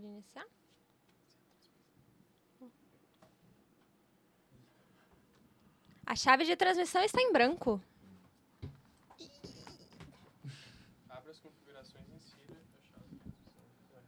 Pode iniciar? A chave de transmissão está em branco. Abre as configurações em si, né? a chave de transmissão.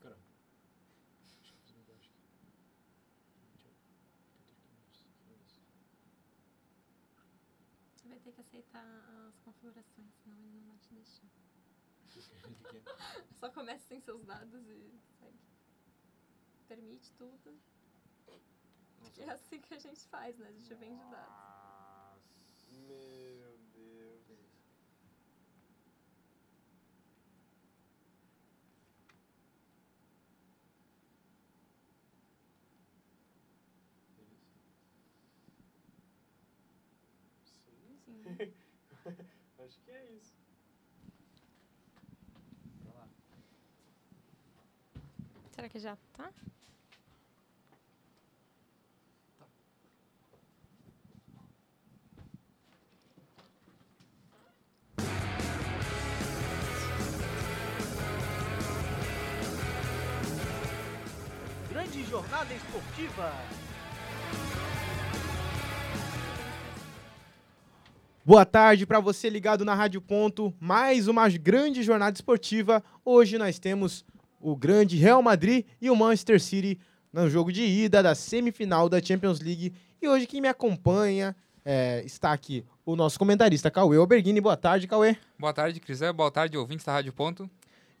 Caramba. Deixa eu fazer um negócio aqui. Você vai ter que aceitar as configurações, senão ele não vai te deixar. Só começa sem seus dados e segue. Permite tudo. Nossa. É assim que a gente faz, né? A gente vende dados. Meu Deus. Sim. Acho que é isso. Será que já tá? Grande jornada esportiva. Boa tarde para você ligado na Rádio Ponto. Mais uma grande jornada esportiva. Hoje nós temos o grande Real Madrid e o Manchester City no jogo de ida da semifinal da Champions League. E hoje quem me acompanha é, está aqui o nosso comentarista Cauê Alberghini. Boa tarde, Cauê. Boa tarde, Crisé. Boa tarde, ouvintes da Rádio Ponto.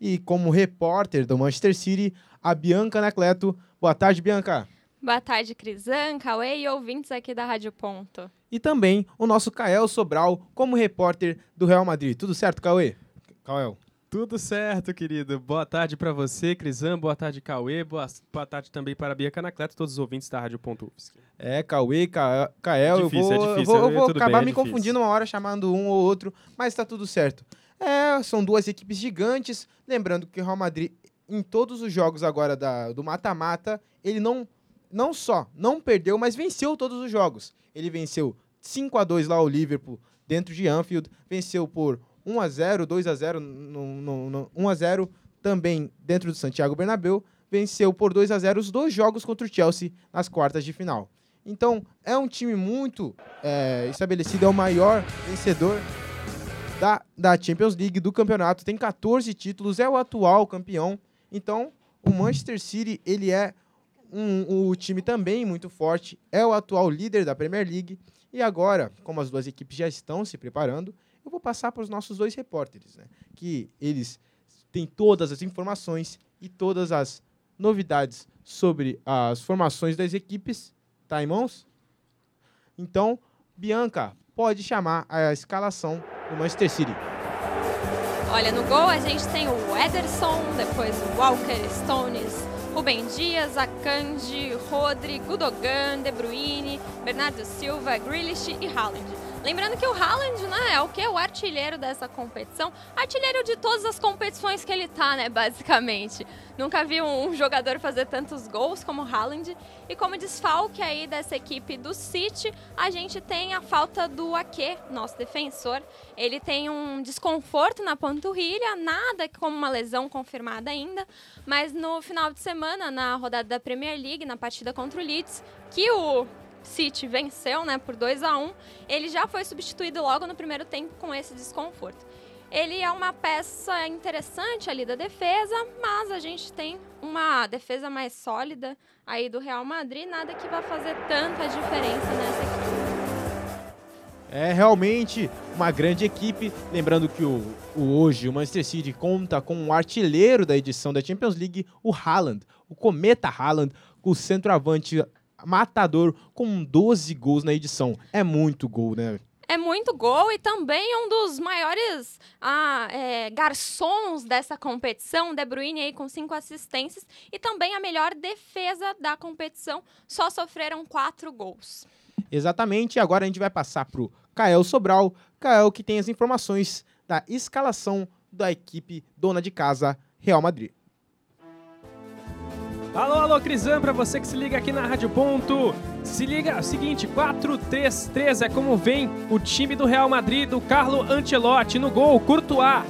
E como repórter do Manchester City, a Bianca Anacleto. Boa tarde, Bianca. Boa tarde, Crisan, Cauê e ouvintes aqui da Rádio Ponto. E também o nosso Kael Sobral como repórter do Real Madrid. Tudo certo, Cauê? Kael. Tudo certo, querido. Boa tarde para você, Crisan. Boa tarde, Cauê. Boa, boa tarde também para a Bia Canacleto, todos os ouvintes da Rádio Ponto. É, Cauê, Ca- Kael, eu Difícil, vou, é eu difícil, vou, eu é, vou acabar bem, é me difícil. confundindo uma hora chamando um ou outro, mas tá tudo certo. É, são duas equipes gigantes, lembrando que o Real Madrid, em todos os jogos agora da, do mata-mata, ele não, não só não perdeu, mas venceu todos os jogos. Ele venceu 5 a 2 lá o Liverpool, dentro de Anfield, venceu por 1 a 0 2 a 0 no, no, no, 1 a 0 também dentro do Santiago Bernabéu, venceu por 2 a 0 os dois jogos contra o Chelsea nas quartas de final. Então, é um time muito é, estabelecido, é o maior vencedor da, da Champions League, do campeonato, tem 14 títulos, é o atual campeão. Então, o Manchester City, ele é um, um time também muito forte, é o atual líder da Premier League. E agora, como as duas equipes já estão se preparando, eu vou passar para os nossos dois repórteres, né? Que eles têm todas as informações e todas as novidades sobre as formações das equipes. Tá em mãos? Então, Bianca, pode chamar a escalação do Manchester City. Olha, no gol a gente tem o Ederson, depois o Walker, Stones, Rubem Dias, Akanji, Rodri, Gudogan, De Bruyne, Bernardo Silva, Grealish e Haaland. Lembrando que o Haaland, né, é o que? O artilheiro dessa competição. Artilheiro de todas as competições que ele tá, né, basicamente. Nunca vi um jogador fazer tantos gols como o Haaland. E como desfalque aí dessa equipe do City, a gente tem a falta do Ake, nosso defensor. Ele tem um desconforto na panturrilha, nada como uma lesão confirmada ainda. Mas no final de semana, na rodada da Premier League, na partida contra o Leeds, que o City venceu, né, por 2 a 1 ele já foi substituído logo no primeiro tempo com esse desconforto. Ele é uma peça interessante ali da defesa, mas a gente tem uma defesa mais sólida aí do Real Madrid, nada que vai fazer tanta diferença nessa equipe. É realmente uma grande equipe. Lembrando que o, o hoje o Manchester City conta com o artilheiro da edição da Champions League, o Haaland, o Cometa Haaland, o centroavante matador com 12 gols na edição. É muito gol, né? É muito gol e também um dos maiores ah, é, garçons dessa competição, De Bruyne aí com cinco assistências e também a melhor defesa da competição, só sofreram quatro gols. Exatamente, agora a gente vai passar para o Kael Sobral. Kael que tem as informações da escalação da equipe dona de casa, Real Madrid. Alô, alô, Crisan, pra você que se liga aqui na Rádio Ponto. Se liga, é o seguinte, 4-3-3 é como vem o time do Real Madrid, do Carlo Ancelotti no gol, Courtois.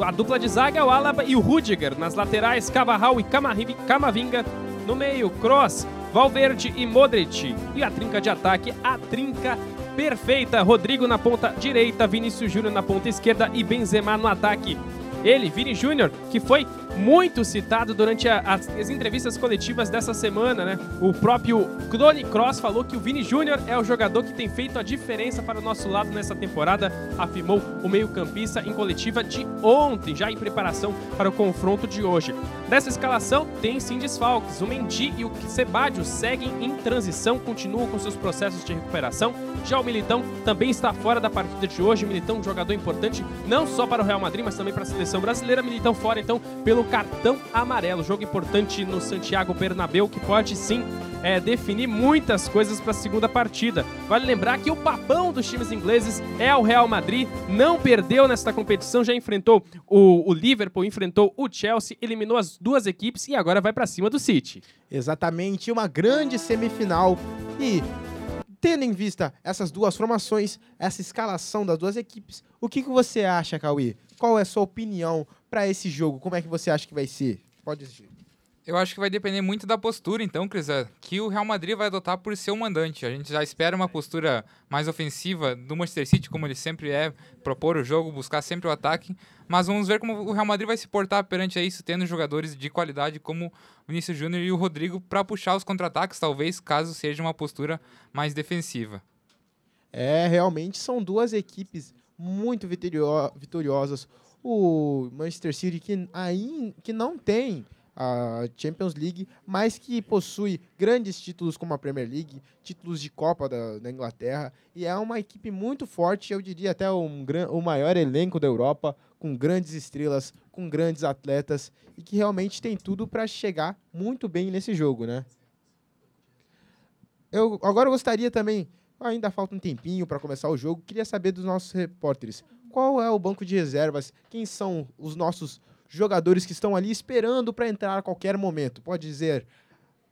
A dupla de zaga é o Alaba e o Rudiger. Nas laterais, Cavarral e Camavinga. No meio, Cross, Valverde e Modric. E a trinca de ataque, a trinca perfeita. Rodrigo na ponta direita, Vinícius Júnior na ponta esquerda e Benzema no ataque. Ele, Vini Júnior, que foi muito citado durante a, as, as, entrevistas coletivas dessa semana, né? O próprio Clone Cross falou que o Vini Júnior é o jogador que tem feito a diferença para o nosso lado nessa temporada, afirmou o meio-campista em coletiva de ontem, já em preparação para o confronto de hoje. Nessa escalação tem sim desfalques. O Mendy e o Sebadio seguem em transição, continuam com seus processos de recuperação. Já o Militão também está fora da partida de hoje. Militão, um jogador importante não só para o Real Madrid, mas também para a seleção brasileira. Militão fora então pelo cartão amarelo. Jogo importante no Santiago Bernabéu que pode sim é, definir muitas coisas para a segunda partida. Vale lembrar que o papão dos times ingleses é o Real Madrid, não perdeu nesta competição, já enfrentou o, o Liverpool, enfrentou o Chelsea, eliminou as duas equipes e agora vai para cima do City. Exatamente, uma grande semifinal e tendo em vista essas duas formações, essa escalação das duas equipes, o que, que você acha, Cauê? Qual é a sua opinião para esse jogo? Como é que você acha que vai ser? Pode dizer. Eu acho que vai depender muito da postura, então, Cris, que o Real Madrid vai adotar por ser o mandante. A gente já espera uma postura mais ofensiva do Manchester City, como ele sempre é, propor o jogo, buscar sempre o ataque. Mas vamos ver como o Real Madrid vai se portar perante isso, tendo jogadores de qualidade como o Vinícius Júnior e o Rodrigo para puxar os contra-ataques, talvez, caso seja uma postura mais defensiva. É, realmente são duas equipes muito vitoriosas. O Manchester City que, aí, que não tem a Champions League, mas que possui grandes títulos como a Premier League, títulos de Copa da, da Inglaterra, e é uma equipe muito forte, eu diria até um, o maior elenco da Europa, com grandes estrelas, com grandes atletas, e que realmente tem tudo para chegar muito bem nesse jogo, né? Eu agora eu gostaria também, ainda falta um tempinho para começar o jogo, queria saber dos nossos repórteres, qual é o banco de reservas, quem são os nossos jogadores que estão ali esperando para entrar a qualquer momento. Pode dizer,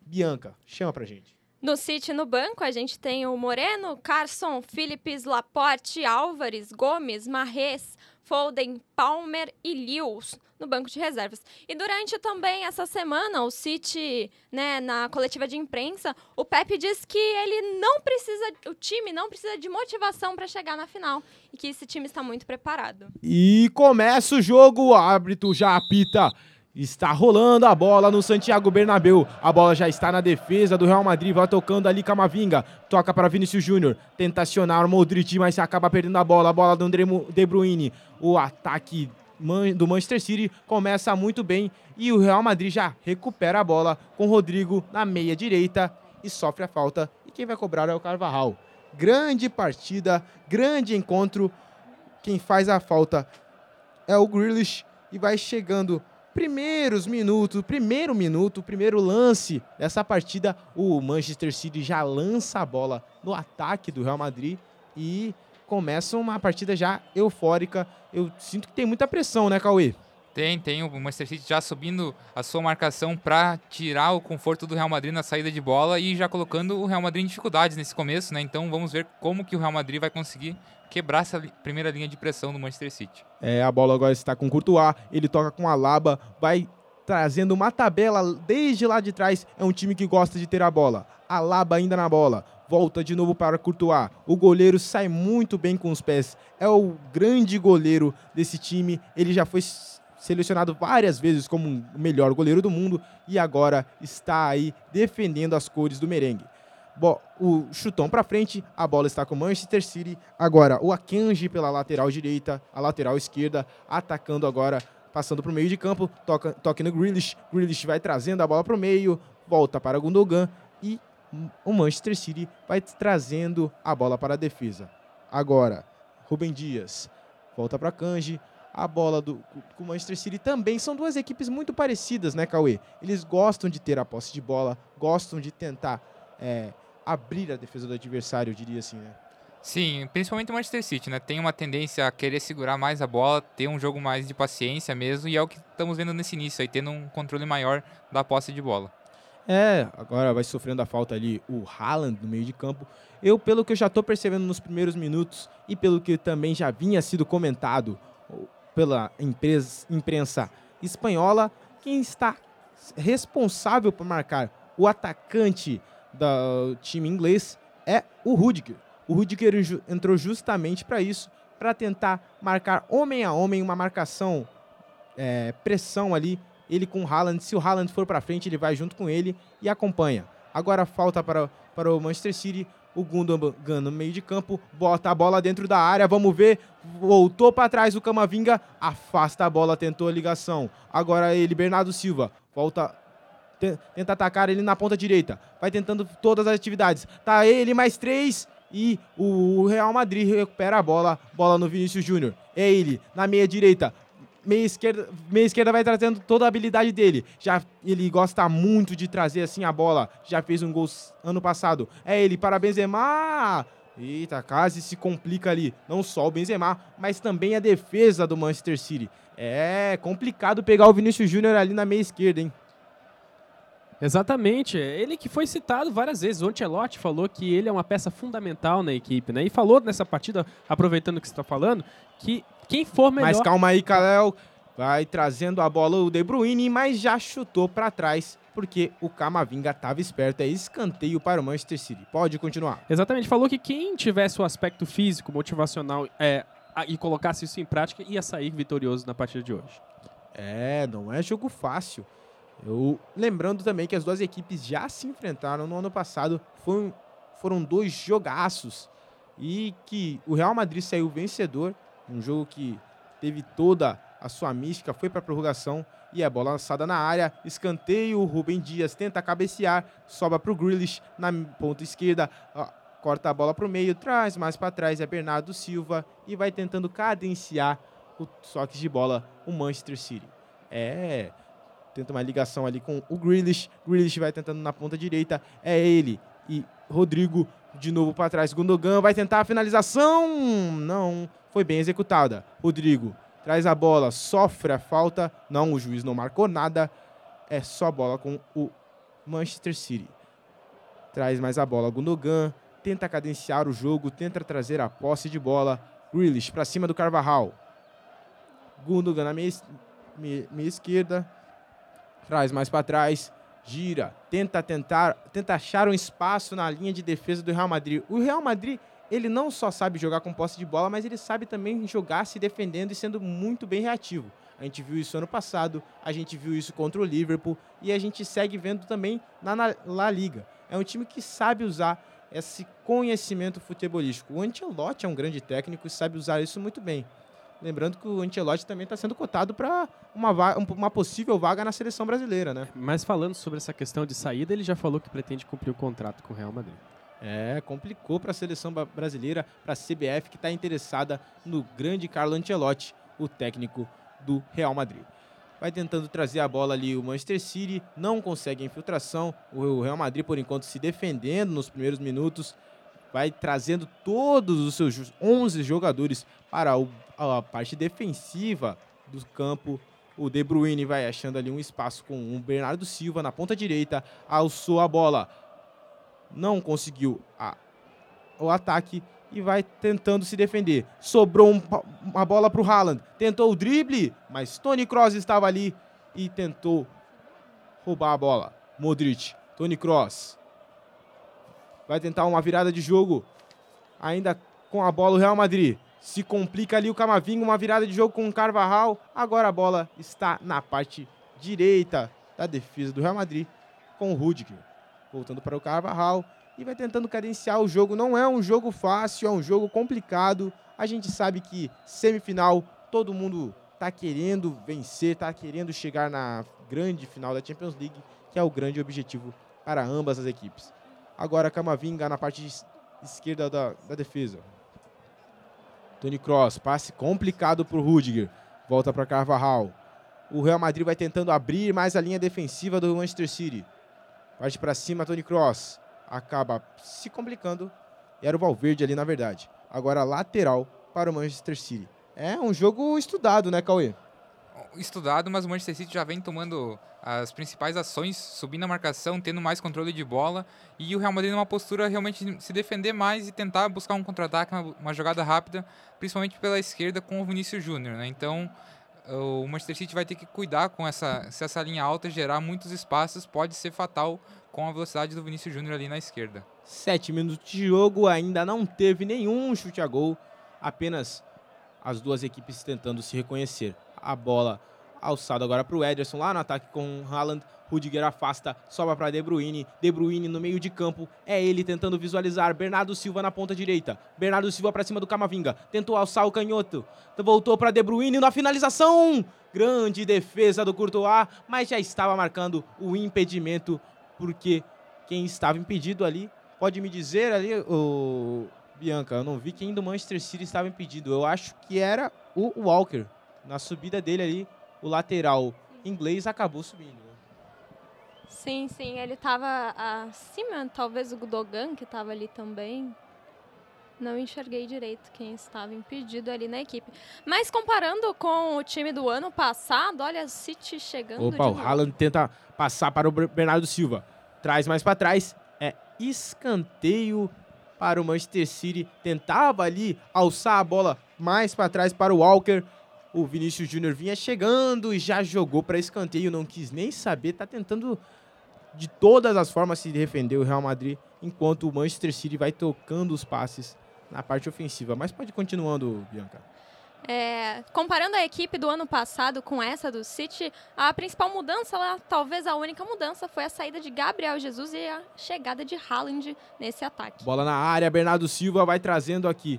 Bianca, chama pra gente. No City no banco, a gente tem o Moreno, Carson, Philips, Laporte, Álvares, Gomes, Marres, Foden, Palmer e Lewis no banco de reservas. E durante também essa semana, o City, né, na coletiva de imprensa, o Pepe disse que ele não precisa, o time não precisa de motivação para chegar na final e que esse time está muito preparado. E começa o jogo, o árbitro já apita. Está rolando a bola no Santiago Bernabéu. A bola já está na defesa do Real Madrid. Vai tocando ali Camavinga. Toca para Vinícius Júnior. Tenta acionar o Modric, mas acaba perdendo a bola. A bola do André De Bruyne. O ataque do Manchester City começa muito bem e o Real Madrid já recupera a bola com Rodrigo na meia direita e sofre a falta. E quem vai cobrar é o Carvajal. Grande partida, grande encontro. Quem faz a falta é o Grealish e vai chegando primeiros minutos, primeiro minuto, primeiro lance dessa partida, o Manchester City já lança a bola no ataque do Real Madrid e começa uma partida já eufórica. Eu sinto que tem muita pressão, né, Cauê? Tem, tem o Manchester City já subindo a sua marcação para tirar o conforto do Real Madrid na saída de bola e já colocando o Real Madrid em dificuldades nesse começo, né? Então vamos ver como que o Real Madrid vai conseguir quebrar essa primeira linha de pressão do Manchester City. É, a bola agora está com o Courtois, ele toca com a Laba, vai trazendo uma tabela desde lá de trás. É um time que gosta de ter a bola. A Laba ainda na bola volta de novo para Courtois. O goleiro sai muito bem com os pés. É o grande goleiro desse time. Ele já foi selecionado várias vezes como o melhor goleiro do mundo e agora está aí defendendo as cores do merengue. O chutão para frente, a bola está com o Manchester City. Agora o Akanji pela lateral direita, a lateral esquerda, atacando agora, passando para o meio de campo, toca, toca no Grealish. Grealish vai trazendo a bola para o meio, volta para Gundogan e o Manchester City vai trazendo a bola para a defesa. Agora, Rubem Dias volta para Kanji. A bola do com o Manchester City também são duas equipes muito parecidas, né, Cauê? Eles gostam de ter a posse de bola, gostam de tentar é, abrir a defesa do adversário, eu diria assim, né? Sim, principalmente o Manchester City, né? Tem uma tendência a querer segurar mais a bola, ter um jogo mais de paciência mesmo, e é o que estamos vendo nesse início aí, tendo um controle maior da posse de bola. É, agora vai sofrendo a falta ali o Haaland no meio de campo. Eu, pelo que eu já estou percebendo nos primeiros minutos e pelo que também já vinha sido comentado pela empresa, imprensa espanhola, quem está responsável por marcar o atacante do time inglês é o Rudiger. O Rudiger entrou justamente para isso, para tentar marcar homem a homem, uma marcação, é, pressão ali, ele com o Haaland. Se o Haaland for para frente, ele vai junto com ele e acompanha. Agora falta para, para o Manchester City, o Gundogan no meio de campo, bota a bola dentro da área, vamos ver, voltou para trás o Camavinga, afasta a bola, tentou a ligação. Agora ele, Bernardo Silva, volta tenta atacar ele na ponta direita. Vai tentando todas as atividades. Tá ele mais três. E o Real Madrid recupera a bola. Bola no Vinícius Júnior. É ele na meia direita. Meia esquerda, meia esquerda vai trazendo toda a habilidade dele. Já ele gosta muito de trazer assim a bola. Já fez um gol ano passado. É ele para Benzema. Eita, quase se complica ali. Não só o Benzema, mas também a defesa do Manchester City. É complicado pegar o Vinícius Júnior ali na meia esquerda, hein? Exatamente. Ele que foi citado várias vezes. O Ancelotti falou que ele é uma peça fundamental na equipe, né? E falou nessa partida, aproveitando que você está falando, que quem for melhor... Mas calma aí, Kalel. Vai trazendo a bola o De Bruyne, mas já chutou para trás, porque o Camavinga estava esperto. É escanteio para o Manchester City. Pode continuar. Exatamente. Falou que quem tivesse o aspecto físico, motivacional é, e colocasse isso em prática, ia sair vitorioso na partida de hoje. É, não é jogo fácil. Eu lembrando também que as duas equipes já se enfrentaram no ano passado, foi, foram dois jogaços e que o Real Madrid saiu vencedor, um jogo que teve toda a sua mística, foi para a prorrogação e a bola lançada na área, escanteio, Rubem Dias tenta cabecear, sobra para o Grealish na ponta esquerda, corta a bola para o meio, traz mais para trás é Bernardo Silva e vai tentando cadenciar o toque de bola o Manchester City. É, tenta uma ligação ali com o Grealish. Grealish vai tentando na ponta direita. É ele e Rodrigo de novo para trás. Gundogan vai tentar a finalização. Não, foi bem executada. Rodrigo traz a bola, sofre a falta. Não, o juiz não marcou nada. É só bola com o Manchester City. Traz mais a bola. Gundogan tenta cadenciar o jogo, tenta trazer a posse de bola. Grealish para cima do Carvajal. Gundogan na meia, meia, meia esquerda traz mais para trás, gira, tenta tentar, tenta achar um espaço na linha de defesa do Real Madrid. O Real Madrid, ele não só sabe jogar com posse de bola, mas ele sabe também jogar se defendendo e sendo muito bem reativo. A gente viu isso ano passado, a gente viu isso contra o Liverpool e a gente segue vendo também na, La Liga. É um time que sabe usar esse conhecimento futebolístico. O Ancelotti é um grande técnico e sabe usar isso muito bem. Lembrando que o Ancelotti também está sendo cotado para uma, uma possível vaga na seleção brasileira, né? Mas falando sobre essa questão de saída, ele já falou que pretende cumprir o contrato com o Real Madrid. É, complicou para a seleção brasileira, para a CBF, que está interessada no grande Carlo Ancelotti, o técnico do Real Madrid. Vai tentando trazer a bola ali o Manchester City, não consegue a infiltração. O Real Madrid, por enquanto, se defendendo nos primeiros minutos vai trazendo todos os seus 11 jogadores para o, a parte defensiva do campo. O De Bruyne vai achando ali um espaço com o Bernardo Silva na ponta direita, alçou a bola, não conseguiu a, o ataque e vai tentando se defender. Sobrou um, uma bola para o Haaland, tentou o drible, mas Tony Kroos estava ali e tentou roubar a bola. Modric, Tony Kroos, vai tentar uma virada de jogo, ainda com a bola o Real Madrid. Se complica ali o Camavinga, uma virada de jogo com o Carvajal. Agora a bola está na parte direita da defesa do Real Madrid com o Rudiger. Voltando para o Carvajal e vai tentando cadenciar o jogo. Não é um jogo fácil, é um jogo complicado. A gente sabe que semifinal todo mundo está querendo vencer, está querendo chegar na grande final da Champions League, que é o grande objetivo para ambas as equipes. Agora Camavinga na parte esquerda da, da defesa. Tony Cross, passe complicado para o Rudiger. Volta para Carvajal. O Real Madrid vai tentando abrir mais a linha defensiva do Manchester City. Parte para cima, Tony Cross. acaba se complicando. Era o Valverde ali, na verdade. Agora lateral para o Manchester City. É um jogo estudado, né, Cauê? Estudado, mas o Manchester City já vem tomando as principais ações, subindo a marcação, tendo mais controle de bola e o Real Madrid numa postura realmente se defender mais e tentar buscar um contra-ataque, uma, uma, jogada rápida, principalmente pela esquerda com o Vinícius Júnior, né? Então, o Manchester City vai ter que cuidar com essa, se essa linha alta gerar muitos espaços, pode ser fatal com a velocidade do Vinícius Júnior ali na esquerda. Sete minutos de jogo, ainda não teve nenhum chute a gol, apenas as duas equipes tentando se reconhecer. A bola alçada agora para o Ederson, lá no ataque com Haaland. Rudiger afasta, sobra para De Bruyne. De Bruyne no meio de campo. É ele tentando visualizar. Bernardo Silva na ponta direita. Bernardo Silva para cima do Camavinga. Tentou alçar o canhoto. Voltou para De Bruyne na finalização. Grande defesa do Courtois, mas já estava marcando o impedimento, porque quem estava impedido ali, pode me dizer ali, o Bianca, eu não vi quem do Manchester City estava impedido. Eu acho que era o Walker. Na subida dele ali, o lateral inglês acabou subindo. Né? Sim, sim, ele estava acima, talvez o Gudogan, que estava ali também. Não enxerguei direito quem estava impedido ali na equipe. Mas comparando com o time do ano passado, olha o City chegando. Opa, o Haaland tenta passar para o Bernardo Silva. Traz mais para trás. É escanteio para o Manchester City. Tentava ali alçar a bola mais para trás para o Walker. O Vinícius Júnior vinha chegando e já jogou para escanteio, não quis nem saber, tá tentando de todas as formas se defender o Real Madrid, enquanto o Manchester City vai tocando os passes na parte ofensiva. Mas pode ir continuando, Bianca. É, comparando a equipe do ano passado com essa do City, a principal mudança, lá, talvez a única mudança, foi a saída de Gabriel Jesus e a chegada de Haaland nesse ataque. Bola na área, Bernardo Silva vai trazendo aqui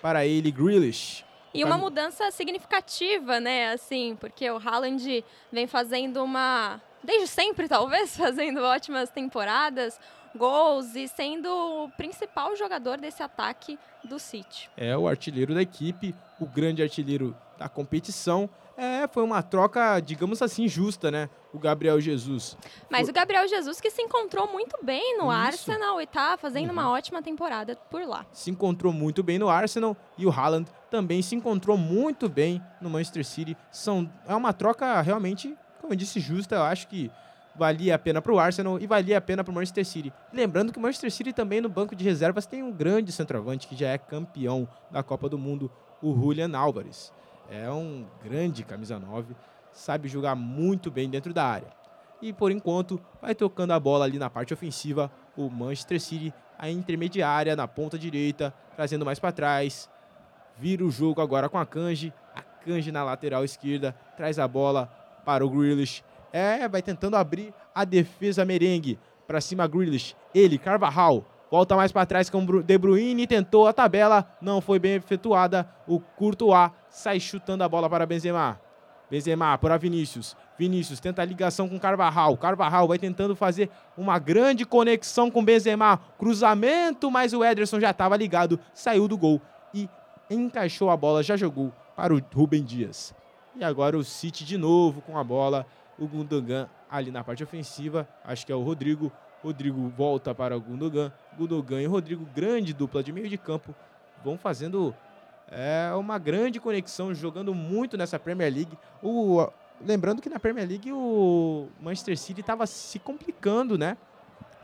para ele Grealish. E uma mudança significativa, né? Assim, porque o Haaland vem fazendo uma. Desde sempre, talvez, fazendo ótimas temporadas, gols e sendo o principal jogador desse ataque do City. É o artilheiro da equipe, o grande artilheiro da competição. É, foi uma troca, digamos assim, justa, né? O Gabriel Jesus. Mas foi... o Gabriel Jesus que se encontrou muito bem no Isso. Arsenal e tá fazendo uhum. uma ótima temporada por lá. Se encontrou muito bem no Arsenal e o Haaland também se encontrou muito bem no Manchester City. São, é uma troca realmente, como eu disse, justa. Eu acho que valia a pena para o Arsenal e valia a pena para o Manchester City. Lembrando que o Manchester City também no banco de reservas tem um grande centroavante que já é campeão da Copa do Mundo, o Julian Álvares. É um grande camisa 9, sabe jogar muito bem dentro da área. E por enquanto, vai tocando a bola ali na parte ofensiva, o Manchester City, a intermediária na ponta direita, trazendo mais para trás. Vira o jogo agora com a Kanji, a Kanji na lateral esquerda, traz a bola para o Grealish. É, vai tentando abrir a defesa merengue. Para cima Grealish, ele, Carvajal, Volta mais para trás com o De Bruyne, tentou a tabela, não foi bem efetuada. O Courtois sai chutando a bola para Benzema. Benzema para Vinícius. Vinícius tenta a ligação com Carvajal. Carvajal vai tentando fazer uma grande conexão com Benzema. Cruzamento, mas o Ederson já estava ligado, saiu do gol e encaixou a bola, já jogou para o Rubem Dias. E agora o City de novo com a bola. O Gundogan ali na parte ofensiva, acho que é o Rodrigo. Rodrigo volta para o Gundogan. Gundogan e Rodrigo, grande dupla de meio de campo, vão fazendo é, uma grande conexão, jogando muito nessa Premier League. O, lembrando que na Premier League o Manchester City estava se complicando, né?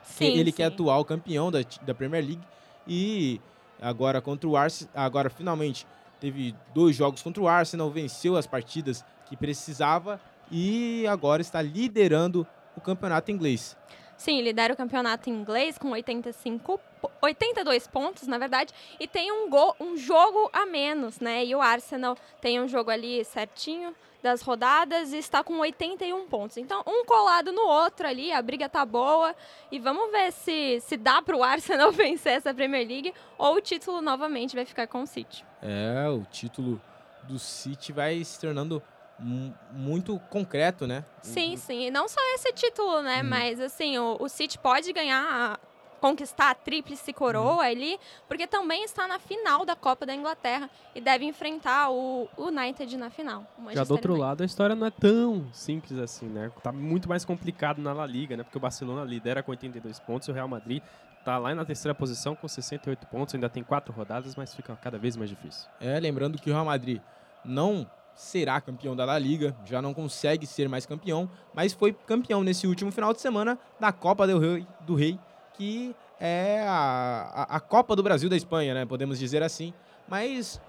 Sim, Ele sim. que é atual campeão da, da Premier League e agora contra o Arsenal, agora finalmente teve dois jogos contra o Arsenal, venceu as partidas que precisava e agora está liderando o campeonato inglês. Sim, lidera o campeonato inglês com 85, 82 pontos, na verdade, e tem um, gol, um jogo a menos, né? E o Arsenal tem um jogo ali certinho das rodadas e está com 81 pontos. Então, um colado no outro ali, a briga tá boa. E vamos ver se, se dá para o Arsenal vencer essa Premier League ou o título novamente vai ficar com o City. É, o título do City vai se tornando muito concreto, né? Sim, sim. E não só esse título, né? Hum. Mas assim, o, o City pode ganhar conquistar a tríplice coroa ali, porque também está na final da Copa da Inglaterra e deve enfrentar o United na final. o Já do outro United. lado, a história não é tão simples assim, né? Tá muito mais complicado na La Liga, né? Porque o Barcelona lidera com 82 pontos e o Real Madrid tá lá na terceira posição com 68 pontos, ainda tem quatro rodadas, mas fica cada vez mais difícil. É, lembrando que o Real Madrid não será campeão da La Liga, já não consegue ser mais campeão, mas foi campeão nesse último final de semana da Copa do Rei, do Rei que é a, a, a Copa do Brasil da Espanha, né? Podemos dizer assim. Mas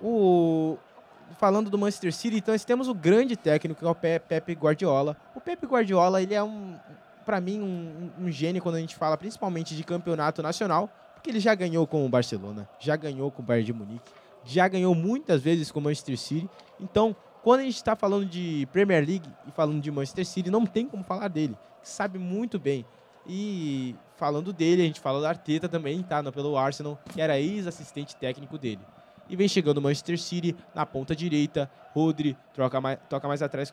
o falando do Manchester City, então nós temos o grande técnico que é o Pe- Pepe Guardiola. O Pepe Guardiola, ele é um para mim um, um gênio quando a gente fala principalmente de campeonato nacional, porque ele já ganhou com o Barcelona, já ganhou com o Bayern de Munique, já ganhou muitas vezes com o Manchester City. Então, quando a gente está falando de Premier League e falando de Manchester City, não tem como falar dele, sabe muito bem. E falando dele, a gente fala do Arteta também, tá? Pelo Arsenal, que era ex-assistente técnico dele. E vem chegando o Manchester City na ponta direita, Rodri troca mais, toca mais atrás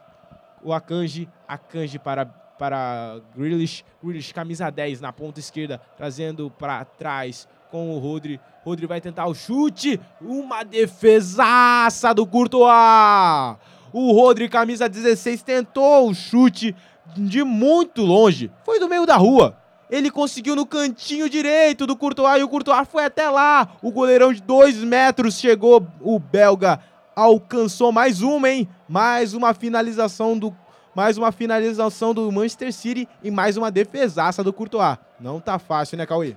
o Akanji, Akanji para para Grealish, Grealish camisa 10 na ponta esquerda, trazendo para trás com o Rodri. Rodri vai tentar o chute, uma defesaça do Courtois. O Rodri camisa 16 tentou o chute de muito longe, foi do meio da rua. Ele conseguiu no cantinho direito do Courtois e o Courtois foi até lá. O goleirão de 2 metros chegou, o belga alcançou mais uma, hein? Mais uma finalização do mais uma finalização do Manchester City e mais uma defesaça do Courtois. Não tá fácil, né, Cauê?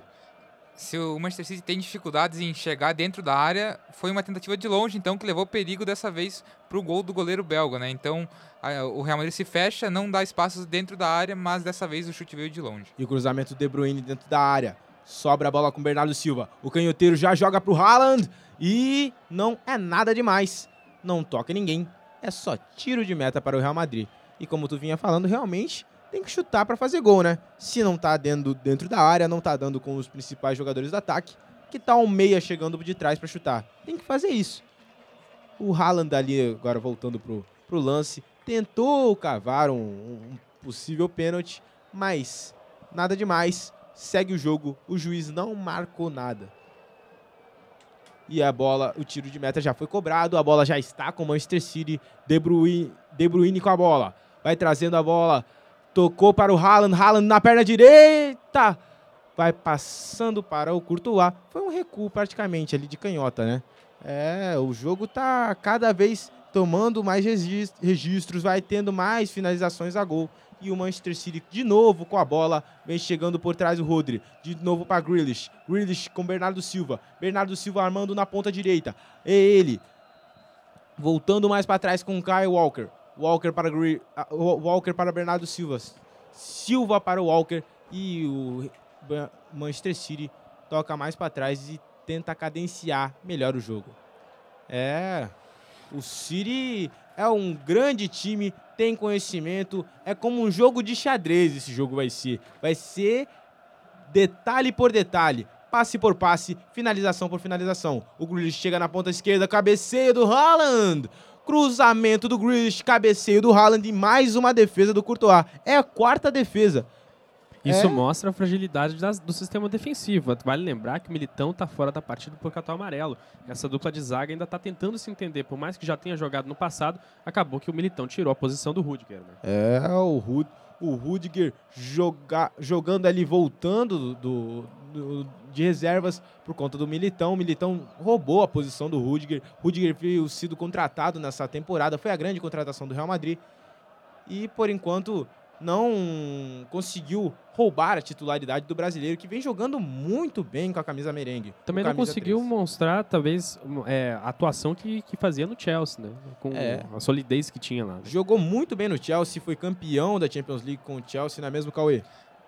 Se o Manchester City tem dificuldades em chegar dentro da área, foi uma tentativa de longe, então, que levou perigo dessa vez para o gol do goleiro belga, né? Então, a- o Real Madrid se fecha, não dá espaços dentro da área, mas dessa vez o chute veio de longe. E o cruzamento do De Bruyne dentro da área. Sobra a bola com o Bernardo Silva. O canhoteiro já joga pro Haaland e não é nada demais. Não toca ninguém. É só tiro de meta para o Real Madrid. E como tu vinha falando, realmente tem que chutar para fazer gol, né? Se não tá dentro, dentro da área, não tá dando com os principais jogadores do ataque, que tá um meia chegando de trás para chutar. Tem que fazer isso. O Haaland ali, agora voltando pro, pro lance, tentou cavar um, um possível pênalti, mas nada demais. Segue o jogo, o juiz não marcou nada. E a bola, o tiro de meta já foi cobrado, a bola já está com o Manchester City. De Bruyne, De Bruyne com a bola, vai trazendo a bola, tocou para o Haaland, Haaland na perna direita, vai passando para o Courtois. Foi um recuo praticamente ali de canhota, né? É, o jogo tá cada vez tomando mais regis- registros, vai tendo mais finalizações a gol. E o Manchester City de novo com a bola, vem chegando por trás o Rodri, de novo para Grealish. Grealish com Bernardo Silva. Bernardo Silva armando na ponta direita. É ele. Voltando mais para trás com Kyle Walker. Walker para Gre- Wa- Walker para Bernardo Silva. Silva para o Walker e o Manchester City toca mais para trás e tenta cadenciar melhor o jogo. É, o City é um grande time, tem conhecimento, é como um jogo de xadrez esse jogo vai ser. Vai ser detalhe por detalhe, passe por passe, finalização por finalização. O Grealish chega na ponta esquerda, cabeceio do Haaland. Cruzamento do Grealish, cabeceio do Haaland e mais uma defesa do Courtois. É a quarta defesa. Isso É. mostra a fragilidade das- do sistema defensivo. Vale lembrar que o Militão tá fora da partida por cartão amarelo. Essa dupla de zaga ainda tá tentando se entender. Por mais que já tenha jogado no passado, acabou que o Militão tirou a posição do Rudiger. Né? É, o, Rud, o Rudiger joga, jogando ali, voltando do, do- de reservas por conta do Militão. O Militão roubou a posição do Rudiger. Rudiger veio sido contratado nessa temporada, foi a grande contratação do Real Madrid. E, por enquanto, não conseguiu roubar a titularidade do brasileiro, que vem jogando muito bem com a camisa merengue. Também com não camisa conseguiu 3. mostrar, talvez, é, a atuação que, que fazia no Chelsea, né? Com É. a solidez que tinha lá. né? Jogou muito bem no Chelsea, foi campeão da Champions League com o Chelsea, não é mesmo, Cauê?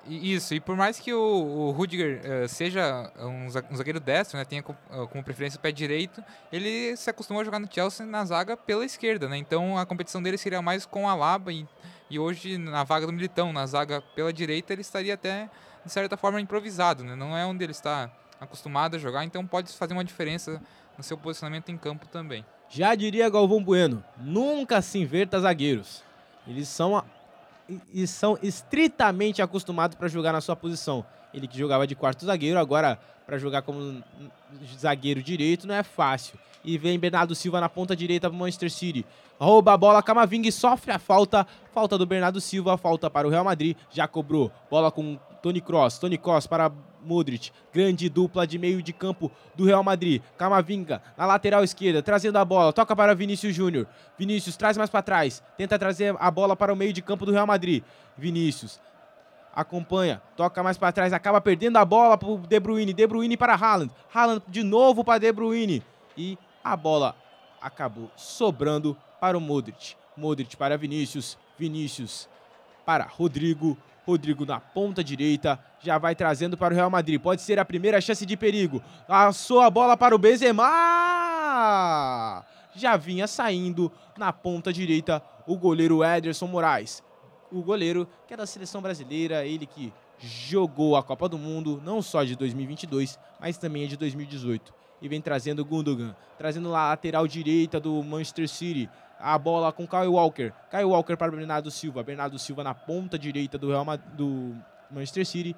Isso, e por mais que o, o Rudiger eh, seja um, za- zagueiro destro, né, tenha co- eh, como preferência o pé direito, ele se acostumou a jogar no Chelsea na zaga pela esquerda, né? Então a competição dele seria mais com a Laba e, e hoje na vaga do Militão, na zaga pela direita, ele estaria até de certa forma improvisado, né? Não é onde ele está acostumado a jogar, então pode fazer uma diferença no seu posicionamento em campo também. Já diria Galvão Bueno, nunca se inverta zagueiros. Eles são e- são estritamente acostumados para jogar na sua posição. Ele que jogava de quarto zagueiro, agora para jogar como zagueiro direito não é fácil. E vem Bernardo Silva na ponta direita para Manchester City. Rouba a bola, Camavinga sofre a falta. Falta do Bernardo Silva, falta para o Real Madrid. Já cobrou. Bola com Tony Cross. Tony Cross para Modric. Grande dupla de meio de campo do Real Madrid. Camavinga na lateral esquerda, trazendo a bola. Toca para Vinícius Júnior. Vinícius traz mais para trás. Tenta trazer a bola para o meio de campo do Real Madrid. Vinícius acompanha, toca mais para trás, acaba perdendo a bola para De Bruyne, De Bruyne para Haaland, Haaland de novo para De Bruyne e a bola acabou sobrando para o Modric, Modric para Vinícius, Vinícius para Rodrigo, Rodrigo na ponta direita, já vai trazendo para o Real Madrid, pode ser a primeira chance de perigo, passou a bola para o Benzema, já vinha saindo na ponta direita o goleiro Ederson Moraes, o goleiro que é da seleção brasileira, ele que jogou a Copa do Mundo, não só de 2022, mas também de 2018. E vem trazendo o Gundogan, trazendo a lateral direita do Manchester City. A bola com Kyle Walker. Kyle Walker para Bernardo Silva. Bernardo Silva na ponta direita do, Real Ma- do Manchester City.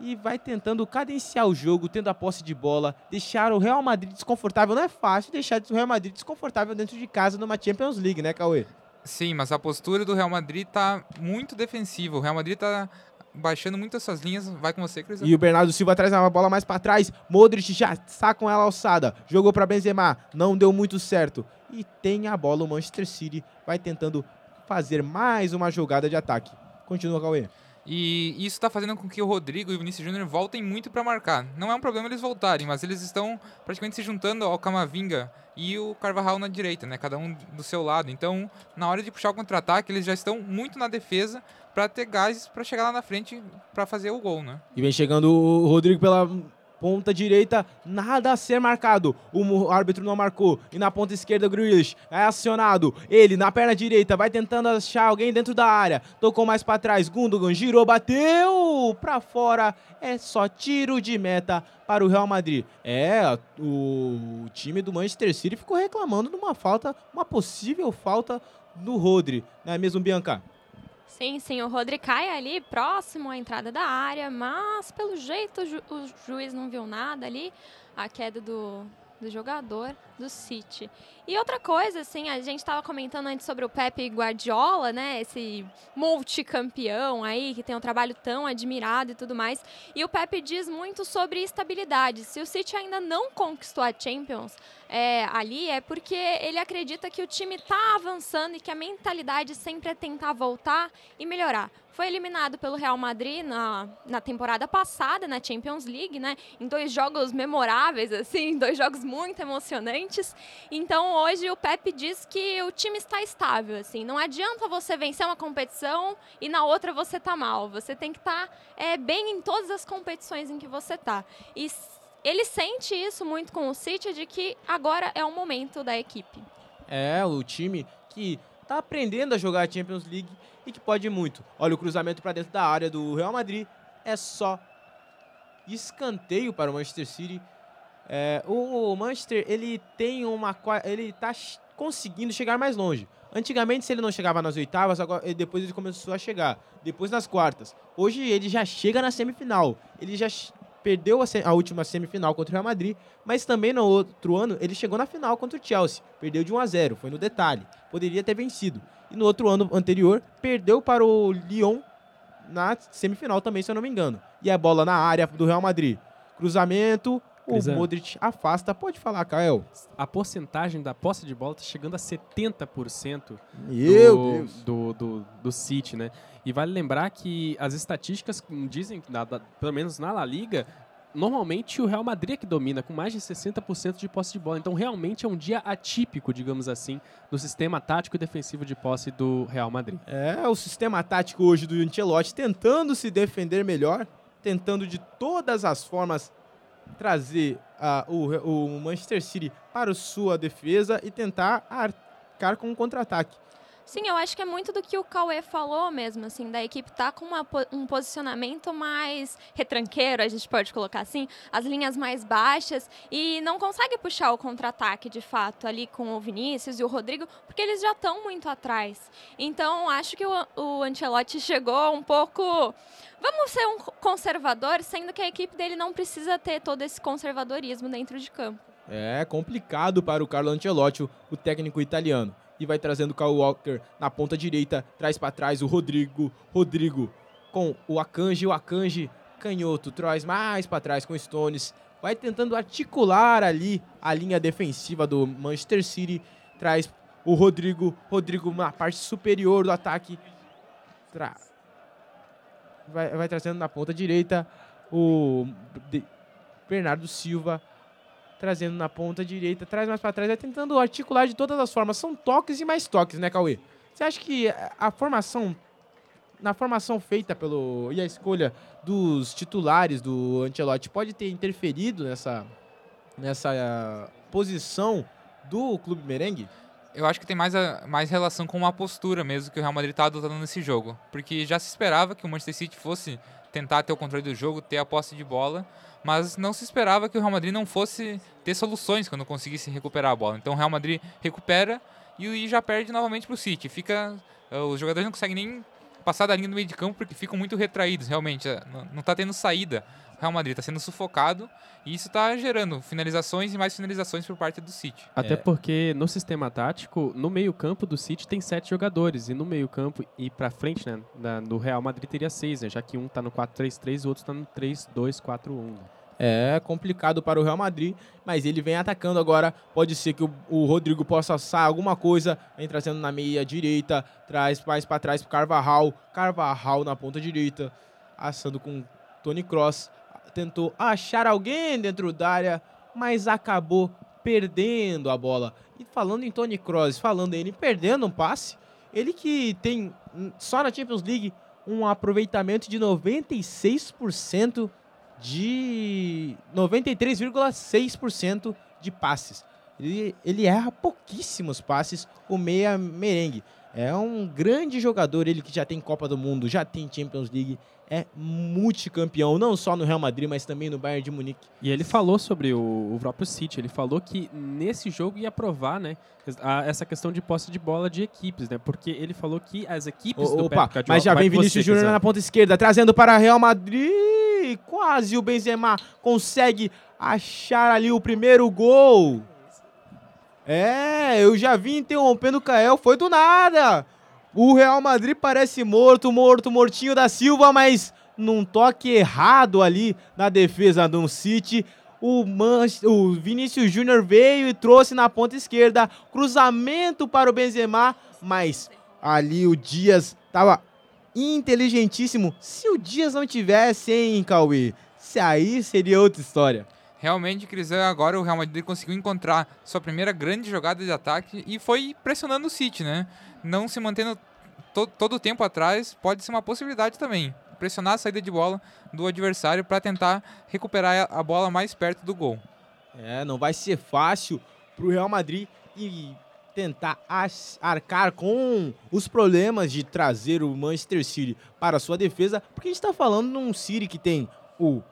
E vai tentando cadenciar o jogo, tendo a posse de bola, deixar o Real Madrid desconfortável. Não é fácil deixar o Real Madrid desconfortável dentro de casa numa Champions League, né, Cauê? Sim, mas a postura do Real Madrid tá muito defensiva. O Real Madrid tá baixando muito essas linhas. Vai com você, Cris. E o Bernardo Silva traz a bola mais pra trás. Modric já está com ela alçada. Jogou pra Benzema. Não deu muito certo. E tem a bola o Manchester City. Vai tentando fazer mais uma jogada de ataque. Continua, Cauê. E isso está fazendo com que o Rodrigo e o Vinícius Júnior voltem muito para marcar. Não é um problema eles voltarem, mas eles estão praticamente se juntando ao Camavinga e o Carvajal na direita, né? Cada um do seu lado. Então, na hora de puxar o contra-ataque, eles já estão muito na defesa para ter gás para chegar lá na frente para fazer o gol, né? E vem chegando o Rodrigo pela ponta direita. Nada a ser marcado. O árbitro não marcou. E na ponta esquerda, o Grealish é acionado. Ele na perna direita vai tentando achar alguém dentro da área. Tocou mais pra trás. Gundogan girou, bateu pra fora. É só tiro de meta para o Real Madrid. É, o time do Manchester City ficou reclamando de uma falta, uma possível falta do Rodri. Não é mesmo, Bianca? Sim, sim, o Rodri cai ali próximo à entrada da área, mas pelo jeito o, ju- o juiz não viu nada ali, a queda do, do jogador do City. E outra coisa, assim, a gente estava comentando antes sobre o Pepe Guardiola, né, esse multicampeão aí, que tem um trabalho tão admirado e tudo mais, e o Pepe diz muito sobre estabilidade. Se o City ainda não conquistou a Champions é, ali, é porque ele acredita que o time está avançando e que a mentalidade sempre é tentar voltar e melhorar. Foi eliminado pelo Real Madrid na, na temporada passada, na Champions League, né? Em dois jogos memoráveis, assim, dois jogos muito emocionantes. Então hoje o Pepe diz que o time está estável, assim. Não adianta você vencer uma competição e na outra você tá mal. Você tem que estar é, bem em todas as competições em que você tá. E ele sente isso muito com o City de que agora é o momento da equipe. É, o time que tá aprendendo a jogar a Champions League e que pode muito. Olha o cruzamento para dentro da área do Real Madrid. É só escanteio para o Manchester City. É, o Manchester, ele tem uma ele tá ch- conseguindo chegar mais longe. Antigamente, se ele não chegava nas oitavas, agora depois ele começou a chegar. Depois nas quartas. Hoje ele já chega na semifinal. Ele já perdeu a, a última semifinal contra o Real Madrid, mas também no outro ano ele chegou na final contra o Chelsea. Perdeu de 1 a 0, foi no detalhe. Poderia ter vencido. E no outro ano anterior, perdeu para o Lyon na semifinal também, se eu não me engano. E a bola na área do Real Madrid. Cruzamento, o Cruzando. Modric afasta. Pode falar, Kael. A porcentagem da posse de bola está chegando a 70% Meu do. Do, do, do City, né? E vale lembrar que as estatísticas dizem, que, na- da- pelo menos na La Liga, normalmente o Real Madrid é que domina, com mais de 60% de posse de bola. Então, realmente é um dia atípico, digamos assim, no sistema tático e defensivo de posse do Real Madrid. É, o sistema tático hoje do Ancelotti tentando se defender melhor, tentando de todas as formas trazer ah, o, o Manchester City para sua defesa e tentar arcar com um contra-ataque. Sim, eu acho que é muito do que o Cauê falou mesmo, assim, da equipe tá com uma, um posicionamento mais retranqueiro, a gente pode colocar assim, as linhas mais baixas e não consegue puxar o contra-ataque de fato ali com o Vinícius e o Rodrigo, porque eles já estão muito atrás. Então, acho que o, o Ancelotti chegou um pouco Vamos ser um conservador, sendo que a equipe dele não precisa ter todo esse conservadorismo dentro de campo. É complicado para o Carlo Ancelotti, o técnico italiano. E vai trazendo o Kyle Walker na ponta direita, traz para trás o Rodrigo. Rodrigo com o Akanji, o Akanji canhoto, traz mais para trás com o Stones. Vai tentando articular ali a linha defensiva do Manchester City. Traz o Rodrigo, Rodrigo na parte superior do ataque. Tra- vai, vai trazendo na ponta direita o de- Bernardo Silva trazendo na ponta direita, traz mais para trás, vai tentando articular de todas as formas. São toques e mais toques, né, Cauê? Você acha que a- a formação, na formação feita pelo e a escolha dos titulares do Ancelotti pode ter interferido nessa, nessa ah, posição do Clube Merengue? Eu acho que tem mais, a- mais relação com uma postura mesmo que o Real Madrid está adotando nesse jogo. Porque já se esperava que o Manchester City fosse tentar ter o controle do jogo, ter a posse de bola, mas não se esperava que o Real Madrid não fosse ter soluções quando conseguisse recuperar a bola. Então o Real Madrid recupera e, já perde novamente para o City. Fica, eh, os jogadores não conseguem nem passar da linha do meio de campo porque ficam muito retraídos, realmente. eh, Não está tendo saída. Real Madrid está sendo sufocado e isso está gerando finalizações e mais finalizações por parte do City. Até É. porque no sistema tático, no meio-campo do City tem sete jogadores. E no meio-campo e pra frente, né? da- do Real Madrid teria seis, né? Já que um tá no 4-3-3 e o outro tá no 3-2-4-1. né? É complicado para o Real Madrid, mas ele vem atacando agora. Pode ser que o, o Rodrigo possa assar alguma coisa. Vem trazendo na meia direita, traz mais para trás para Carvajal. Carvajal na ponta direita, assando com Tony Cross. Tentou achar alguém dentro da área, mas acabou perdendo a bola. E falando em Tony Cross, falando ele perdendo um passe, ele que tem só na Champions League um aproveitamento de 96% de 93,6% de passes. Ele, ele erra pouquíssimos passes, o meia merengue. É um grande jogador, ele que já tem Copa do Mundo, já tem Champions League, é multicampeão, não só no Real Madrid, mas também no Bayern de Munique. E ele falou sobre o, o próprio City. Ele falou que nesse jogo ia provar, né? a- essa questão de posse de bola de equipes, né? Porque ele falou que as equipes do Opa, Pep mas já vem Vinícius Júnior na ponta esquerda, trazendo para Real Madrid. Quase o Benzema consegue achar ali o primeiro gol. É, eu já vi interrompendo o Cael, foi do nada. O Real Madrid parece morto, morto, mortinho da Silva, mas num toque errado ali na defesa do City. O, o Vinícius Júnior veio e trouxe na ponta esquerda, cruzamento para o Benzema, mas ali o Dias tava inteligentíssimo. Se o Dias não tivesse, hein, Cauê? Se aí seria outra história. Realmente, Crisan, agora o Real Madrid conseguiu encontrar sua primeira grande jogada de ataque e foi pressionando o City, né? Não se mantendo to todo o tempo atrás pode ser uma possibilidade também. Pressionar a saída de bola do adversário para tentar recuperar a bola mais perto do gol. É, não vai ser fácil pro Real Madrid e tentar arcar com os problemas de trazer o Manchester City para sua defesa, porque a gente está falando num City que tem o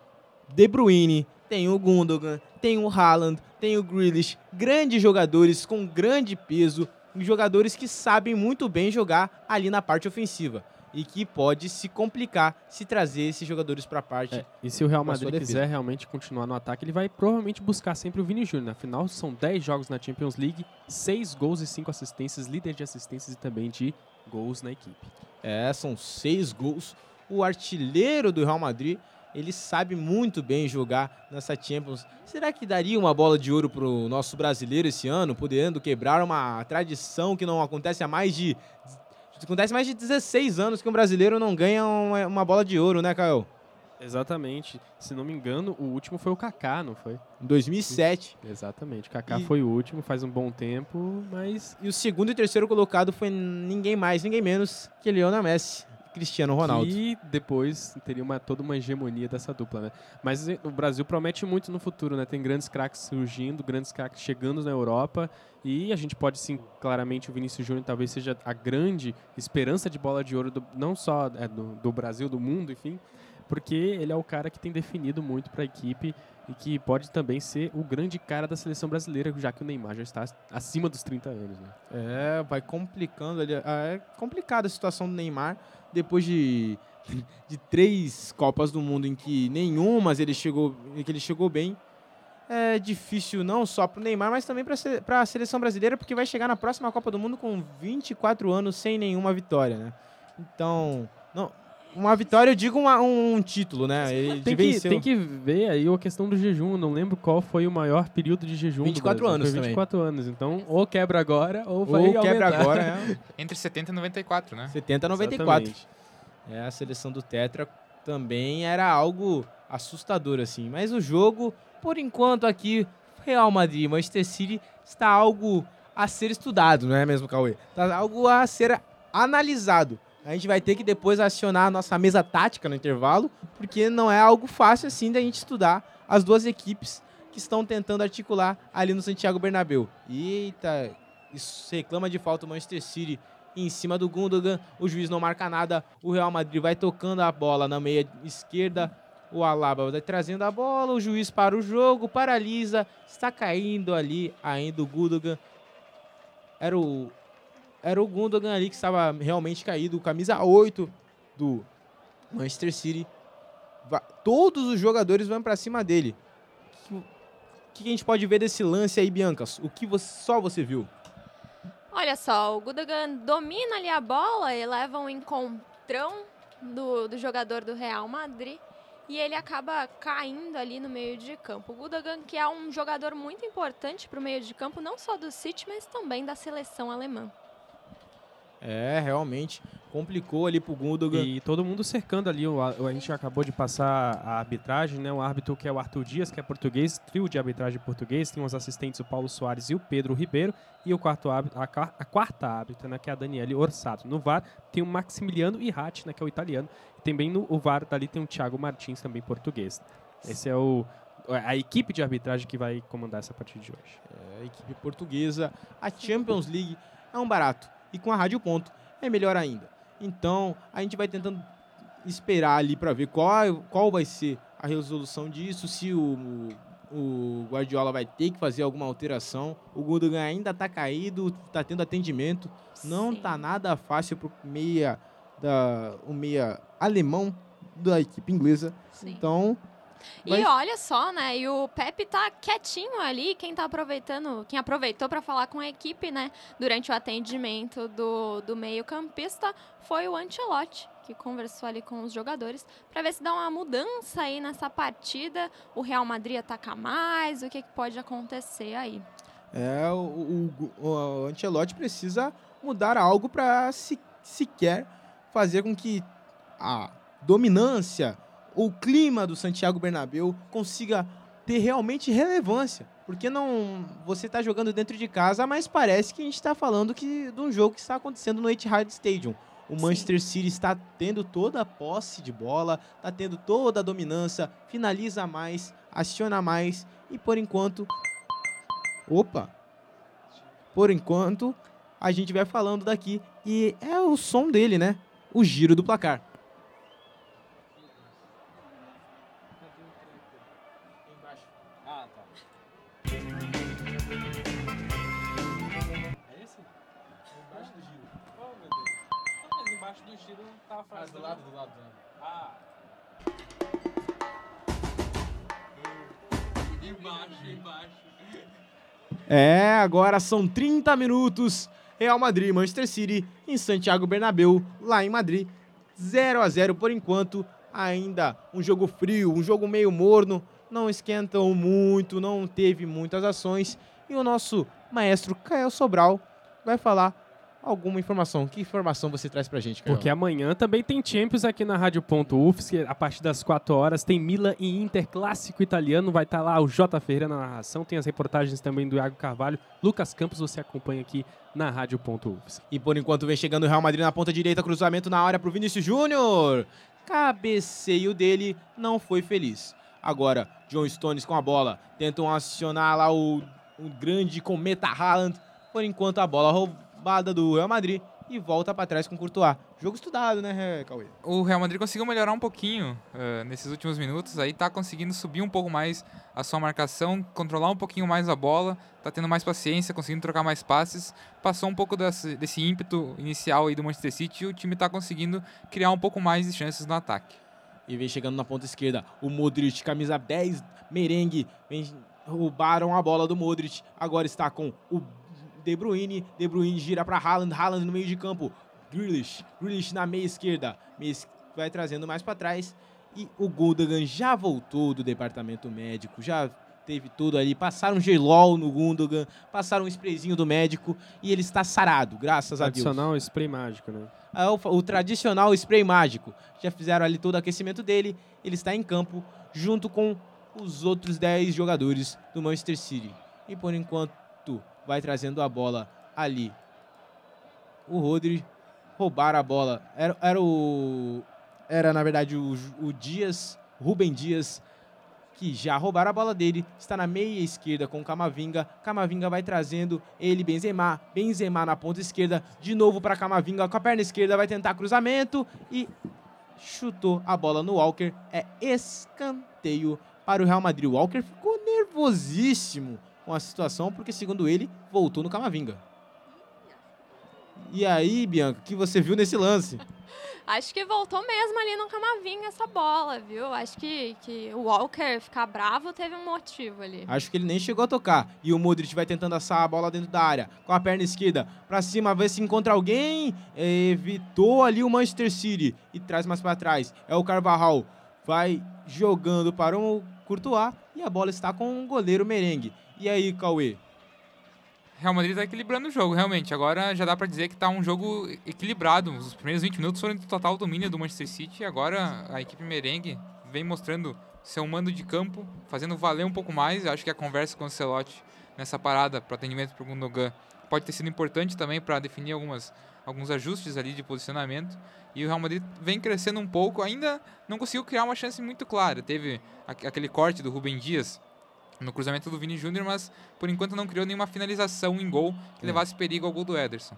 De Bruyne, tem o Gundogan, tem o Haaland, tem o Grealish, grandes jogadores com grande peso, jogadores que sabem muito bem jogar ali na parte ofensiva e que pode se complicar se trazer esses jogadores para a parte É, e se o Real Madrid quiser realmente continuar no ataque, ele vai provavelmente buscar sempre o Vini Júnior. Afinal, são 10 jogos na Champions League, 6 gols e 5 assistências, líder de assistências e também de gols na equipe. É, são seis gols. O artilheiro do Real Madrid, ele sabe muito bem jogar nessa Champions. Será que daria uma bola de ouro pro nosso brasileiro esse ano, podendo quebrar uma tradição que não acontece há mais de acontece mais de 16 anos que um brasileiro não ganha uma, uma bola de ouro, né, Caio? Exatamente. Se não me engano, o último foi o Kaká, não foi? Em 2007. Exatamente. O Kaká E- foi o último, faz um bom tempo, mas E o segundo e terceiro colocado foi ninguém mais, ninguém menos que Lionel Messi. Cristiano Ronaldo. E depois teria uma, toda uma hegemonia dessa dupla, né? Mas eh, o Brasil promete muito no futuro, né? Tem grandes craques surgindo, grandes craques chegando na Europa. E a gente pode sim, claramente, o Vinícius Júnior talvez seja a grande esperança de bola de ouro, do, não só é, do, do Brasil, do mundo, enfim. Porque ele é o cara que tem definido muito para a equipe e que pode também ser o grande cara da seleção brasileira, já que o Neymar já está acima dos 30 anos, né? É, vai complicando ali. ah, É complicada a situação do Neymar depois de, de três Copas do Mundo em que nenhumas ele chegou, que ele chegou bem. É difícil não só para o Neymar, mas também para a seleção brasileira, porque vai chegar na próxima Copa do Mundo com 24 anos sem nenhuma vitória, né? Então, não, uma vitória, eu digo uma- um título, né? Ele Tem que, tem que ver aí a questão do jejum. Não lembro qual foi o maior período de jejum. do 24 Brasil. anos Foi também. 24 anos. Então, ou quebra agora, ou vai Ou quebra aumentar. agora, é Entre 70 e 94, né? 70 a 94. Exatamente. É, a seleção do Tetra também era algo assustador, assim. Mas o jogo, por enquanto aqui, Real Madrid e Manchester City está algo a ser estudado, não é mesmo, Cauê? Está algo a ser analisado. A gente vai ter que depois acionar a nossa mesa tática no intervalo, porque não é algo fácil assim da gente estudar as duas equipes que estão tentando articular ali no Santiago Bernabéu. Eita, isso reclama de falta o Manchester City em cima do Gundogan. O juiz não marca nada. O Real Madrid vai tocando a bola na meia esquerda. O Alaba vai trazendo a bola. O juiz para o jogo, paralisa. Está caindo ali ainda o Gundogan. Era o, era o Gundogan ali que estava realmente caído. Camisa 8 do Manchester City. Todos os jogadores vão para cima dele. O que a gente pode ver desse lance aí, Biancas? O que você- só você viu? Olha só, o Gudogan domina ali a bola e leva um encontrão do, do jogador do Real Madrid e ele acaba caindo ali no meio de campo. O Gudogan, que é um jogador muito importante para o meio de campo, não só do City, mas também da seleção alemã. É, realmente complicou ali pro Gundogan. E todo mundo cercando ali. o- A, gente acabou de passar a arbitragem, né? O árbitro que é o Arthur Dias, que é português, trio de arbitragem português. Tem os assistentes o Paulo Soares e o Pedro Ribeiro. E o quarto árbitro, a, a quarta árbitra, né? Que é a Daniele Orsato. No VAR tem o Maximiliano Irratti, né? Que é o italiano. E também no o VAR dali tem o Thiago Martins, também português. Esse é o a equipe de arbitragem que vai comandar essa partida de hoje. É, a equipe portuguesa. A Champions League é um barato. E com a Rádio Ponto é melhor ainda. Então, a gente vai tentando esperar ali para ver qual, qual vai ser a resolução disso, se o, o Guardiola vai ter que fazer alguma alteração. O Gundogan ainda tá caído, tá tendo atendimento. Não Sim. tá nada fácil pro meia da o meia alemão da equipe inglesa. Sim. Então, Vai- E olha só, né? E o Pepe tá quietinho ali. Quem tá aproveitando, quem aproveitou para falar com a equipe, né? Durante o atendimento do, do meio-campista foi o Ancelotti, que conversou ali com os jogadores para ver se dá uma mudança aí nessa partida. O Real Madrid ataca mais, o que, que pode acontecer aí. É, o, o, o, o Ancelotti precisa mudar algo para se, sequer fazer com que a dominância, o clima do Santiago Bernabéu consiga ter realmente relevância. Porque não você está jogando dentro de casa, mas parece que a gente está falando que, de um jogo que está acontecendo no Etihad Stadium. O Sim. Manchester City está tendo toda a posse de bola, está tendo toda a dominância, finaliza mais, aciona mais e por enquanto Opa! Por enquanto, a gente vai falando daqui e é o som dele, né? O giro do placar. Não tá fácil. do lado, do lado. Ah. Embaixo, embaixo. É, agora são 30 minutos. Real Madrid, Manchester City em Santiago Bernabéu, lá em Madrid. 0 a 0 por enquanto. Ainda um jogo frio, um jogo meio morno. Não esquentam muito, não teve muitas ações. E o nosso maestro Caio Sobral vai falar alguma informação. Que informação você traz pra gente, Caio? Porque amanhã também tem Champions aqui na Rádio.UFSC, a partir das 4 horas. Tem Milan e Inter, clássico italiano. Vai estar lá o J. Ferreira na narração. Tem as reportagens também do Iago Carvalho. Lucas Campos, você acompanha aqui na Rádio.UFSC. E por enquanto vem chegando o Real Madrid na ponta direita, cruzamento na área pro Vinícius Júnior. Cabeceio dele não foi feliz. Agora, John Stones com a bola. Tentam acionar lá o, o grande cometa Haaland. Por enquanto, a bola roubada do Real Madrid e volta para trás com o Courtois. Jogo estudado, né, Cauê? O Real Madrid conseguiu melhorar um pouquinho uh, nesses últimos minutos, aí tá conseguindo subir um pouco mais a sua marcação, controlar um pouquinho mais a bola, tá tendo mais paciência, conseguindo trocar mais passes, passou um pouco desse, desse ímpeto inicial aí do Manchester City e o time tá conseguindo criar um pouco mais de chances no ataque. E vem chegando na ponta esquerda o Modric, camisa 10, merengue, vem, roubaram a bola do Modric, agora está com o de Bruyne, De Bruyne gira para Haaland, Haaland no meio de campo, Grealish, Grealish na meia esquerda, vai trazendo mais para trás. E o Gundogan já voltou do departamento médico, já teve tudo ali, passaram gelol no Gundogan, passaram um sprayzinho do médico. E ele está sarado, graças a Deus. Tradicional spray mágico, né? É o, o, tradicional spray mágico. Já fizeram ali todo o aquecimento dele, ele está em campo junto com os outros 10 jogadores do Manchester City. E por enquanto vai trazendo a bola ali. O Rodri roubar a bola. Era, era o. Era, na verdade, o, o Dias, Rubem Dias, que já roubaram a bola dele. Está na meia esquerda com o Camavinga. Camavinga vai trazendo ele, Benzema. Benzema na ponta esquerda. De novo para Camavinga com a perna esquerda. Vai tentar cruzamento e chutou a bola no Walker. É escanteio para o Real Madrid. O Walker ficou nervosíssimo com a situação, porque, segundo ele, voltou no Camavinga. E aí, Bianca, o que você viu nesse lance? Acho que voltou mesmo ali no Camavinga essa bola, viu? Acho que, que o Walker ficar bravo teve um motivo ali. Acho que ele nem chegou a tocar. E o Modric vai tentando assar a bola dentro da área, com a perna esquerda, pra cima, ver se encontra alguém. Evitou ali o Manchester City e traz mais para trás. É o Carvajal. Vai jogando para o Courtois e a bola está com o goleiro Merengue. E aí, Cauê? Real Madrid está equilibrando o jogo, realmente. Agora já dá para dizer que está um jogo equilibrado. Os primeiros 20 minutos foram de total domínio do Manchester City. E agora a equipe merengue vem mostrando seu mando de campo, fazendo valer um pouco mais. Eu acho que a conversa com o Celotti nessa parada para atendimento para o Gundogan pode ter sido importante também para definir algumas, alguns ajustes ali de posicionamento. E o Real Madrid vem crescendo um pouco, ainda não conseguiu criar uma chance muito clara. Teve aquele corte do Rubem Dias no cruzamento do Vini Júnior, mas por enquanto não criou nenhuma finalização em gol que é. levasse perigo ao gol do Ederson.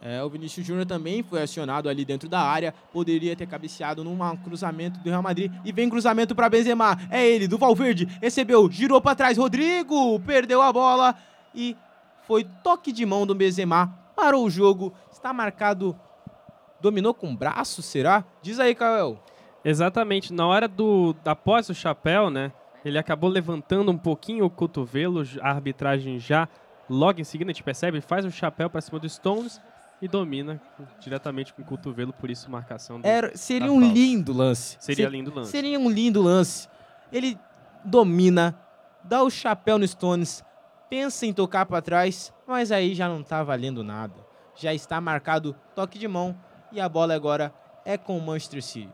É, o Vinícius Júnior também foi acionado ali dentro da área, poderia ter cabeceado num cruzamento do Real Madrid e vem cruzamento para Benzema. É ele, do Valverde, recebeu, girou para trás, Rodrigo perdeu a bola e foi toque de mão do Benzema, parou o jogo, está marcado, dominou com o braço, será? Diz aí, Cael. Exatamente, na hora do após o chapéu, né? Ele acabou levantando um pouquinho o cotovelo, a arbitragem já logo em seguida a gente percebe, faz o chapéu para cima do Stones e domina diretamente com o cotovelo, por isso marcação do, Era, Seria um falta. lindo lance. Seria Ser, lindo lance. Seria um lindo lance. Ele domina, dá o chapéu no Stones, pensa em tocar para trás, mas aí já não está valendo nada. Já está marcado toque de mão e a bola agora é com o Manchester City.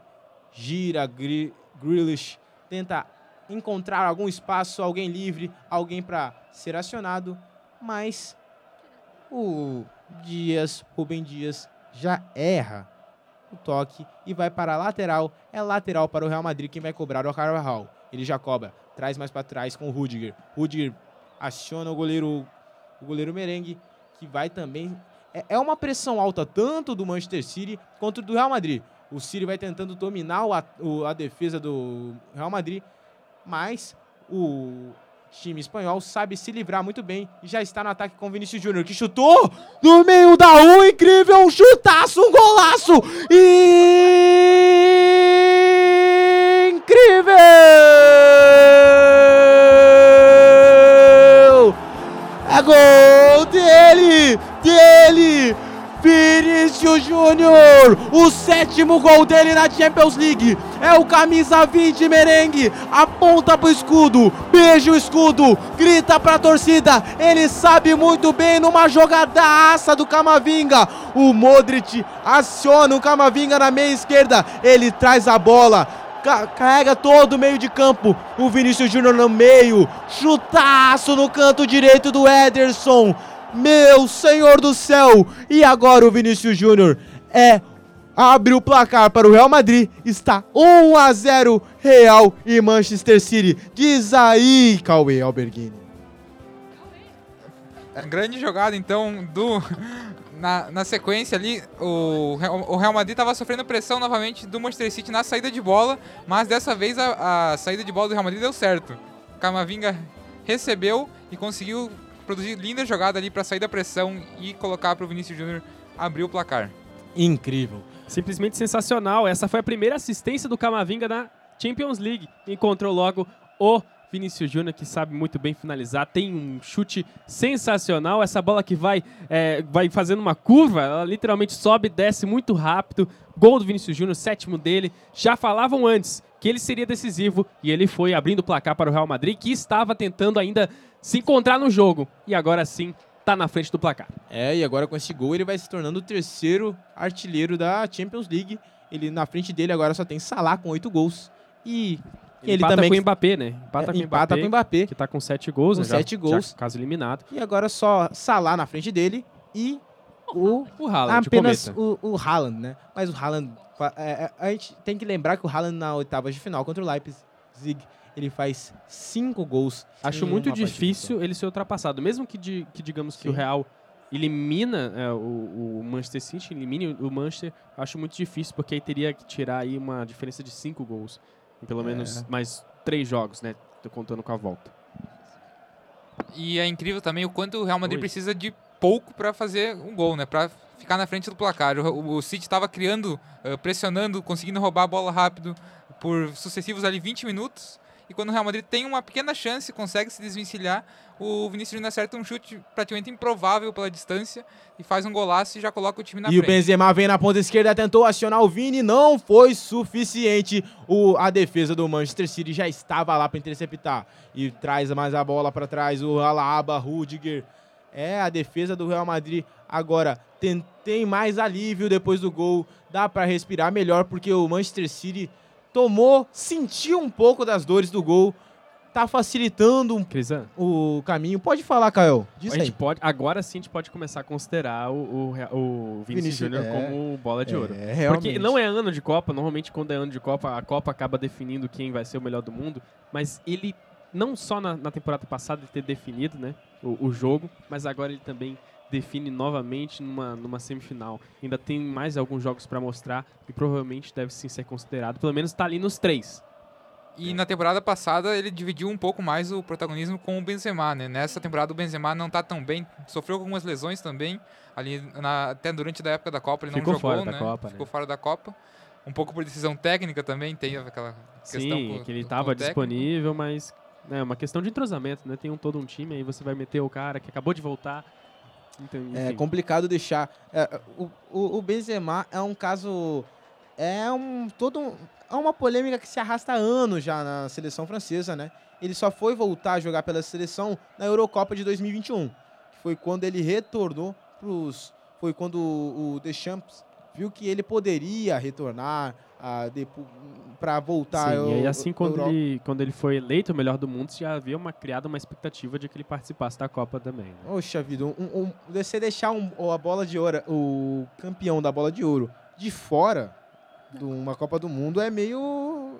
Gira Grealish, tenta encontrar algum espaço, alguém livre, alguém para ser acionado, mas o Dias, Rubem Dias, já erra o toque e vai para a lateral. É lateral para o Real Madrid quem vai cobrar o Carvajal. Ele já cobra, traz mais para trás com o Rudiger. Rudiger aciona o goleiro, o goleiro merengue, que vai também. É, é uma pressão alta tanto do Manchester City quanto do Real Madrid. O City vai tentando dominar a, a defesa do Real Madrid mas o time espanhol sabe se livrar muito bem e já está no ataque com Vinícius Júnior, que chutou no meio da rua, incrível, um chutaço, um golaço, incrível! É gol dele, dele, Vinícius Júnior, o sétimo gol dele na Champions League. É o camisa 20 merengue. Aponta pro escudo, beija o escudo, grita pra torcida. Ele sabe muito bem numa jogadaça do Camavinga. O Modric aciona o Camavinga na meia esquerda. Ele traz a bola. ca- Carrega todo o meio de campo. O Vinícius Júnior no meio. Chutaço no canto direito do Ederson. Meu Senhor do céu! E agora o Vinícius Júnior é abre o placar para o Real Madrid. Está 1 a 0 Real e Manchester City. Diz aí, Cauê Alberghini. Grande jogada, então, do. Na, na sequência ali, o, o Real Madrid estava sofrendo pressão novamente do Manchester City na saída de bola, mas dessa vez a, a saída de bola do Real Madrid deu certo. Camavinga recebeu e conseguiu produzir linda jogada ali para sair da pressão e colocar para o Vinícius Júnior abrir o placar. Incrível. Simplesmente sensacional. Essa foi a primeira assistência do Camavinga na Champions League. Encontrou logo o Vinícius Júnior, que sabe muito bem finalizar. Tem um chute sensacional. Essa bola que vai, é, vai fazendo uma curva, ela literalmente sobe e desce muito rápido. Gol do Vinícius Júnior, sétimo dele. Já falavam antes que ele seria decisivo e ele foi abrindo o placar para o Real Madrid, que estava tentando ainda se encontrar no jogo. E agora sim está na frente do placar. É, e agora com esse gol ele vai se tornando o terceiro artilheiro da Champions League. Ele na frente dele agora só tem Salah com oito gols. E ele Empata também com o Mbappé, né? Empata é, com o empata Mbappé, com o Mbappé. que tá com sete gols, Com né? Já- sete gols. Já, caso eliminado. E agora só Salah na frente dele e o O Haaland, apenas o, o Haaland, né? Mas o Haaland, é, é, a gente tem que lembrar que o Haaland na oitava de final contra o Leipzig, ele faz cinco gols. Acho muito partida difícil ele ser ultrapassado. Mesmo que, di- que digamos que o Sim. Real elimina é, o, o Manchester City, elimine o Manchester, acho muito difícil, porque aí teria que tirar aí uma diferença de cinco gols. Em pelo É. menos mais três jogos, né? Tô contando com a volta. E é incrível também o quanto o Real Madrid Oi. precisa de pouco para fazer um gol, né? Para ficar na frente do placar. O, o City estava criando, eh, pressionando, conseguindo roubar a bola rápido por sucessivos ali 20 minutos. E quando o Real Madrid tem uma pequena chance, consegue se desvencilhar, o Vinícius Júnior acerta um chute praticamente improvável pela distância e faz um golaço e já coloca o time na E o frente. Benzema vem na ponta esquerda, tentou acionar o Vini, não foi suficiente. O, a defesa do Manchester City já estava lá para interceptar. E traz mais a bola para trás, o Alaba, Rudiger. É, a defesa do Real Madrid agora tem, tem mais alívio depois do gol. Dá para respirar melhor porque o Manchester City tomou, sentiu um pouco das dores do gol. Tá facilitando um- Crisan, o caminho. Pode falar, Caio. Diz a aí. gente pode, agora sim a gente pode começar a considerar o, o, o Vinícius Vinícius, Júnior é. como bola de ouro. É, realmente. Porque não é ano de Copa, normalmente quando é ano de Copa, a Copa acaba definindo quem vai ser o melhor do mundo, mas ele, não só na, na temporada passada ele ter definido né, o, o jogo, mas agora ele também define novamente numa, numa semifinal. Ainda tem mais alguns jogos para mostrar e provavelmente deve sim ser considerado, pelo menos tá ali nos três. E na temporada passada ele dividiu um pouco mais o protagonismo com o Benzema, né? Nessa temporada o Benzema não tá tão bem, sofreu algumas lesões também, ali na- até durante a época da Copa ele não Ficou jogou, fora da né? Copa, Ficou né? fora da Copa. Um pouco por decisão técnica também, tem aquela questão Sim, com, que ele estava disponível, mas é uma questão de entrosamento, né? Tem um, todo um time, aí você vai meter o cara que acabou de voltar. Então, É complicado deixar. é, o, o, o Benzema é um caso. É um. Todo um- é uma polêmica que se arrasta há anos já na seleção francesa, né? Ele só foi voltar a jogar pela seleção na Eurocopa de 2021. Que foi quando ele retornou pros. Foi quando o, o Deschamps viu que ele poderia retornar para voltar. Sim, ao- e aí assim quando Europa. ele, quando ele foi eleito o melhor do mundo, já havia uma, criado uma expectativa de que ele participasse da Copa também. né? Poxa vida, um, um- você deixar um- a bola de ouro, o campeão da bola de ouro, de fora de uma Copa do Mundo é meio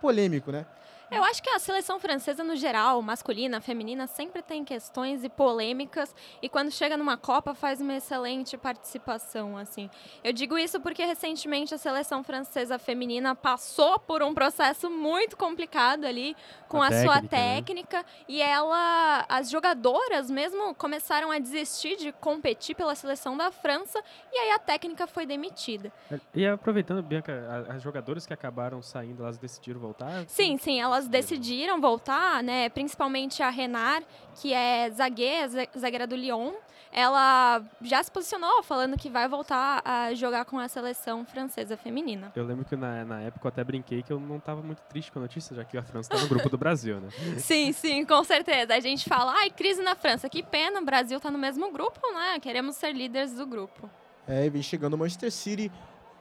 polêmico, né? Eu acho que a seleção francesa, no geral, masculina, feminina, sempre tem questões e polêmicas. E quando chega numa Copa, faz uma excelente participação, assim. Eu digo isso porque, recentemente, a seleção francesa feminina passou por um processo muito complicado ali com A a, sua técnica, né? técnica. E ela... As jogadoras mesmo começaram a desistir de competir pela seleção da França. E aí a técnica foi demitida. E aproveitando, Bianca, as jogadoras que acabaram saindo, elas decidiram voltar? Sim, sim, elas elas decidiram voltar, né? Principalmente a Renard, que é zagueira, za- zagueira do Lyon. Ela já se posicionou falando que vai voltar a jogar com a seleção francesa feminina. Eu lembro que na, na época eu até brinquei que eu não tava muito triste com a notícia, já que a França tá no grupo do Brasil, né? Sim, sim, com certeza. A gente fala, ai, crise na França, que pena, o Brasil tá no mesmo grupo, né? Queremos ser líderes do grupo. É, e vem chegando o Manchester City.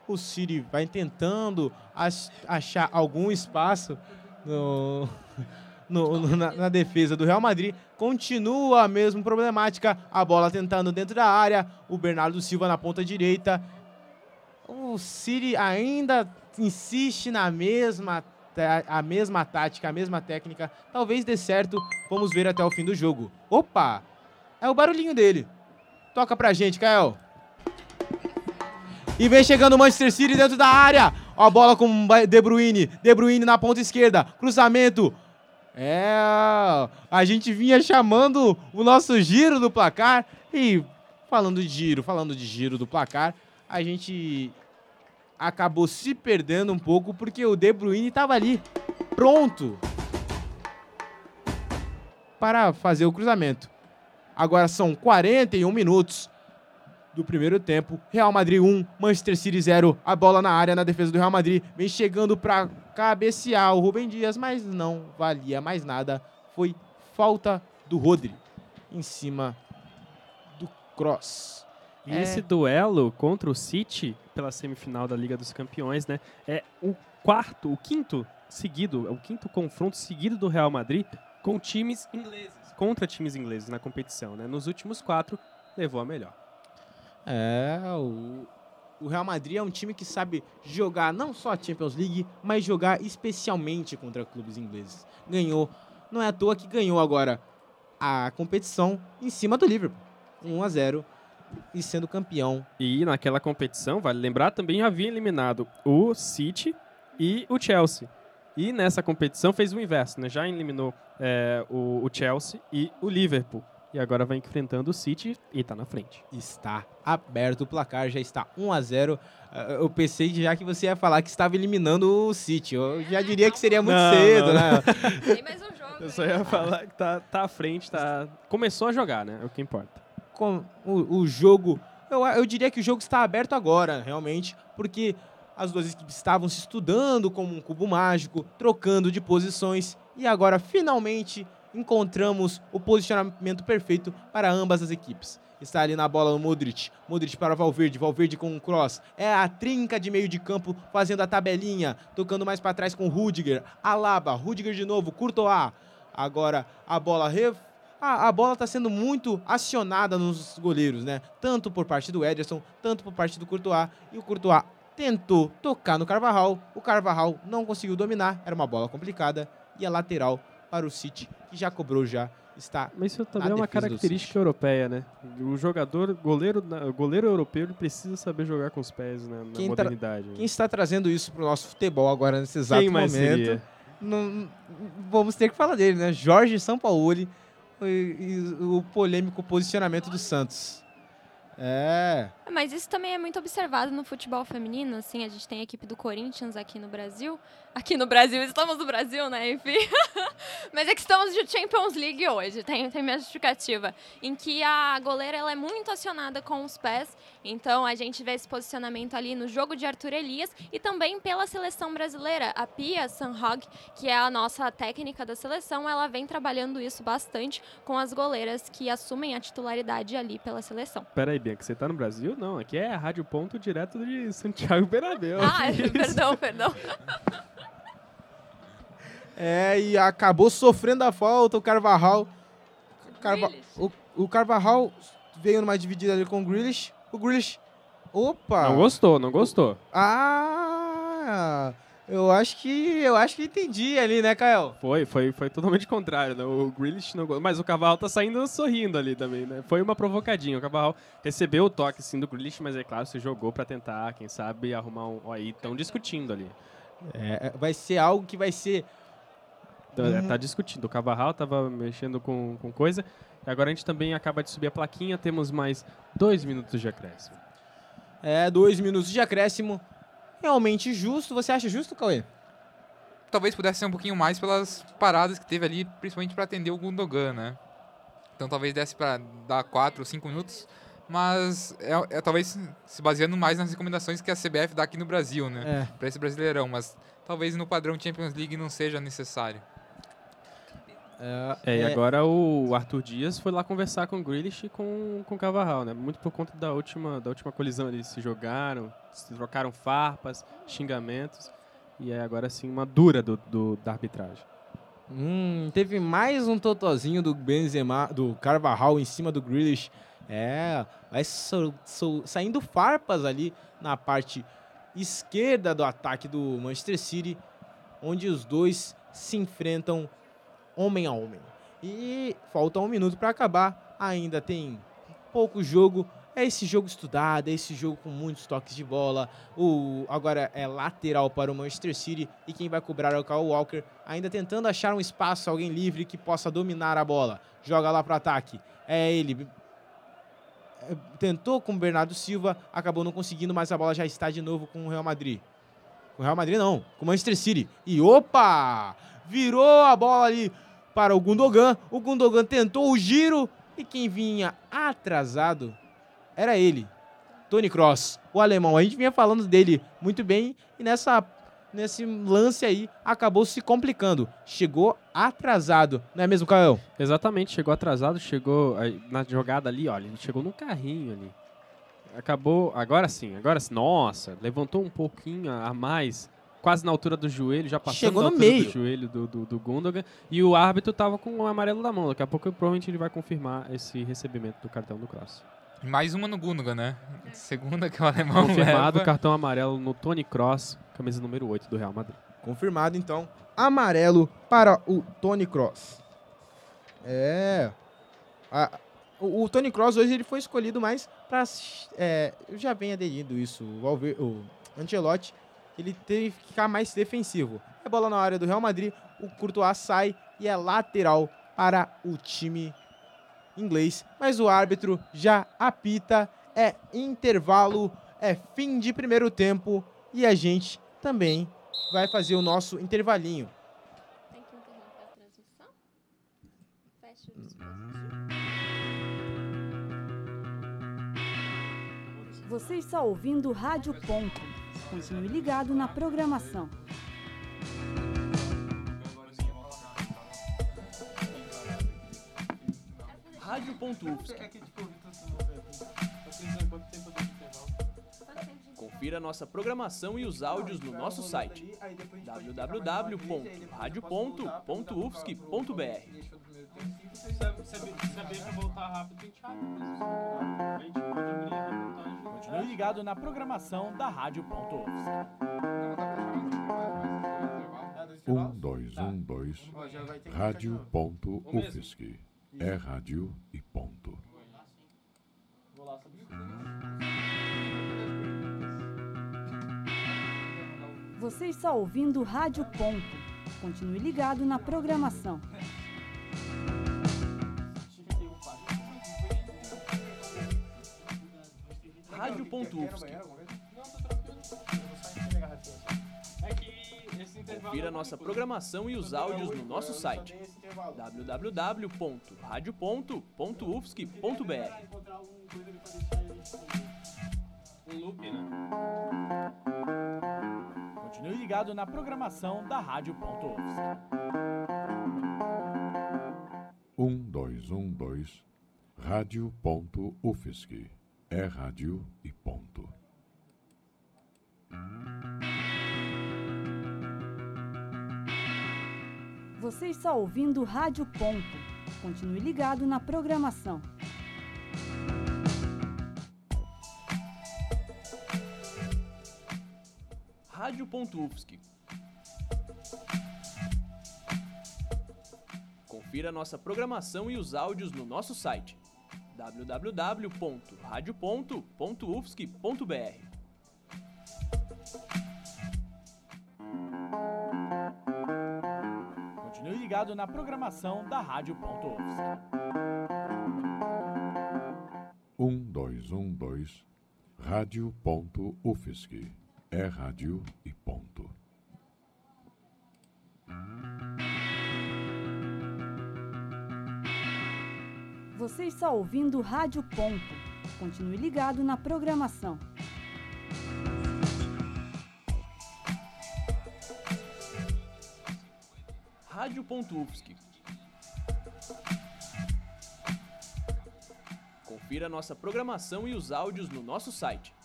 O City vai tentando ach- achar algum espaço no, no- no- na, na defesa do Real Madrid. Continua a mesma problemática. A bola tentando dentro da área. O Bernardo Silva na ponta direita. O City ainda insiste na mesma, a mesma tática, a mesma técnica. Talvez dê certo. Vamos ver até o fim do jogo. Opa! É o barulhinho dele. Toca pra gente, Kael. E vem chegando o Manchester City dentro da área. Ó a bola com De Bruyne. De Bruyne na ponta esquerda. Cruzamento. É, a gente vinha chamando o nosso giro do placar. E falando de giro, falando de giro do placar, a gente acabou se perdendo um pouco porque o De Bruyne estava ali, pronto para fazer o cruzamento. Agora são 41 minutos do primeiro tempo. Real Madrid 1, Manchester City 0. A bola na área na defesa do Real Madrid. Vem chegando para cabecear o Rubem Dias, mas não valia mais nada. Foi falta do Rodri em cima do Cross. E É. esse duelo contra o City pela semifinal da Liga dos Campeões, né? É o quarto, o quinto seguido, é o quinto confronto seguido do Real Madrid com times ingleses, contra times ingleses na competição, né? Nos últimos quatro levou a melhor. É, o, o Real Madrid é um time que sabe jogar não só a Champions League, mas jogar especialmente contra clubes ingleses. Ganhou, não é à toa que ganhou agora a competição em cima do Liverpool, 1 a 0 e sendo campeão. E naquela competição, vale lembrar, também havia eliminado o City e o Chelsea. E nessa competição fez o inverso, né? Já eliminou é, o, o Chelsea e o Liverpool. E agora vai enfrentando o City e tá na frente. Está aberto o placar, já está 1 a 0. Ah, Eu pensei já que você ia falar que estava eliminando o City. Eu já diria que seria muito Não, cedo, não, né? Tem mais um jogo. Eu só ia falar que tá, tá à frente, tá... Começou a jogar, né? É o que importa. com o, o jogo. Eu, eu diria que o jogo está aberto agora, realmente, porque as duas equipes estavam se estudando como um cubo mágico, trocando de posições, e agora finalmente encontramos o posicionamento perfeito para ambas as equipes. Está ali na bola o Modric. Modric para Valverde. Valverde com o cross. É a trinca de meio de campo fazendo a tabelinha. Tocando mais para trás com Rudiger. Alaba. Rudiger de novo. Courtois. Agora a bola ref... a, a bola está sendo muito acionada nos goleiros, né? Tanto por parte do Ederson, tanto por parte do Courtois. E o Courtois tentou tocar no Carvajal. O Carvajal não conseguiu dominar. Era uma bola complicada. E a lateral para o City, que já cobrou já. Está Mas isso também é uma característica europeia, né? O jogador, goleiro, goleiro europeu, ele precisa saber jogar com os pés né? na Quem modernidade. né? Quem está trazendo isso para o nosso futebol agora nesse exato Quem mais momento? seria? Não- vamos ter que falar dele, né? Jorge Sampaoli e, e o polêmico posicionamento do Santos. É. Mas isso também é muito observado no futebol feminino, assim, a gente tem a equipe do Corinthians aqui no Brasil. Aqui no Brasil, estamos no Brasil, né, enfim. Mas é que estamos de Champions League hoje, tem, tem minha justificativa. Em que a goleira ela é muito acionada com os pés, então a gente vê esse posicionamento ali no jogo de Arthur Elias e também pela seleção brasileira. A Pia Sanhog, que é a nossa técnica da seleção, ela vem trabalhando isso bastante com as goleiras que assumem a titularidade ali pela seleção. Pera aí, Bianca, você tá no Brasil? Não, aqui é Rádio Ponto direto de Santiago Bernabéu. Ah, isso? perdão, perdão. É, e acabou sofrendo a falta o Carvajal. Carva- o, o Carvajal veio numa dividida ali com o Grealish. O Grealish... Opa! Não gostou, não gostou. Ah! Eu acho que... Eu acho que entendi ali, né, Kael? Foi, foi, foi totalmente contrário, né? O Grealish não. Mas o Cavarral tá saindo sorrindo ali também, né? Foi uma provocadinha. O Cavarral recebeu o toque, sim, do Grealish, mas é claro, se jogou pra tentar, quem sabe, arrumar um... Aí estão discutindo ali. É, vai ser algo que vai ser... Então, é, Uhum. Tá discutindo. O Cavarral tava mexendo com, com coisa. E agora a gente também acaba de subir a plaquinha. Temos mais dois minutos de acréscimo. É, dois minutos de acréscimo. Realmente justo. Você acha justo, Cauê? talvez pudesse ser um pouquinho mais pelas paradas que teve ali, principalmente para atender o Gundogan, né? Então talvez desse para dar 4 ou 5 minutos, mas é, é, talvez se baseando mais nas recomendações que a CBF dá aqui no Brasil, né? É. Para esse Brasileirão, mas talvez no padrão Champions League não seja necessário. É, e agora o Arthur Dias foi lá conversar com o Grealish e com, com o Cavarral, né? Muito por conta da última, da última colisão. Eles se jogaram, se trocaram farpas, xingamentos. E é agora sim uma dura do, do, da arbitragem. Hum, teve mais um totozinho do Benzema, do Carvajal em cima do Grealish. É, vai so- so- saindo farpas ali na parte esquerda do ataque do Manchester City, onde os dois se enfrentam homem a homem. E falta um minuto para acabar, ainda tem pouco jogo. É esse jogo estudado, é esse jogo com muitos toques de bola. O agora é lateral para o Manchester City e quem vai cobrar é o Kyle Walker, ainda tentando achar um espaço, alguém livre que possa dominar a bola. Joga lá para ataque. É ele. É, Tentou com o Bernardo Silva, acabou não conseguindo, mas a bola já está de novo com o Real Madrid. Com o Real Madrid não, com o Manchester City. E opa! Virou a bola ali para o Gundogan. O Gundogan tentou o giro e quem vinha atrasado era ele, Tony Cross, o alemão. A gente vinha falando dele muito bem e nessa nesse lance aí acabou se complicando. Chegou atrasado, não é mesmo, Caio? Exatamente, chegou atrasado, chegou aí, na jogada ali, olha, ele chegou no carrinho ali. Acabou, agora sim, agora sim. Nossa, levantou um pouquinho a mais, quase na altura do joelho, já passando Chegou no altura meio. do joelho do, do, do Gundogan. E o árbitro tava com o amarelo na mão. Daqui a pouco provavelmente ele vai confirmar esse recebimento do cartão do Cross. Mais uma no Gundogan, né? Segunda que o alemão Confirmado, leva. cartão amarelo no Tony Cross, camisa número 8 do Real Madrid. Confirmado, então. Amarelo para o Tony Cross. É. A- o, o Tony Cross hoje ele foi escolhido mais para. É, eu já venho aderindo isso. O, Alver, o Ancelotti ele teve que ficar mais defensivo. É bola na área do Real Madrid. O Courtois sai e é lateral para o time inglês. Mas o árbitro já apita. É intervalo. É fim de primeiro tempo. E a gente também vai fazer o nosso intervalinho. Você está ouvindo Rádio Ponto. Continue ligado na programação. Rádio.UFSC. Confira nossa programação e os áudios no nosso site www.radio.ufsc.br. Continue ligado na programação da Rádio.UFSC. Um, dois, um, dois. Rádio ponto UFSC. É rádio e ponto. Você está ouvindo Rádio Ponto. Continue ligado na programação. Rádio.UFSC. Confira nossa programação e os áudios no nosso site www.radio.ufsc.br. Continue ligado na programação da. Um, dois, um, dois. Rádio ponto UFSC. É rádio e ponto. Você está ouvindo Rádio Ponto. Continue ligado na programação. Rádio.UFSC. Confira nossa programação e os áudios no nosso site www.radio.ufsc.br. Continue ligado na programação da Rádio.UFSC. Um, dois, um, dois. Rádio ponto UFSC. É rádio e ponto. Você está ouvindo Rádio Ponto. Continue ligado na programação. Rádio.UFSC. Confira nossa programação e os áudios no nosso site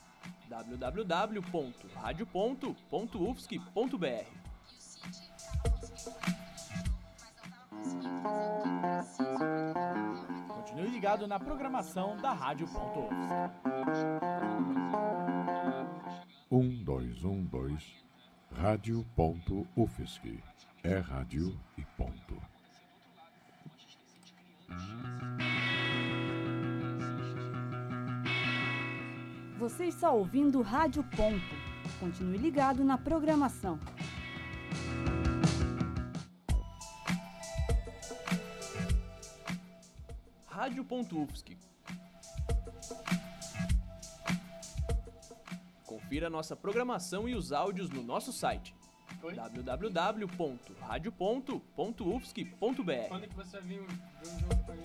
www.radio.ufsc.br. Continue ligado na programação da Rádio.UFSC. Um, dois, um, dois. Rádio.UFSC. É rádio e ponto. Você está ouvindo Rádio Ponto. Continue ligado na programação. Rádio.UFSC. Confira nossa programação e os áudios no nosso site www.radio.ufsc.br. Quando que você vai vir um jogo pra mim?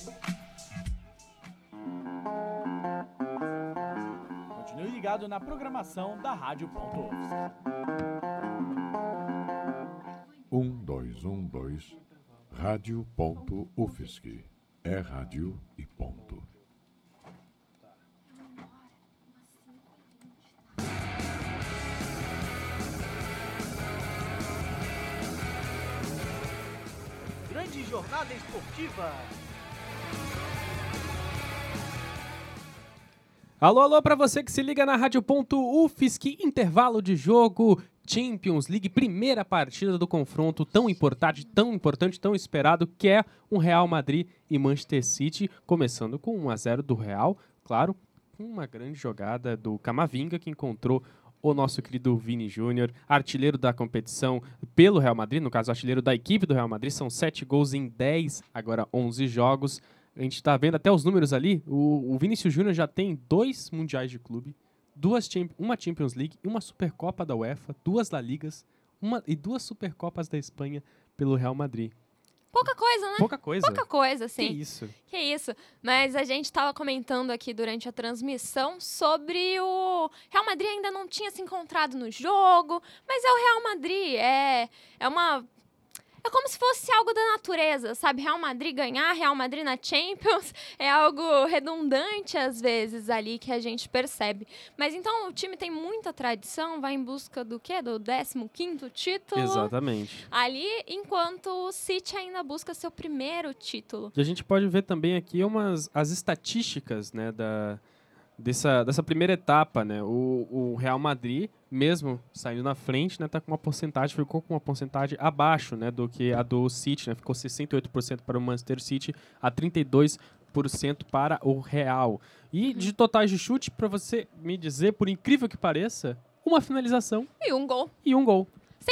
Continue ligado na programação da Rádio.UFSC. Um, dois, um, dois. Rádio.UFSC. É rádio e ponto. Grande jornada esportiva. Alô, alô, pra você que se liga na Rádio.UFSC, intervalo de jogo, Champions League, primeira partida do confronto tão importante, tão importante, tão esperado, que é um Real Madrid e Manchester City, começando com 1 a 0 do Real, claro, uma grande jogada do Camavinga, que encontrou o nosso querido Vini Júnior, artilheiro da competição pelo Real Madrid, no caso, artilheiro da equipe do Real Madrid, são 7 gols em 10, agora 11 jogos. A gente tá vendo até os números ali. O, o Vinícius Júnior já tem dois mundiais de clube, duas uma Champions League, uma Supercopa da UEFA, duas La Ligas uma, e duas Supercopas da Espanha pelo Real Madrid. Pouca coisa, né? Pouca coisa. Pouca coisa, Que assim. isso. Que isso. Mas a gente estava comentando aqui durante a transmissão sobre o Real Madrid ainda não tinha se encontrado no jogo, mas é o Real Madrid, é é uma é como se fosse algo da natureza, sabe? Real Madrid ganhar, Real Madrid na Champions, é algo redundante às vezes ali que a gente percebe. Mas então o time tem muita tradição, vai em busca do quê? Do 15º título? Exatamente. Ali, enquanto o City ainda busca seu primeiro título. E a gente pode ver também aqui umas as estatísticas, né, da dessa, dessa primeira etapa, né? O, o Real Madrid, mesmo saindo na frente, né, tá com uma porcentagem, ficou com uma porcentagem abaixo, né, do que a do City, né? Ficou 68% para o Manchester City, a 32% para o Real. E de totais de chute, para você me dizer, por incrível que pareça, uma finalização E um gol. e um gol.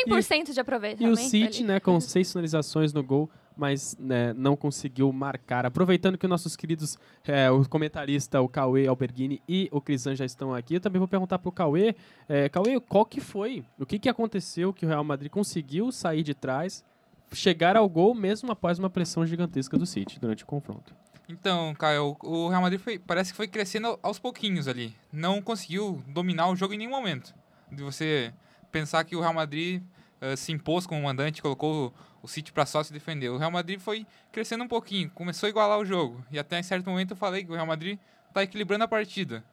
100% de E aproveitamento. o City, ali. né, com seis finalizações no gol, mas né, não conseguiu marcar. Aproveitando que nossos queridos, é, o comentarista, o Cauê Alberghini e o Crisan já estão aqui, eu também vou perguntar pro Cauê, é, Cauê, qual que foi? O que, que aconteceu que o Real Madrid conseguiu sair de trás, chegar ao gol mesmo após uma pressão gigantesca do City durante o confronto? Então, Caio, o Real Madrid foi- parece que foi crescendo aos pouquinhos ali. Não conseguiu dominar o jogo em nenhum momento. De você pensar que o Real Madrid eh, se impôs como mandante, colocou o City para só se defender. O Real Madrid foi crescendo um pouquinho, começou a igualar o jogo. E até em certo momento eu falei que o Real Madrid está equilibrando a partida.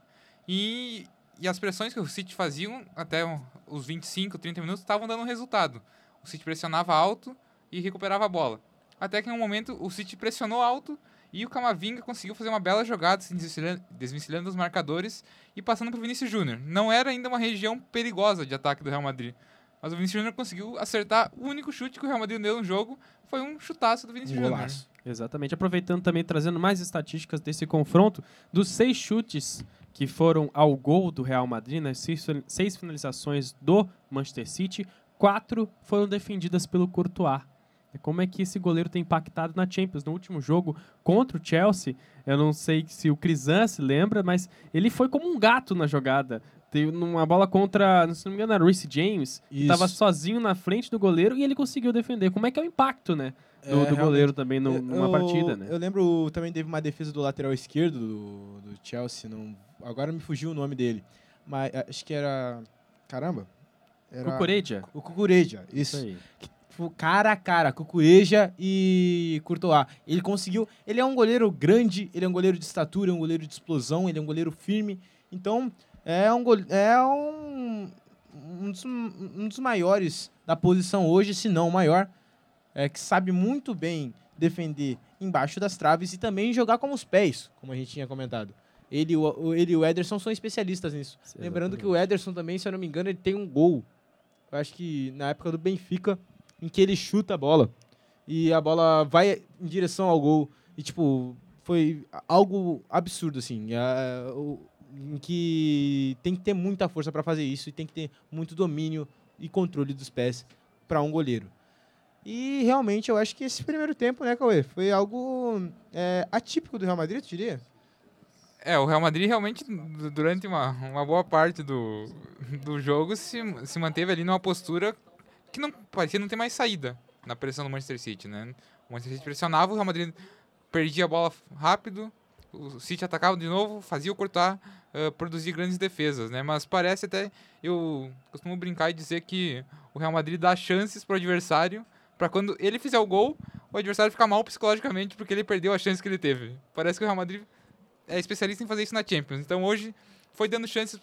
E, e as pressões que o City faziam até os 25, 30 minutos estavam dando resultado. O City pressionava alto e recuperava a bola. Até que em um momento o City pressionou alto e o Camavinga conseguiu fazer uma bela jogada, se desvencilhando, desvencilhando dos marcadores e passando para o Vinícius Júnior. Não era ainda uma região perigosa de ataque do Real Madrid. Mas o Vinícius Júnior conseguiu acertar o único chute que o Real Madrid deu no jogo. Foi um chutaço do Vinícius Júnior. Exatamente. Aproveitando também, trazendo mais estatísticas desse confronto, dos seis chutes que foram ao gol do Real Madrid, né, seis, seis finalizações do Manchester City, quatro foram defendidas pelo Courtois. Como é que esse goleiro tem impactado na Champions? No último jogo contra o Chelsea, eu não sei se o Crisan se lembra, mas ele foi como um gato na jogada. Teve numa bola contra, se não me engano, era Reece James, que Isso. tava sozinho na frente do goleiro e ele conseguiu defender. Como é que é o impacto, né? Do, É, do goleiro também no- Eu- numa partida, né? Eu lembro também teve uma defesa do lateral esquerdo do, do Chelsea, não, agora me fugiu o nome dele, mas eh, acho que era caramba, era Cucureja. o Cucureja, Isso isso. aí. Tipo, cara a cara, Cucureja e Courtois. Ele conseguiu. Ele é um goleiro grande, ele é um goleiro de estatura, é um goleiro de explosão, ele é um goleiro firme. Então, é um, é um, um, dos, um dos maiores da posição hoje, se não o maior. É, que sabe muito bem defender embaixo das traves e também jogar com os pés, como a gente tinha comentado. Ele, e o, ele e o Ederson são especialistas nisso. Lembrando que o Ederson também, se eu não me engano, ele tem um gol. Eu acho que na época do Benfica, em que ele chuta a bola. E a bola vai em direção ao gol. E, tipo, foi algo absurdo, assim. o- em que tem que ter muita força para fazer isso e tem que ter muito domínio e controle dos pés para um goleiro. E realmente eu acho que esse primeiro tempo, né, Cauê, foi algo é, atípico do Real Madrid, tu diria? É, o Real Madrid realmente, du- durante uma, uma boa parte do, do jogo, se, se manteve ali numa postura que não parecia não ter mais saída na pressão do Manchester City, né? O Manchester City pressionava, o Real Madrid perdia a bola rápido, o City atacava de novo, fazia o Courtois eh, produzir grandes defesas, né? Mas parece até, eu costumo brincar e dizer que o Real Madrid dá chances pro adversário para quando ele fizer o gol, o adversário ficar mal psicologicamente porque ele perdeu a chance que ele teve. Parece que o Real Madrid é especialista em fazer isso na Champions. Então hoje foi dando chances.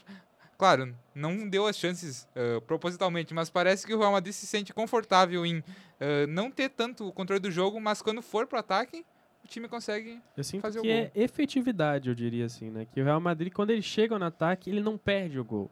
Claro, não deu as chances eh, propositalmente, mas parece que o Real Madrid se sente confortável em eh, não ter tanto o controle do jogo, mas quando for pro ataque, o time consegue. Eu sinto fazer o que é efetividade, eu diria assim, né? Que o Real Madrid, quando ele chega no ataque, ele não perde o gol.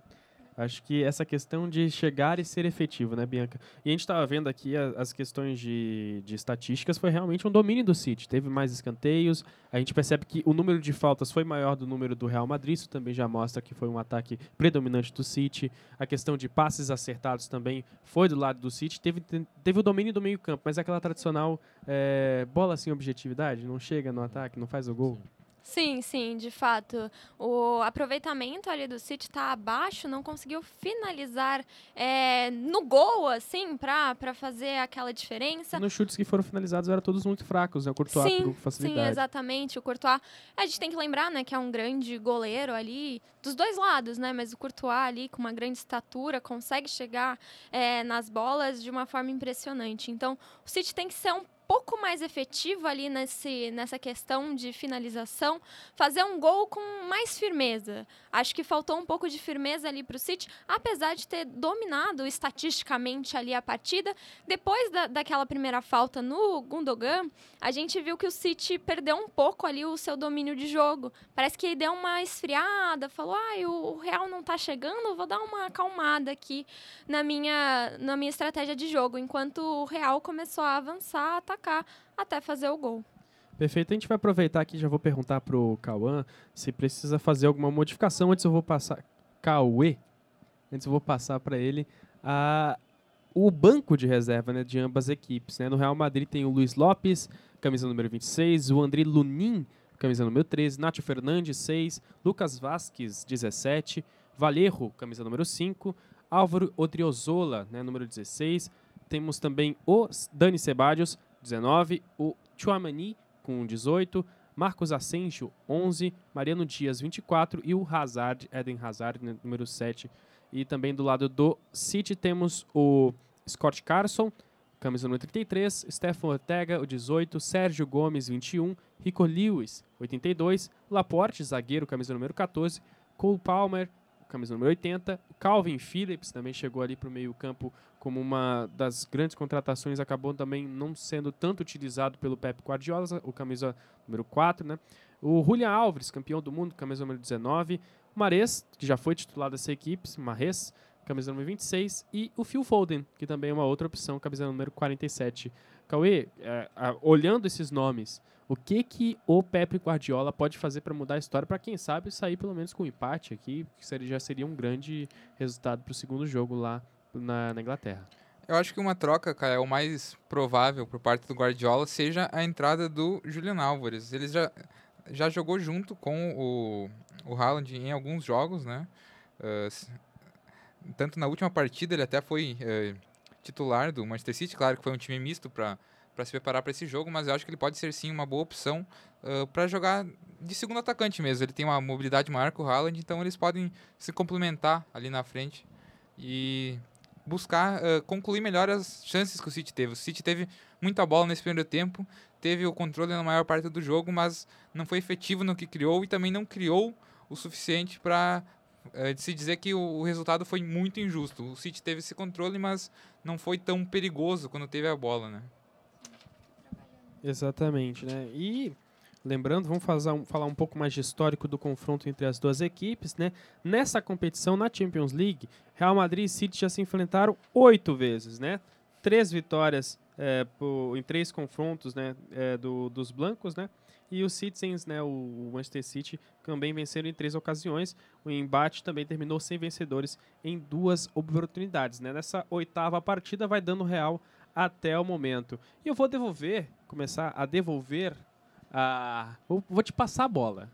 Acho que essa questão de chegar e ser efetivo, né, Bianca? E a gente estava vendo aqui a- as questões de, de estatísticas, foi realmente um domínio do City. Teve mais escanteios, a gente percebe que o número de faltas foi maior do número do Real Madrid, isso também já mostra que foi um ataque predominante do City. A questão de passes acertados também foi do lado do City. Teve, teve o domínio do meio campo, mas é aquela tradicional é, bola sem objetividade, não chega no ataque, não faz o gol. Sim, sim, de fato. O aproveitamento ali do City tá abaixo, não conseguiu finalizar é, no gol, assim, pra fazer aquela diferença. Nos chutes que foram finalizados eram todos muito fracos, né? O Courtois sim, sim, facilidade. exatamente. O Courtois, a gente tem que lembrar, né, que é um grande goleiro ali dos dois lados, né? Mas o Courtois ali com uma grande estatura consegue chegar é, nas bolas de uma forma impressionante. Então, o City tem que ser um pouco mais efetivo ali nesse, nessa questão de finalização, fazer um gol com mais firmeza. Acho que faltou um pouco de firmeza ali para o City, apesar de ter dominado estatisticamente ali a partida. Depois da, daquela primeira falta no Gundogan, a gente viu que o City perdeu um pouco ali o seu domínio de jogo. Parece que deu uma esfriada, falou: ah, o Real não tá chegando, vou dar uma acalmada aqui na minha, na minha estratégia de jogo, enquanto o Real começou a avançar, a atacar, até fazer o gol. Perfeito. A gente vai aproveitar aqui, já vou perguntar pro Cauã se precisa fazer alguma modificação. Antes eu vou passar. Cauê. Antes eu vou passar para ele a, o banco de reserva né, de ambas equipes. Né? No Real Madrid tem o Luiz Lopes, camisa número 26, o André Lunin, camisa número 13, Nacho Fernandes, 6, Lucas Vasquez, 17, Valerro, camisa número 5, Álvaro Odriozola, né, número 16. Temos também o Dani Ceballos, 19, o Chouamani, com 18, Marcos Asensio, 11, Mariano Dias, 24 e o Hazard, Eden Hazard, né, número 7. E também do lado do City temos o Scott Carson, camisa número 33, Stefan Ortega, o 18, Sérgio Gomes, 21, Rico Lewis, 82, Laporte, zagueiro, camisa número 14, Cole Palmer, camisa número 80, Calvin Phillips também chegou ali para o meio campo como uma das grandes contratações, acabou também não sendo tanto utilizado pelo Pep Guardiola, o camisa número 4, né? O Julian Alves, campeão do mundo, camisa número 19, o Mares, que já foi titular dessa equipe, Mares, camisa número 26, e o Phil Foden, que também é uma outra opção, camisa número 47. Cauê, é, a- olhando esses nomes, o que que o Pepe Guardiola pode fazer para mudar a história, para quem sabe sair pelo menos com um empate aqui, que seria, já seria um grande resultado para o segundo jogo lá na, na Inglaterra. Eu acho que uma troca, cara, é o mais provável por parte do Guardiola seja a entrada do Julian Álvares. Ele já, já jogou junto com o, o Haaland em alguns jogos, né? ah, s- tanto na última partida ele até foi eh, titular do Manchester City, claro que foi um time misto para se preparar para esse jogo, mas eu acho que ele pode ser sim uma boa opção para jogar de segundo atacante mesmo. Ele tem uma mobilidade maior que o Haaland, então eles podem se complementar ali na frente e buscar ah, concluir melhor as chances que o City teve. O City teve muita bola nesse primeiro tempo, teve o controle na maior parte do jogo, mas não foi efetivo no que criou e também não criou o suficiente para se dizer que o, o resultado foi muito injusto. O City teve esse controle, mas não foi tão perigoso quando teve a bola, né? Exatamente, né? E lembrando, vamos um- falar um pouco mais de histórico do confronto entre as duas equipes, né? Nessa competição, na Champions League, Real Madrid e City já se enfrentaram oito vezes, né? Três vitórias é, po- em três confrontos, né? é, do- dos blancos, né? E os Citizens, né? O, o Manchester City também venceram em três ocasiões. O embate também terminou sem vencedores em duas oportunidades, né? Nessa oitava partida vai dando Real até o momento. E eu vou devolver, começar a devolver a. Vou, vou te passar a bola.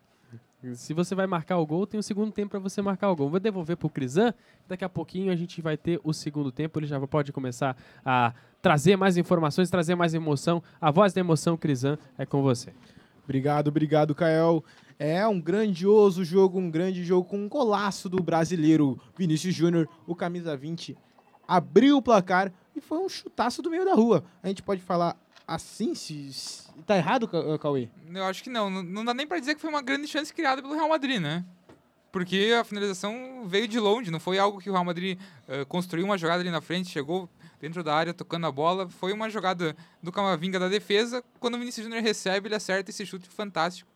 Se você vai marcar o gol, tem um segundo tempo para você marcar o gol. Vou devolver pro Crisan. Daqui a pouquinho a gente vai ter o segundo tempo. Ele já pode começar a trazer mais informações, trazer mais emoção. A voz da emoção, Crisan, é com você. Obrigado, obrigado, Kael. É um grandioso jogo, um grande jogo com um golaço do brasileiro Vinícius Júnior, o camisa 20, abriu o placar e foi um chutaço do meio da rua. A gente pode falar assim, se, se tá errado, Ca- Cauê? Eu acho que não. Não- Não dá nem para dizer que foi uma grande chance criada pelo Real Madrid, né? Porque a finalização veio de longe, não foi algo que o Real Madrid eh, construiu uma jogada ali na frente, chegou dentro da área tocando a bola. Foi uma jogada do Camavinga da defesa. Quando o Vinícius Júnior recebe, ele acerta esse chute fantástico.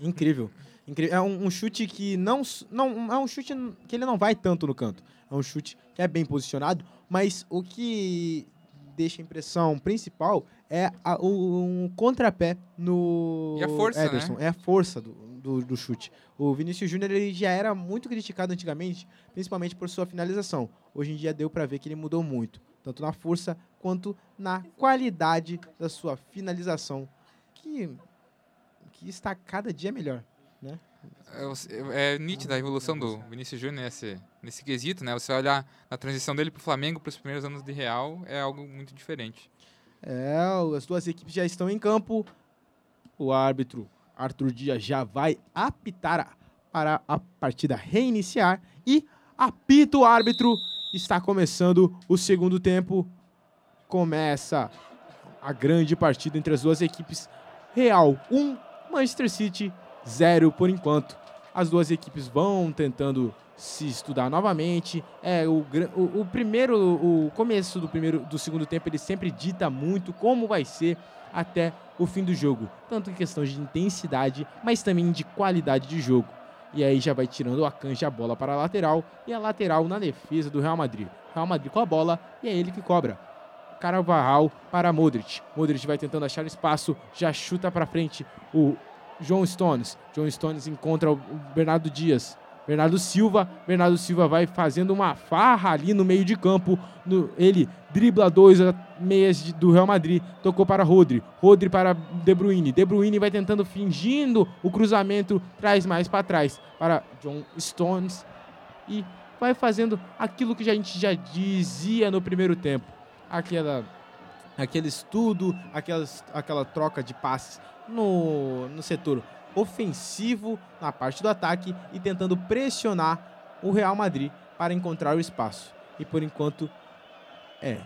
Incrível. Incrível. É um, um chute que não, não. É um chute que ele não vai tanto no canto. É um chute que é bem posicionado, mas o que deixa a impressão principal é a- o, um contrapé no E a força, né? Ederson. É a força do, do, do chute. O Vinícius Júnior ele já era muito criticado antigamente, principalmente por sua finalização. Hoje em dia deu para ver que ele mudou muito, tanto na força quanto na qualidade da sua finalização, que, que está cada dia melhor. É, é nítida a evolução do Vinícius Júnior nesse, nesse quesito, né? Você olhar na transição dele pro Flamengo, para os primeiros anos de Real, é algo muito diferente. É, as duas equipes já estão em campo. O árbitro Arthur Dias já vai apitar para a partida reiniciar. E apita o árbitro. Está começando o segundo tempo. Começa a grande partida entre as duas equipes. Real 1, Manchester City 0 por enquanto. As duas equipes vão tentando se estudar novamente. É o, o, o primeiro, o começo do primeiro, do segundo tempo ele sempre dita muito como vai ser até o fim do jogo, tanto em questão de intensidade, mas também de qualidade de jogo. E aí já vai tirando a canja a bola para a lateral e a lateral na defesa do Real Madrid. Real Madrid com a bola e é ele que cobra. Carvajal para Modric. Modric vai tentando achar espaço, já chuta para frente o João Stones. João Stones encontra o Bernardo Dias. Bernardo Silva. Bernardo Silva vai fazendo uma farra ali no meio de campo. No- ele dribla dois meias do Real Madrid. Tocou para Rodri. Rodri para De Bruyne. De Bruyne vai tentando, fingindo o cruzamento. Traz mais para trás para John Stones. E vai fazendo aquilo que a gente já dizia no primeiro tempo. Aquela aquele estudo, aquelas, aquela troca de passes no, no setor ofensivo, na parte do ataque e tentando pressionar o Real Madrid para encontrar o espaço. E por enquanto é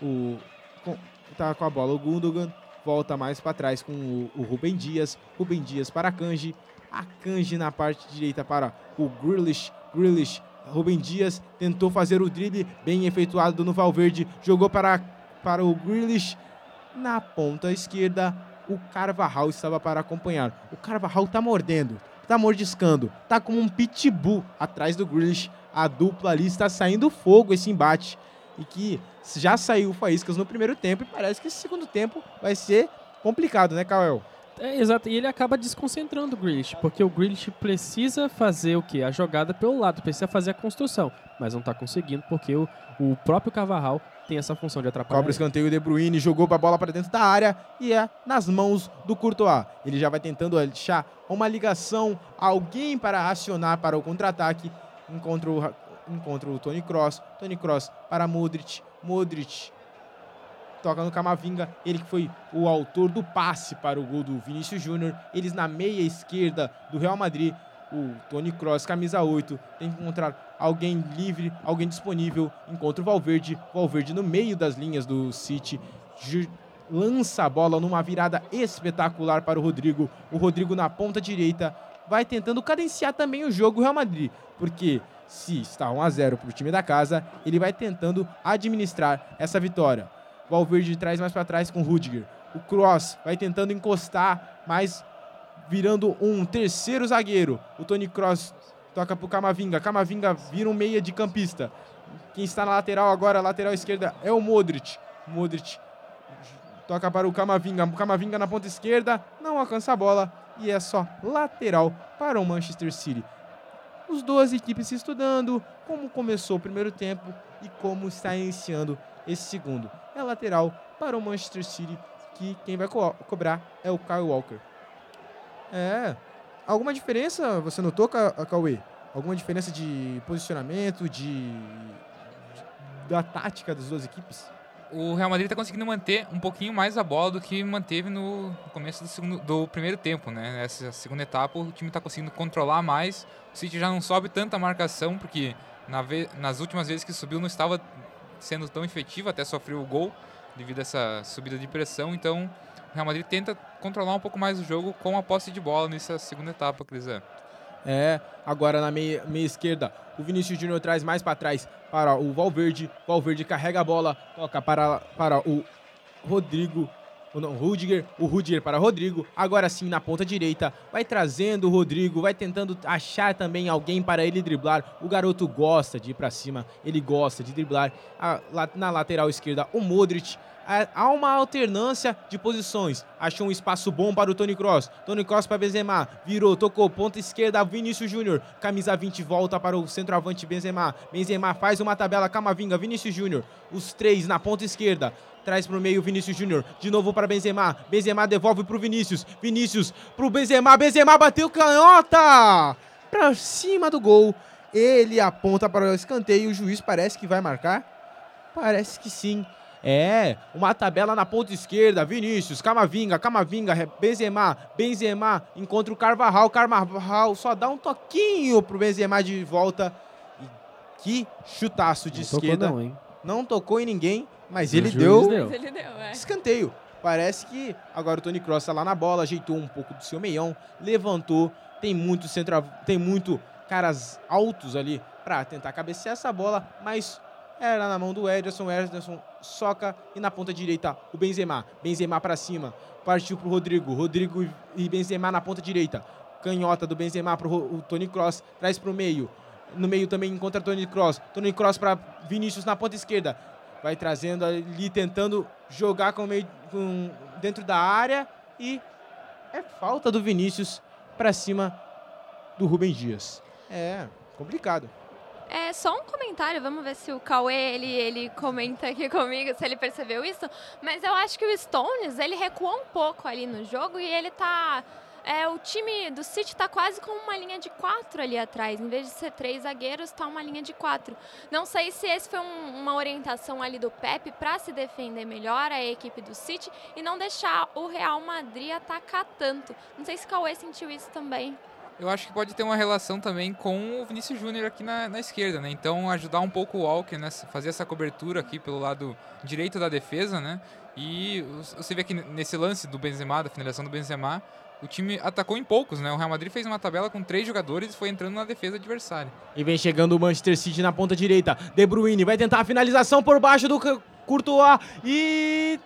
o com, tá com a bola o Gundogan volta mais para trás com o, o Rubem Dias, Rubem Dias para a Kanji, a Kanji na parte direita para o Grealish, Grealish, Rubem Dias tentou fazer o drible bem efetuado no Valverde, jogou para para o Grealish na ponta esquerda. O Carvajal estava para acompanhar. O Carvajal tá mordendo, tá mordiscando, tá como um pitbull atrás do Grealish. A dupla ali está saindo fogo esse embate. E que já saiu faíscas no primeiro tempo e parece que esse segundo tempo vai ser complicado, né, Kael? É, exato, e ele acaba desconcentrando o Grealish, porque o Grealish precisa fazer o quê? A jogada pelo lado, precisa fazer a construção, mas não está conseguindo porque o, o próprio Carvajal tem essa função de atrapalhar. Cobra escanteio, De Bruyne jogou a bola para dentro da área e é nas mãos do Courtois. Ele já vai tentando achar uma ligação, alguém para acionar para o contra-ataque. encontra o, Ra- encontra o Tony Cross. Tony Cross para Modric. Modric toca no Camavinga, ele que foi o autor do passe para o gol do Vinícius Júnior. Eles na meia esquerda do Real Madrid. O Tony Cross, camisa 8, tem que encontrar alguém livre, alguém disponível. Encontra o Valverde. Valverde no meio das linhas do City. Lança a bola numa virada espetacular para o Rodrigo. O Rodrigo na ponta direita vai tentando cadenciar também o jogo Real Madrid, porque se está 1 a 0 para o time da casa, ele vai tentando administrar essa vitória. Valverde traz mais para trás com o Rudiger. O Cross vai tentando encostar, mas virando um terceiro zagueiro. O Tony Cross toca pro Camavinga. Camavinga vira um meia de campista. Quem está na lateral agora, lateral esquerda, é o Modric. Modric toca para o Camavinga. Camavinga na ponta esquerda, não alcança a bola e é só lateral para o Manchester City. Os duas equipes se estudando, como começou o primeiro tempo e como está iniciando esse segundo. É lateral para o Manchester City, que quem vai co- cobrar é o Kyle Walker. É. Alguma diferença você notou, Ca- Cauê? Alguma diferença de posicionamento, de, da tática das duas equipes? O Real Madrid está conseguindo manter um pouquinho mais a bola do que manteve no começo do, segundo, do primeiro tempo, né? Nessa segunda etapa o time está conseguindo controlar mais. O City já não sobe tanta marcação, porque na nas últimas vezes que subiu não estava sendo tão efetivo, até sofreu o gol devido a essa subida de pressão. Então o Real Madrid tenta controlar um pouco mais o jogo com a posse de bola nessa segunda etapa, Crisan. É, agora na meia, meia esquerda, o Vinícius Júnior traz mais para trás para o Valverde. Valverde carrega a bola, toca para, para o Rodrigo. Não, Rudiger, o Rudiger para Rodrigo. Agora sim, na ponta direita, vai trazendo o Rodrigo, vai tentando achar também alguém para ele driblar. O garoto gosta de ir para cima, ele gosta de driblar. A- na lateral esquerda, o Modric. Há- Há uma alternância de posições. Achou um espaço bom para o Tony Cross. Tony Cross para Benzema. Virou, tocou. Ponta esquerda, Vinícius Júnior. Camisa 20 volta para o centroavante Benzema. Benzema faz uma tabela. Camavinga, Vinícius Júnior. Os três na ponta esquerda. Traz para o meio Vinícius Júnior. De novo para Benzema. Benzema devolve para o Vinícius. Vinícius para o Benzema. Benzema bateu canhota. Para cima do gol. Ele aponta para o escanteio. O juiz parece que vai marcar. Parece que sim. É, uma tabela na ponta esquerda, Vinícius, Camavinga, Camavinga, Benzema, Benzema encontra o Carvajal, Carvajal só dá um toquinho pro Benzema de volta. E que chutaço de Não tocou esquerda. não, hein? Não tocou em ninguém, mas ele deu deu. Mas ele deu, é. escanteio. Parece que agora o Tony Cross tá lá na bola, ajeitou um pouco do seu meião, levantou, tem muito centro, tem muito caras altos ali pra tentar cabecear essa bola, mas era na mão do Ederson, Ederson soca e na ponta direita o Benzema, Benzema pra cima, partiu pro Rodrigo, Rodrigo e Benzema na ponta direita, canhota do Benzema Ro- o Tony Cross, traz pro meio, no meio também encontra Tony Cross, Tony Cross para Vinícius na ponta esquerda, vai trazendo ali, tentando jogar com meio, com, dentro da área e é falta do Vinícius pra cima do Rubem Dias. É, complicado. É só um comentário, vamos ver se o Cauê ele, ele comenta aqui comigo se ele percebeu isso. Mas eu acho que o Stones ele recuou um pouco ali no jogo e ele tá. É, o time do City tá quase com uma linha de quatro ali atrás. Em vez de ser três zagueiros, tá uma linha de quatro. Não sei se esse foi um- uma orientação ali do Pepe para se defender melhor a equipe do City e não deixar o Real Madrid atacar tanto. Não sei se o Cauê sentiu isso também. Eu acho que pode ter uma relação também com o Vinícius Júnior aqui na, na esquerda, né? Então ajudar um pouco o Walker, né? Fazer essa cobertura aqui pelo lado direito da defesa, né? E você vê que nesse lance do Benzema, da finalização do Benzema, o time atacou em poucos, né? O Real Madrid fez uma tabela com três jogadores e foi entrando na defesa adversária. E vem chegando o Manchester City na ponta direita. De Bruyne vai tentar a finalização por baixo do Courtois e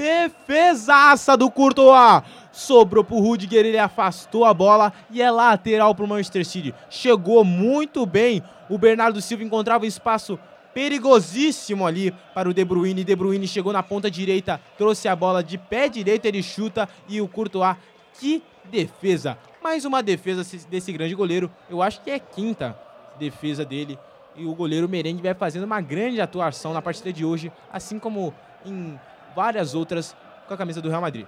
defesaça do Courtois. Sobrou pro Rudiger, ele afastou a bola e é lateral pro Manchester City. Chegou muito bem. O Bernardo Silva encontrava espaço perigosíssimo ali para o De Bruyne. De Bruyne chegou na ponta direita, trouxe a bola de pé direito, ele chuta e o Courtois. Que defesa! Mais uma defesa desse grande goleiro. Eu acho que é quinta defesa dele. E o goleiro Merengue vai fazendo uma grande atuação na partida de hoje, assim como em várias outras com a camisa do Real Madrid.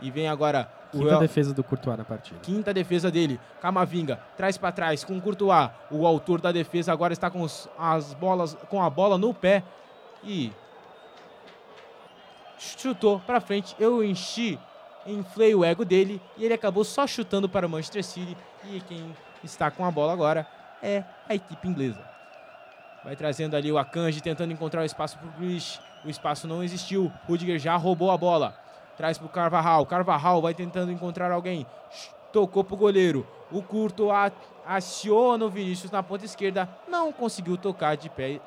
E vem agora Quinta Real- defesa do Courtois na partida. Quinta defesa dele. Camavinga traz pra trás com o Courtois. O autor da defesa agora está com os- as bolas com a bola no pé e chutou pra frente. Eu enchi, inflei o ego dele e ele acabou só chutando para o Manchester City. E quem está com a bola agora é a equipe inglesa. Vai trazendo ali o Akanji tentando encontrar o espaço pro Grealish. O espaço não existiu. Rudiger já roubou a bola. Traz pro Carvajal. Carvajal vai tentando encontrar alguém. Tocou pro goleiro. O Curto a- aciona o Vinícius na ponta esquerda. Não conseguiu tocar de pé,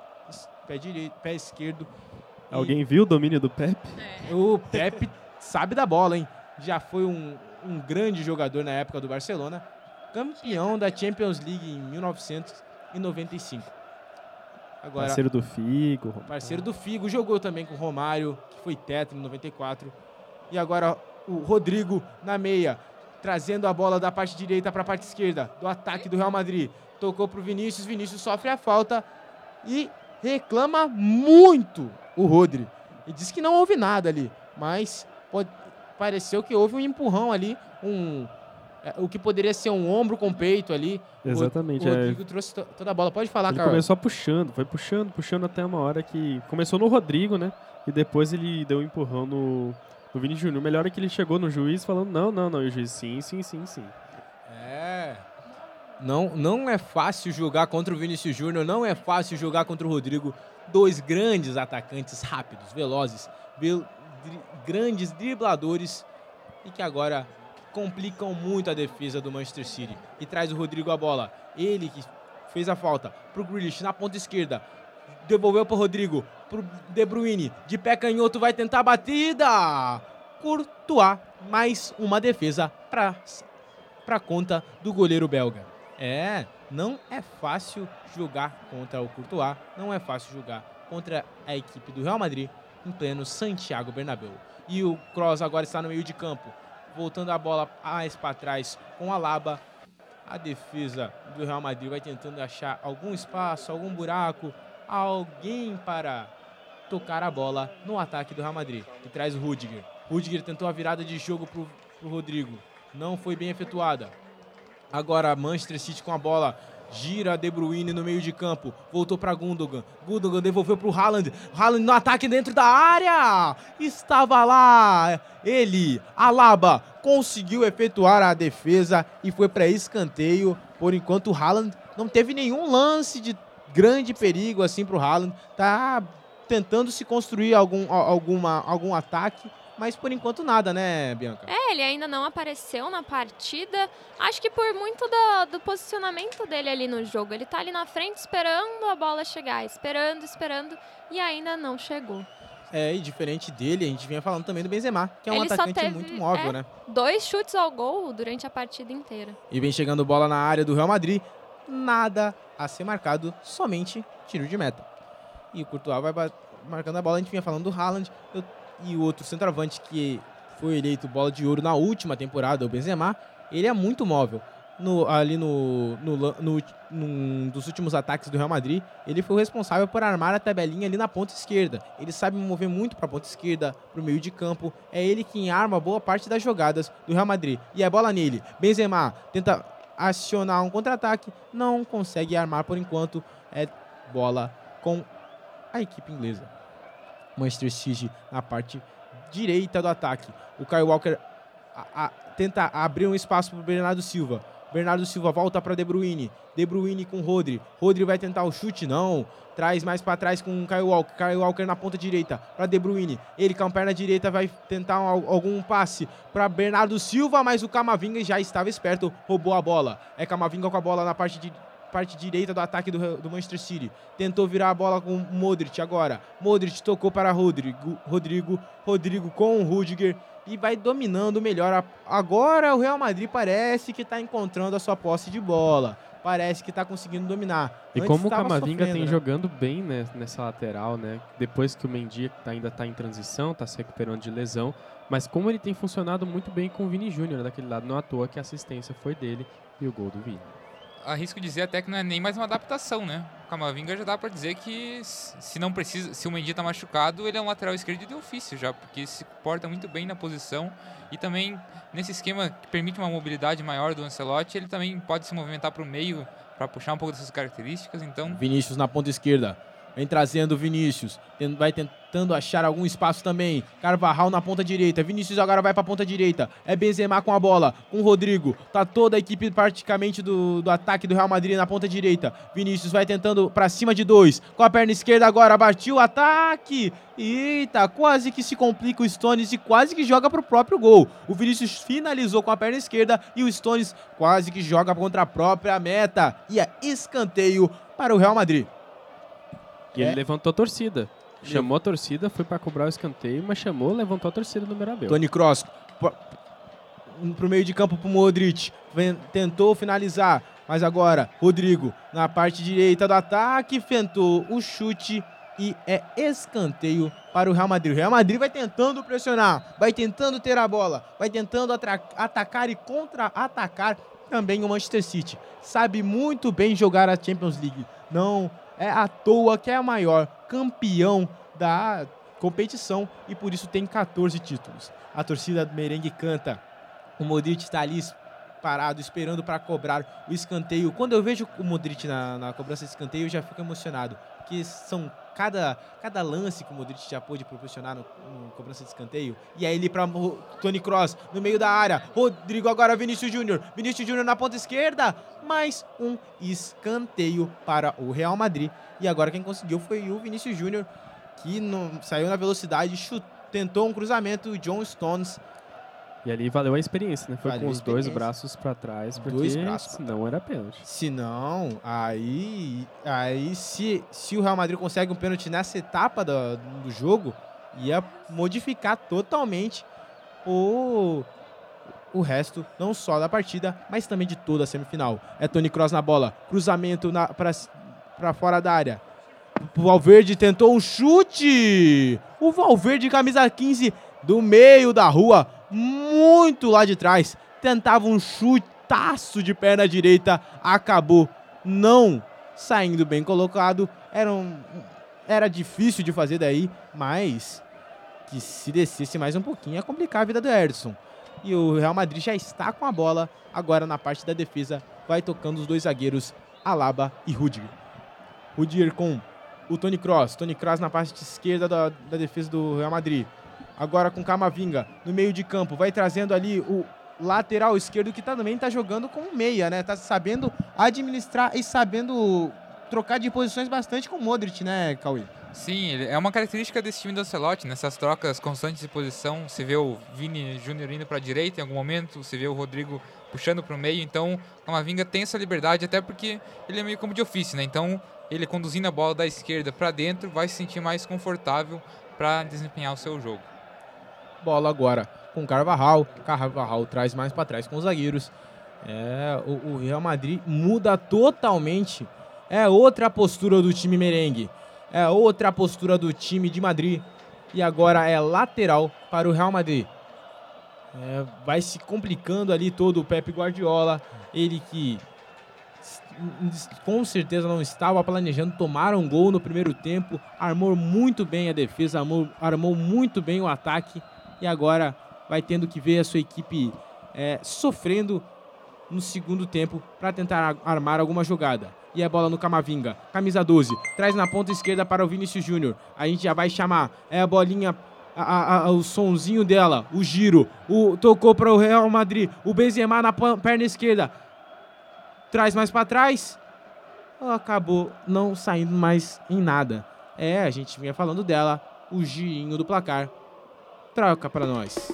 pé, direito, pé esquerdo. E Alguém viu o domínio do Pepe? O Pepe sabe da bola, hein? Já foi um, um grande jogador na época do Barcelona. Campeão da Champions League em 1995. Agora, Parceiro do Figo. parceiro do Figo, jogou também com o Romário, que foi tetra em 94. E agora o Rodrigo na meia, trazendo a bola da parte direita para a parte esquerda do ataque do Real Madrid. Tocou pro Vinícius, Vinícius sofre a falta e reclama muito o Rodri. E diz que não houve nada ali, mas pode- pareceu que houve um empurrão ali, um o que poderia ser um ombro com peito ali. Exatamente, O é. Rodrigo trouxe to- toda a bola. Pode falar, Ele Carol. começou puxando, foi puxando, puxando até uma hora que. Começou no Rodrigo, né? E depois ele deu um empurrão no, no Vini Júnior. Melhor é que ele chegou no juiz falando: não, não, não. E o juiz, sim, sim, sim, sim. É. Não, não é fácil jogar contra o Vinícius Júnior, não é fácil jogar contra o Rodrigo. Dois grandes atacantes rápidos, velozes, vel- dri- grandes dribladores e que agora complicam muito a defesa do Manchester City. E traz o Rodrigo a bola. Ele que fez a falta pro Grealish na ponta esquerda. Devolveu pro Rodrigo, pro De Bruyne. De pé canhoto vai tentar a batida. Courtois, mais uma defesa para para conta do goleiro belga. É, não é fácil jogar contra o Courtois, não é fácil jogar contra a equipe do Real Madrid em pleno Santiago Bernabéu. E o Kroos agora está no meio de campo, voltando a bola mais para trás com a Laba. A defesa do Real Madrid vai tentando achar algum espaço, algum buraco, alguém para tocar a bola no ataque do Real Madrid, que traz o Rudiger. Rudiger tentou a virada de jogo pro, pro Rodrigo, não foi bem efetuada. Agora Manchester City com a bola. Gira De Bruyne no meio de campo. Voltou para Gundogan. Gundogan devolveu para o Haaland. Haaland no ataque dentro da área. Estava lá. Ele, Alaba, conseguiu efetuar a defesa e foi para escanteio. Por enquanto o Haaland não teve nenhum lance de grande perigo assim para o Haaland. Tá tentando se construir algum, alguma, algum ataque. Mas por enquanto nada, né, Bianca? É, ele ainda não apareceu na partida. Acho que por muito do, do posicionamento dele ali no jogo. Ele tá ali na frente esperando a bola chegar, esperando, esperando e ainda não chegou. É, e diferente dele, a gente vinha falando também do Benzema, que é um Ele atacante teve- muito móvel, é. né? Dois chutes ao gol durante a partida inteira. E vem chegando bola na área do Real Madrid, nada a ser marcado, somente tiro de meta. E o Courtois vai marcando a bola, a gente vinha falando do Haaland, eu- e o outro centroavante que foi eleito bola de ouro na última temporada, o Benzema, ele é muito móvel. No- ali no, no, no, num dos últimos ataques do Real Madrid, ele foi o responsável por armar a tabelinha ali na ponta esquerda. Ele sabe mover muito para a ponta esquerda, para o meio de campo. É ele quem arma boa parte das jogadas do Real Madrid. E é bola nele. Benzema tenta acionar um contra-ataque, não consegue armar por enquanto. É bola com a equipe inglesa. Manchester City na parte direita do ataque. O Kyle Walker a- a- tenta abrir um espaço para o Bernardo Silva. Bernardo Silva volta para De Bruyne. De Bruyne com Rodri. Rodri vai tentar o chute, não. Traz mais para trás com o Kyle Walker. Kyle Walker na ponta direita para De Bruyne. Ele com a perna direita vai tentar um- algum passe para Bernardo Silva, mas o Camavinga já estava esperto, roubou a bola. É Camavinga com a bola na parte de parte direita do ataque do, do Manchester City. Tentou virar a bola com o Modric agora. Modric tocou para Rodrigo, Rodrigo, Rodrigo com o Rudiger e vai dominando melhor. Agora o Real Madrid parece que está encontrando a sua posse de bola. Parece que está conseguindo dominar. E Antes como o Camavinga tem né? jogando bem né, nessa lateral, né? Depois que o Mendy ainda tá em transição, tá se recuperando de lesão. Mas como ele tem funcionado muito bem com o Vini Júnior daquele lado, não à toa que a assistência foi dele e o gol do Vini. Arrisco dizer até que não é nem mais uma adaptação, né? o Camavinga já dá para dizer que se não precisa, se o Mendy tá machucado, ele é um lateral esquerdo de ofício já, porque se porta muito bem na posição e também nesse esquema que permite uma mobilidade maior do Ancelotti, ele também pode se movimentar para o meio para puxar um pouco dessas características, então Vinícius na ponta esquerda. Vem trazendo Vinícius. Vai tentando achar algum espaço também. Carvajal na ponta direita. Vinícius agora vai pra ponta direita. É Benzema com a bola. Com o Rodrigo. Tá toda a equipe praticamente do, do ataque do Real Madrid na ponta direita. Vinícius vai tentando pra cima de dois. Com a perna esquerda agora. Batiu o ataque. Eita, quase que se complica o Stones e quase que joga pro próprio gol. O Vinícius finalizou com a perna esquerda e o Stones quase que joga contra a própria meta. E é escanteio para o Real Madrid. E ele É. levantou a torcida. Chamou a torcida, foi pra cobrar o escanteio, mas chamou, levantou a torcida do Mirabel. Tony Kroos pro, pro meio de campo pro Modric. Tentou finalizar, mas agora Rodrigo na parte direita do ataque tentou o chute e é escanteio para o Real Madrid. O Real Madrid vai tentando pressionar, vai tentando ter a bola, vai tentando atacar e contra-atacar também o Manchester City. Sabe muito bem jogar a Champions League. Não é à toa que é a maior campeão da competição e por isso tem 14 títulos. A torcida do merengue canta. O Modric está ali parado, esperando para cobrar o escanteio. Quando eu vejo o Modric na, na cobrança de escanteio, eu já fico emocionado. Porque são cada, cada lance que o Modric já pôde proporcionar no, no cobrança de escanteio. E aí ele para Tony Cross no meio da área. Rodrigo agora Vinícius Júnior. Vinícius Júnior na ponta esquerda. Mais um escanteio para o Real Madrid. E agora quem conseguiu foi o Vinícius Júnior, que não, saiu na velocidade, chut, tentou um cruzamento. O John Stones E ali valeu a experiência, né? Foi Valeu com os dois braços pra trás, porque Dois braços senão era pênalti. Se não, aí, aí se, se o Real Madrid consegue um pênalti nessa etapa do, do jogo, ia modificar totalmente o, o resto, não só da partida, mas também de toda a semifinal. É Tony Kroos na bola, cruzamento pra fora da área. O Valverde tentou um chute! O Valverde, camisa 15, do meio da rua, muito lá de trás, tentava um chutaço de perna direita, acabou não saindo bem colocado. Era, um- era difícil de fazer daí, mas que se descesse mais um pouquinho ia complicar a vida do Ederson. E o Real Madrid já está com a bola agora na parte da defesa, vai tocando os dois zagueiros, Alaba e Rudiger. Rudiger com o Tony Kroos, Tony Kroos na parte esquerda da, da defesa do Real Madrid. Agora com Camavinga no meio de campo, vai trazendo ali o lateral esquerdo que tá- também está jogando como meia, né? Tá sabendo administrar e sabendo trocar de posições bastante com o Modric, né, Cauê? Sim, é uma característica desse time do Ancelotti, nessas trocas constantes de posição. Você vê o Vini Júnior indo para a direita em algum momento, você vê o Rodrigo puxando para o meio. Então, Camavinga tem essa liberdade, até porque ele é meio como de ofício, né? Então, ele conduzindo a bola da esquerda para dentro vai se sentir mais confortável para desempenhar o seu jogo. Bola agora com Carvajal. Carvajal traz mais para trás com os zagueiros. É, o, o Real Madrid muda totalmente. É outra postura do time merengue. É outra postura do time de Madrid. E agora é lateral para o Real Madrid. É, vai se complicando ali todo o Pepe Guardiola. Ele que com certeza não estava planejando tomar um gol no primeiro tempo. Armou muito bem a defesa, armou, armou muito bem o ataque. E agora vai tendo que ver a sua equipe é, sofrendo no segundo tempo para tentar ar- armar alguma jogada. E a bola no Camavinga, camisa 12, traz na ponta esquerda para o Vinícius Júnior. A gente já vai chamar, é a bolinha, a- a- o sonzinho dela, o giro, o tocou para o Real Madrid, o Benzema na perna esquerda, traz mais para trás, acabou não saindo mais em nada. É, a gente vinha falando dela, o girinho do placar. Troca para nós.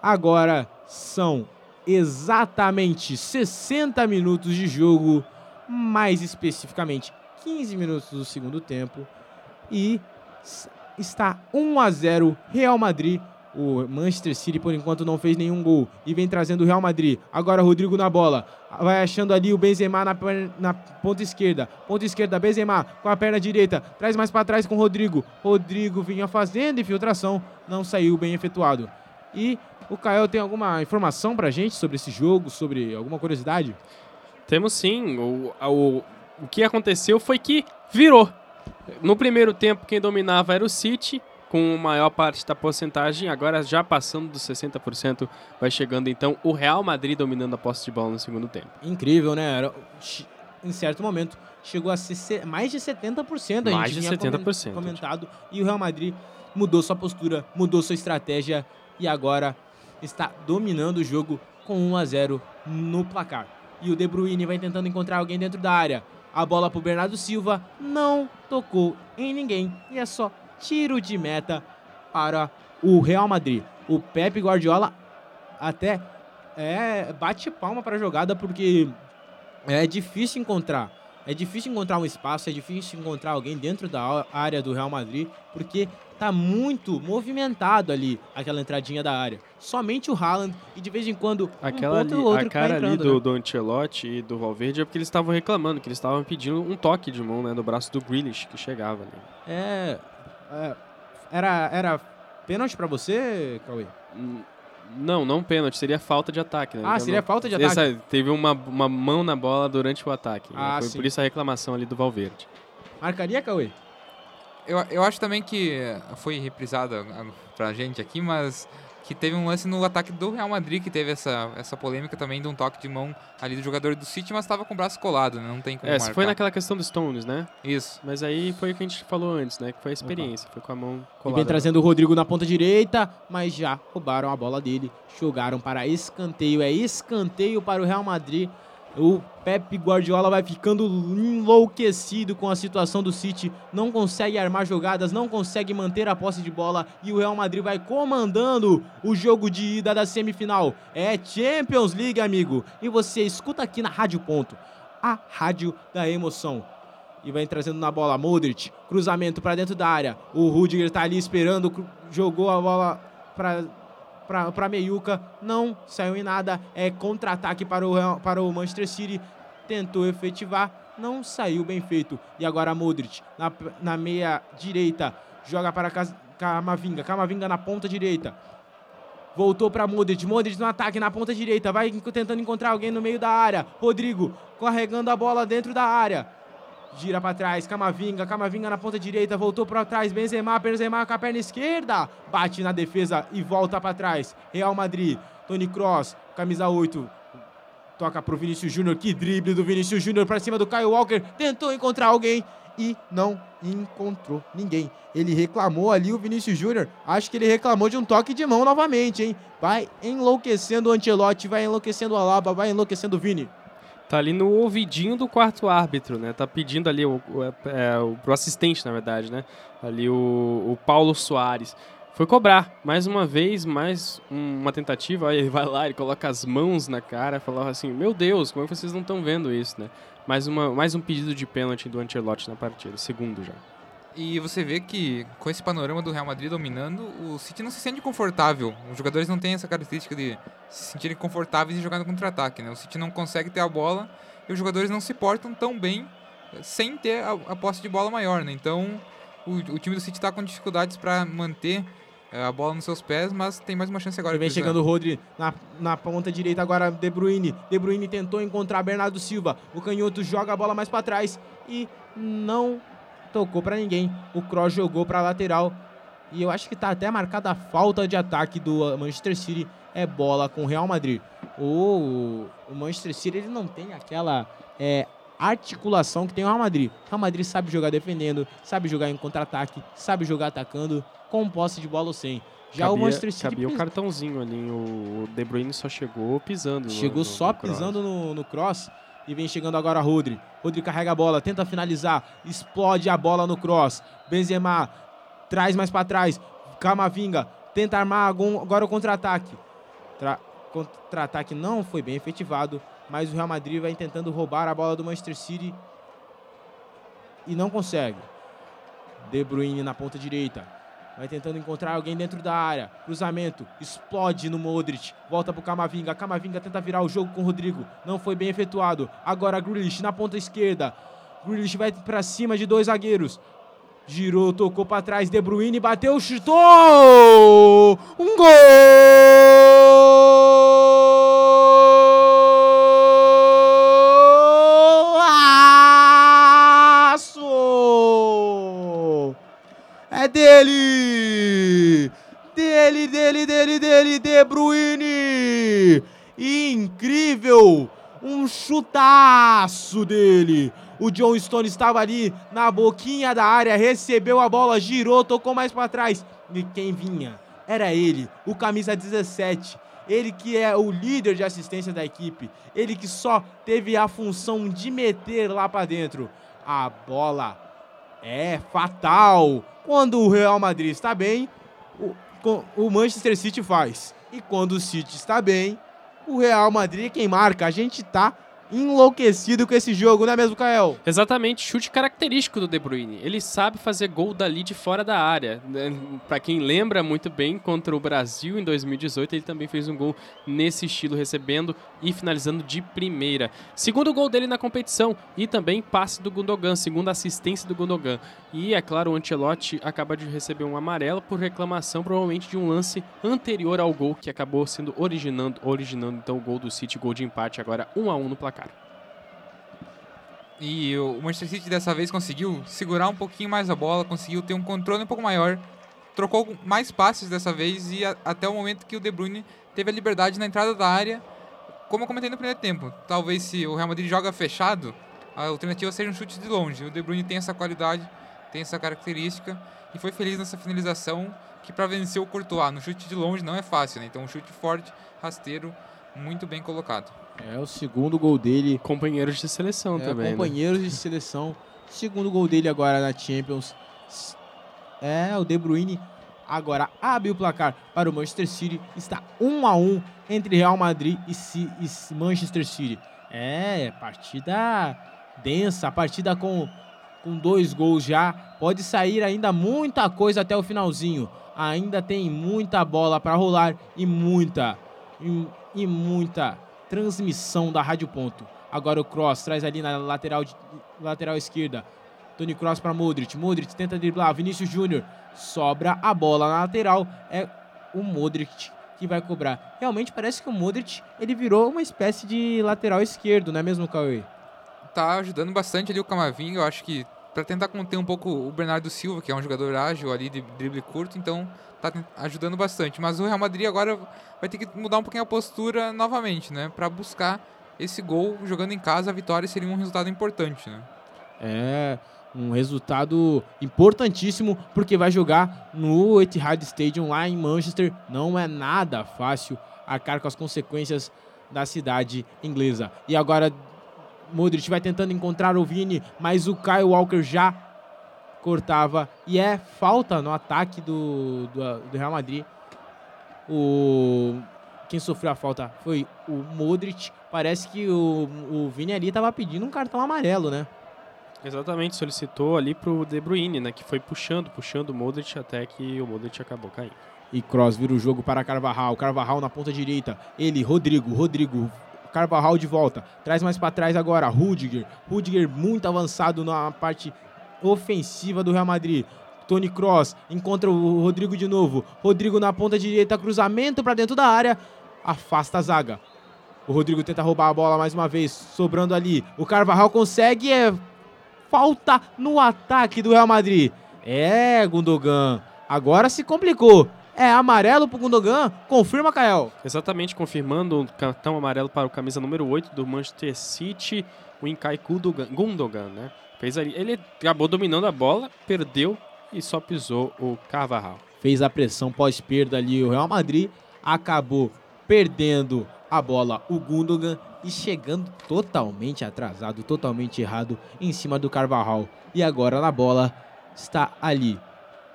Agora são exatamente 60 minutos de jogo, mais especificamente 15 minutos do segundo tempo. E está 1 a 0 Real Madrid. O Manchester City, por enquanto, não fez nenhum gol e vem trazendo o Real Madrid. Agora Rodrigo na bola. Vai achando ali o Benzema na, per- na ponta esquerda. Ponta esquerda, Benzema com a perna direita. Traz mais para trás com o Rodrigo. Rodrigo vinha fazendo infiltração. Não saiu bem efetuado. E O Caio tem alguma informação pra gente sobre esse jogo, sobre alguma curiosidade? Temos sim. O, o, o que aconteceu foi que virou. No primeiro tempo, quem dominava era o City, com maior parte da porcentagem. Agora, já passando dos 60%, vai chegando então o Real Madrid dominando a posse de bola no segundo tempo. Incrível, né? Era- em certo momento, chegou a ser se- mais de 70%. A Mais gente de vinha comen- 70%. comentado. E o Real Madrid mudou sua postura, mudou sua estratégia e agora está dominando o jogo com 1 a 0 no placar. E o De Bruyne vai tentando encontrar alguém dentro da área. A bola pro Bernardo Silva não tocou em ninguém e é só tiro de meta para o Real Madrid. O Pepe Guardiola até é, bate palma para a jogada porque é difícil encontrar. É difícil encontrar um espaço, é difícil encontrar alguém dentro da área do Real Madrid, porque tá muito movimentado ali aquela entradinha da área. Somente o Haaland e de vez em quando Aquela um ali, outro a vai cara ali entrando, do, né? do Ancelotti e do Valverde é porque eles estavam reclamando, que eles estavam pedindo um toque de mão né, do braço do Grealish, que chegava ali. É, é, era era pênalti pra você, Cauê? Não, não pênalti, seria falta de ataque. Né? Ah, Então, seria não- falta de ataque. Essa- teve uma, uma mão na bola durante o ataque. né? Ah, Foi sim. por isso a reclamação ali do Valverde. Marcaria, Cauê? Eu, eu acho também que foi reprisado ah, pra gente aqui, mas que teve um lance no ataque do Real Madrid que teve essa, essa polêmica também de um toque de mão ali do jogador do City, mas estava com o braço colado, né? Não tem como É, marcar. foi naquela questão dos Stones, né? Isso. Mas aí foi o que a gente falou antes, né? Que foi a experiência, foi com a mão E colada. vem trazendo o Rodrigo na ponta direita, mas já roubaram a bola dele. Jogaram para escanteio. É escanteio para o Real Madrid. O Pepe Guardiola vai ficando enlouquecido com a situação do City. Não consegue armar jogadas, não consegue manter a posse de bola. E o Real Madrid vai comandando o jogo de ida da semifinal. É Champions League, amigo. E você escuta aqui na Rádio Ponto a rádio da emoção. E vai trazendo na bola Modric, cruzamento para dentro da área. O Rudiger tá ali esperando, jogou a bola para para Meiuca, não saiu em nada. É contra-ataque para o para o Manchester City. Tentou efetivar, não saiu bem feito. E agora Modric na, na meia direita, joga para Camavinga, Camavinga na ponta direita. Voltou para Modric, Modric no ataque na ponta direita, vai tentando encontrar alguém no meio da área. Rodrigo carregando a bola dentro da área. Gira para trás, Camavinga, Camavinga na ponta direita, voltou para trás, Benzema, Benzema com a perna esquerda, bate na defesa e volta para trás. Real Madrid, Tony Cross, camisa 8, toca pro Vinícius Júnior, que drible do Vinícius Júnior para cima do Kyle Walker, tentou encontrar alguém e não encontrou ninguém. Ele reclamou ali o Vinícius Júnior, acho que ele reclamou de um toque de mão novamente, hein? Vai enlouquecendo o Ancelotti, vai enlouquecendo o Alaba, vai enlouquecendo o Vini. Tá ali no ouvidinho do quarto árbitro, né? Tá pedindo ali o, o, é, o, pro assistente, na verdade, né? Ali o, o Paulo Soares. Foi cobrar, mais uma vez, mais um- uma tentativa. Aí ele vai lá, ele coloca as mãos na cara, falava assim: Meu Deus, como é que vocês não estão vendo isso, né? Mais, uma, mais um pedido de pênalti do Ancelotti na partida, segundo já. E você vê que com esse panorama do Real Madrid dominando, o City não se sente confortável. Os jogadores não têm essa característica de se sentirem confortáveis em jogar no contra-ataque, né? O City não consegue ter a bola e os jogadores não se portam tão bem eh, sem ter a, a posse de bola maior, né? Então, o, o time do City está com dificuldades para manter eh, a bola nos seus pés, mas tem mais uma chance agora. E vem chegando o Rodri na, na ponta direita agora De Bruyne. De Bruyne tentou encontrar Bernardo Silva. O canhoto joga a bola mais para trás e não tocou para ninguém. O Kroos jogou para lateral. E eu acho que tá até marcada a falta de ataque do uh, Manchester City. É bola com o Real Madrid. O, o Manchester City ele não tem aquela é, articulação que tem o Real Madrid. O Real Madrid sabe jogar defendendo, sabe jogar em contra-ataque, sabe jogar atacando, com posse de bola ou sem. Já o Cabia- Manchester City Cabia o pres- cartãozinho ali, o De Bruyne só chegou pisando. no- Chegou no- só no cross. pisando no, no cross e vem chegando agora Rodri. Rodri carrega a bola, tenta finalizar, explode a bola no cross. Benzema traz mais para trás. Camavinga tenta armar algum, agora o contra-ataque. Tra- Contra-ataque não foi bem efetivado, mas o Real Madrid vai tentando roubar a bola do Manchester City e não consegue. De Bruyne na ponta direita. Vai tentando encontrar alguém dentro da área. Cruzamento. Explode no Modric. Volta pro Camavinga. Camavinga tenta virar o jogo com o Rodrigo. Não foi bem efetuado. Agora Grealish na ponta esquerda. Grealish vai pra cima de dois zagueiros. Girou, tocou pra trás. De Bruyne bateu, chutou! Um gol! Chutaço dele. O John Stone estava ali na boquinha da área, recebeu a bola, girou, tocou mais para trás. E quem vinha? Era ele, o camisa 17. Ele que é o líder de assistência da equipe. Ele que só teve a função de meter lá para dentro. A bola é fatal. Quando o Real Madrid está bem, o, o Manchester City faz. E quando o City está bem, o Real Madrid é quem marca. A gente tá enlouquecido com esse jogo, não é mesmo, Kael? Exatamente, chute característico do De Bruyne. Ele sabe fazer gol dali de fora da área. Né? Para quem lembra muito bem, contra o Brasil em 2018, ele também fez um gol nesse estilo, recebendo e finalizando de primeira. Segundo gol dele na competição e também passe do Gundogan, segunda assistência do Gundogan. E, é claro, o Ancelotti acaba de receber um amarelo por reclamação, provavelmente de um lance anterior ao gol que acabou sendo originando, originando então o gol do City, gol de empate agora 1 a 1 no placar. E o Manchester City dessa vez conseguiu segurar um pouquinho mais a bola, conseguiu ter um controle um pouco maior, trocou mais passes dessa vez e a, até o momento que o De Bruyne teve a liberdade na entrada da área, como eu comentei no primeiro tempo. Talvez se o Real Madrid joga fechado, a alternativa seja um chute de longe. O De Bruyne tem essa qualidade, tem essa característica e foi feliz nessa finalização que para vencer o Courtois no chute de longe não é fácil, né? Então um chute forte, rasteiro, muito bem colocado. É o segundo gol dele. Companheiros de seleção é, também. Né? Companheiros né? de seleção. Segundo gol dele agora na Champions. É, o De Bruyne agora abre o placar para o Manchester City. Está 1 a 1 entre Real Madrid e Manchester City. É, partida densa, partida com, com dois gols já. Pode sair ainda muita coisa até o finalzinho. Ainda tem muita bola para rolar e muita, e, e muita transmissão da Rádio Ponto. Agora o Cross traz ali na lateral, lateral esquerda. Tony Cross para Modric. Modric tenta driblar. Vinícius Júnior sobra a bola na lateral. É o Modric que vai cobrar. Realmente parece que o Modric ele virou uma espécie de lateral esquerdo, não é mesmo, Cauê? Tá ajudando bastante ali o Camavinga. Eu acho que para tentar conter um pouco o Bernardo Silva, que é um jogador ágil ali de drible curto, então tá ajudando bastante. Mas o Real Madrid agora vai ter que mudar um pouquinho a postura novamente, né? Para buscar esse gol jogando em casa, a vitória seria um resultado importante, né? É, um resultado importantíssimo porque vai jogar no Etihad Stadium lá em Manchester. Não é nada fácil arcar com as consequências da cidade inglesa. E agora Modric vai tentando encontrar o Vini, mas o Kyle Walker já cortava. E é falta no ataque do, do, do Real Madrid. O, quem sofreu a falta foi o Modric. Parece que o, o Vini ali estava pedindo um cartão amarelo, né? Exatamente, solicitou ali pro De Bruyne, né? Que foi puxando, puxando o Modric até que o Modric acabou caindo. E Cross vira o jogo para Carvajal. Carvajal na ponta direita. Ele, Rodrigo. Rodrigo Carvajal de volta. Traz mais para trás agora. Rudiger. Rudiger muito avançado na parte ofensiva do Real Madrid. Tony Cross encontra o Rodrigo de novo. Rodrigo na ponta direita, cruzamento para dentro da área, afasta a zaga. O Rodrigo tenta roubar a bola mais uma vez, sobrando ali. O Carvajal consegue, é falta no ataque do Real Madrid. É, Gundogan. Agora se complicou. É amarelo pro Gundogan? Confirma, Kael. Exatamente, confirmando o cartão amarelo para o camisa número 8 do Manchester City, o Inkai Gundogan, Gundogan, né? Fez ali, ele acabou dominando a bola, perdeu e só pisou o Carvajal. Fez a pressão pós-perda ali o Real Madrid, acabou perdendo a bola o Gundogan e chegando totalmente atrasado, totalmente errado em cima do Carvajal. E agora na bola está ali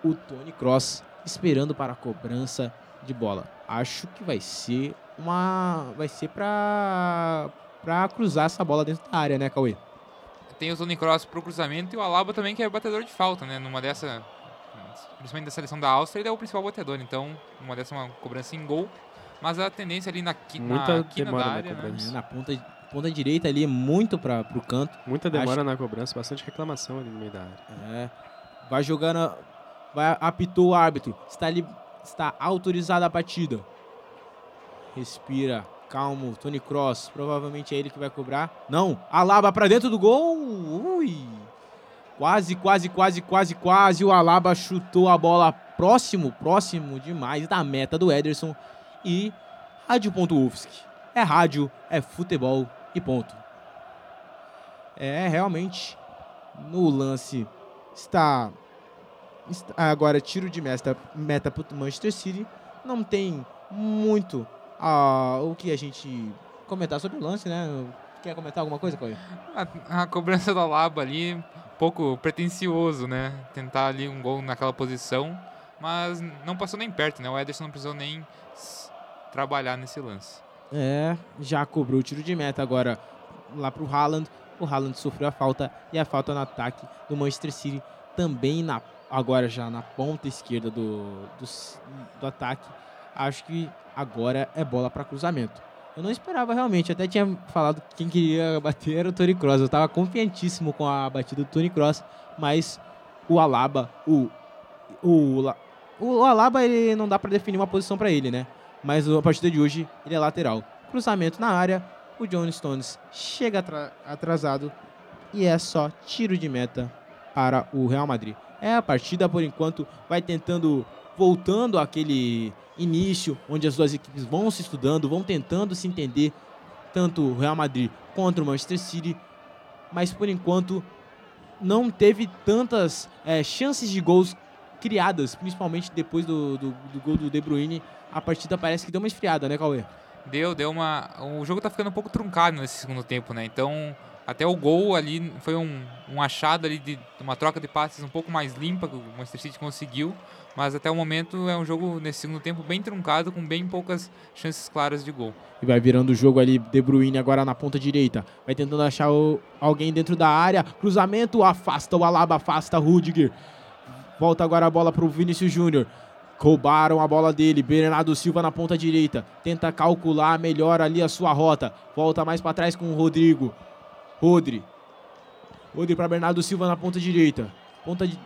o Tony Cross esperando para a cobrança de bola. Acho que vai ser uma vai ser para para cruzar essa bola dentro da área, né, Cauê? tem o Tony Cross pro cruzamento e o Alaba também, que é batedor de falta, né? Numa dessa, principalmente da seleção da Áustria, ele é o principal batedor. Então, uma dessa uma cobrança em gol. Mas a tendência ali na, Muita na quina da área, na, né? na ponta, ponta direita ali, muito para pro canto. Muita demora Acho... na cobrança, bastante reclamação ali no meio da área. É. Vai jogando, vai apitou o árbitro. Está ali, está autorizada a batida. Respira, calmo, Tony Cross, provavelmente é ele que vai cobrar. Não, Alaba para dentro do gol. Ui. Quase, quase, quase, quase, quase. O Alaba chutou a bola próximo, próximo demais da meta do Ederson. E Rádio.UFSC. é rádio, é futebol e ponto. É, realmente, no lance está agora tiro de meta, meta para o Manchester City. Não tem muito ah, o que a gente comentar sobre o lance, né? Quer comentar alguma coisa, Cauê? A, a cobrança da Laba ali, um pouco pretencioso, né? Tentar ali um gol naquela posição, mas não passou nem perto, né? O Ederson não precisou nem trabalhar nesse lance. É, já cobrou o tiro de meta agora lá pro Haaland. O Haaland sofreu a falta e a falta no ataque do Manchester City também na agora já na ponta esquerda do, do, do ataque. Acho que agora é bola para cruzamento. Eu não esperava realmente, até tinha falado que quem queria bater era o Tony Cross. Eu tava confiantíssimo com a batida do Tony Cross, mas o Alaba, o o, o Alaba ele não dá para definir uma posição para ele, né? Mas a partida de hoje ele é lateral. Cruzamento na área, o John Stones chega atra- atrasado e é só tiro de meta para o Real Madrid. É a partida por enquanto vai tentando voltando àquele início onde as duas equipes vão se estudando, vão tentando se entender, tanto o Real Madrid contra o Manchester City, mas por enquanto não teve tantas é, chances de gols criadas, principalmente depois do, do, do gol do De Bruyne. A partida parece que deu uma esfriada, né, Cauê? Deu, deu uma. O jogo tá ficando um pouco truncado nesse segundo tempo, né? Então, até o gol ali foi um, um achado ali de uma troca de passes um pouco mais limpa que o Manchester City conseguiu. Mas até o momento é um jogo nesse segundo tempo bem truncado, com bem poucas chances claras de gol. E vai virando o jogo ali, De Bruyne agora na ponta direita. Vai tentando achar o- alguém dentro da área. Cruzamento, afasta o Alaba, afasta Rudiger. Volta agora a bola pro Vinícius Júnior. Roubaram a bola dele. Bernardo Silva na ponta direita. Tenta calcular melhor ali a sua rota. Volta mais para trás com o Rodrigo. Rodri. Rodri para Bernardo Silva na ponta direita. Ponta de...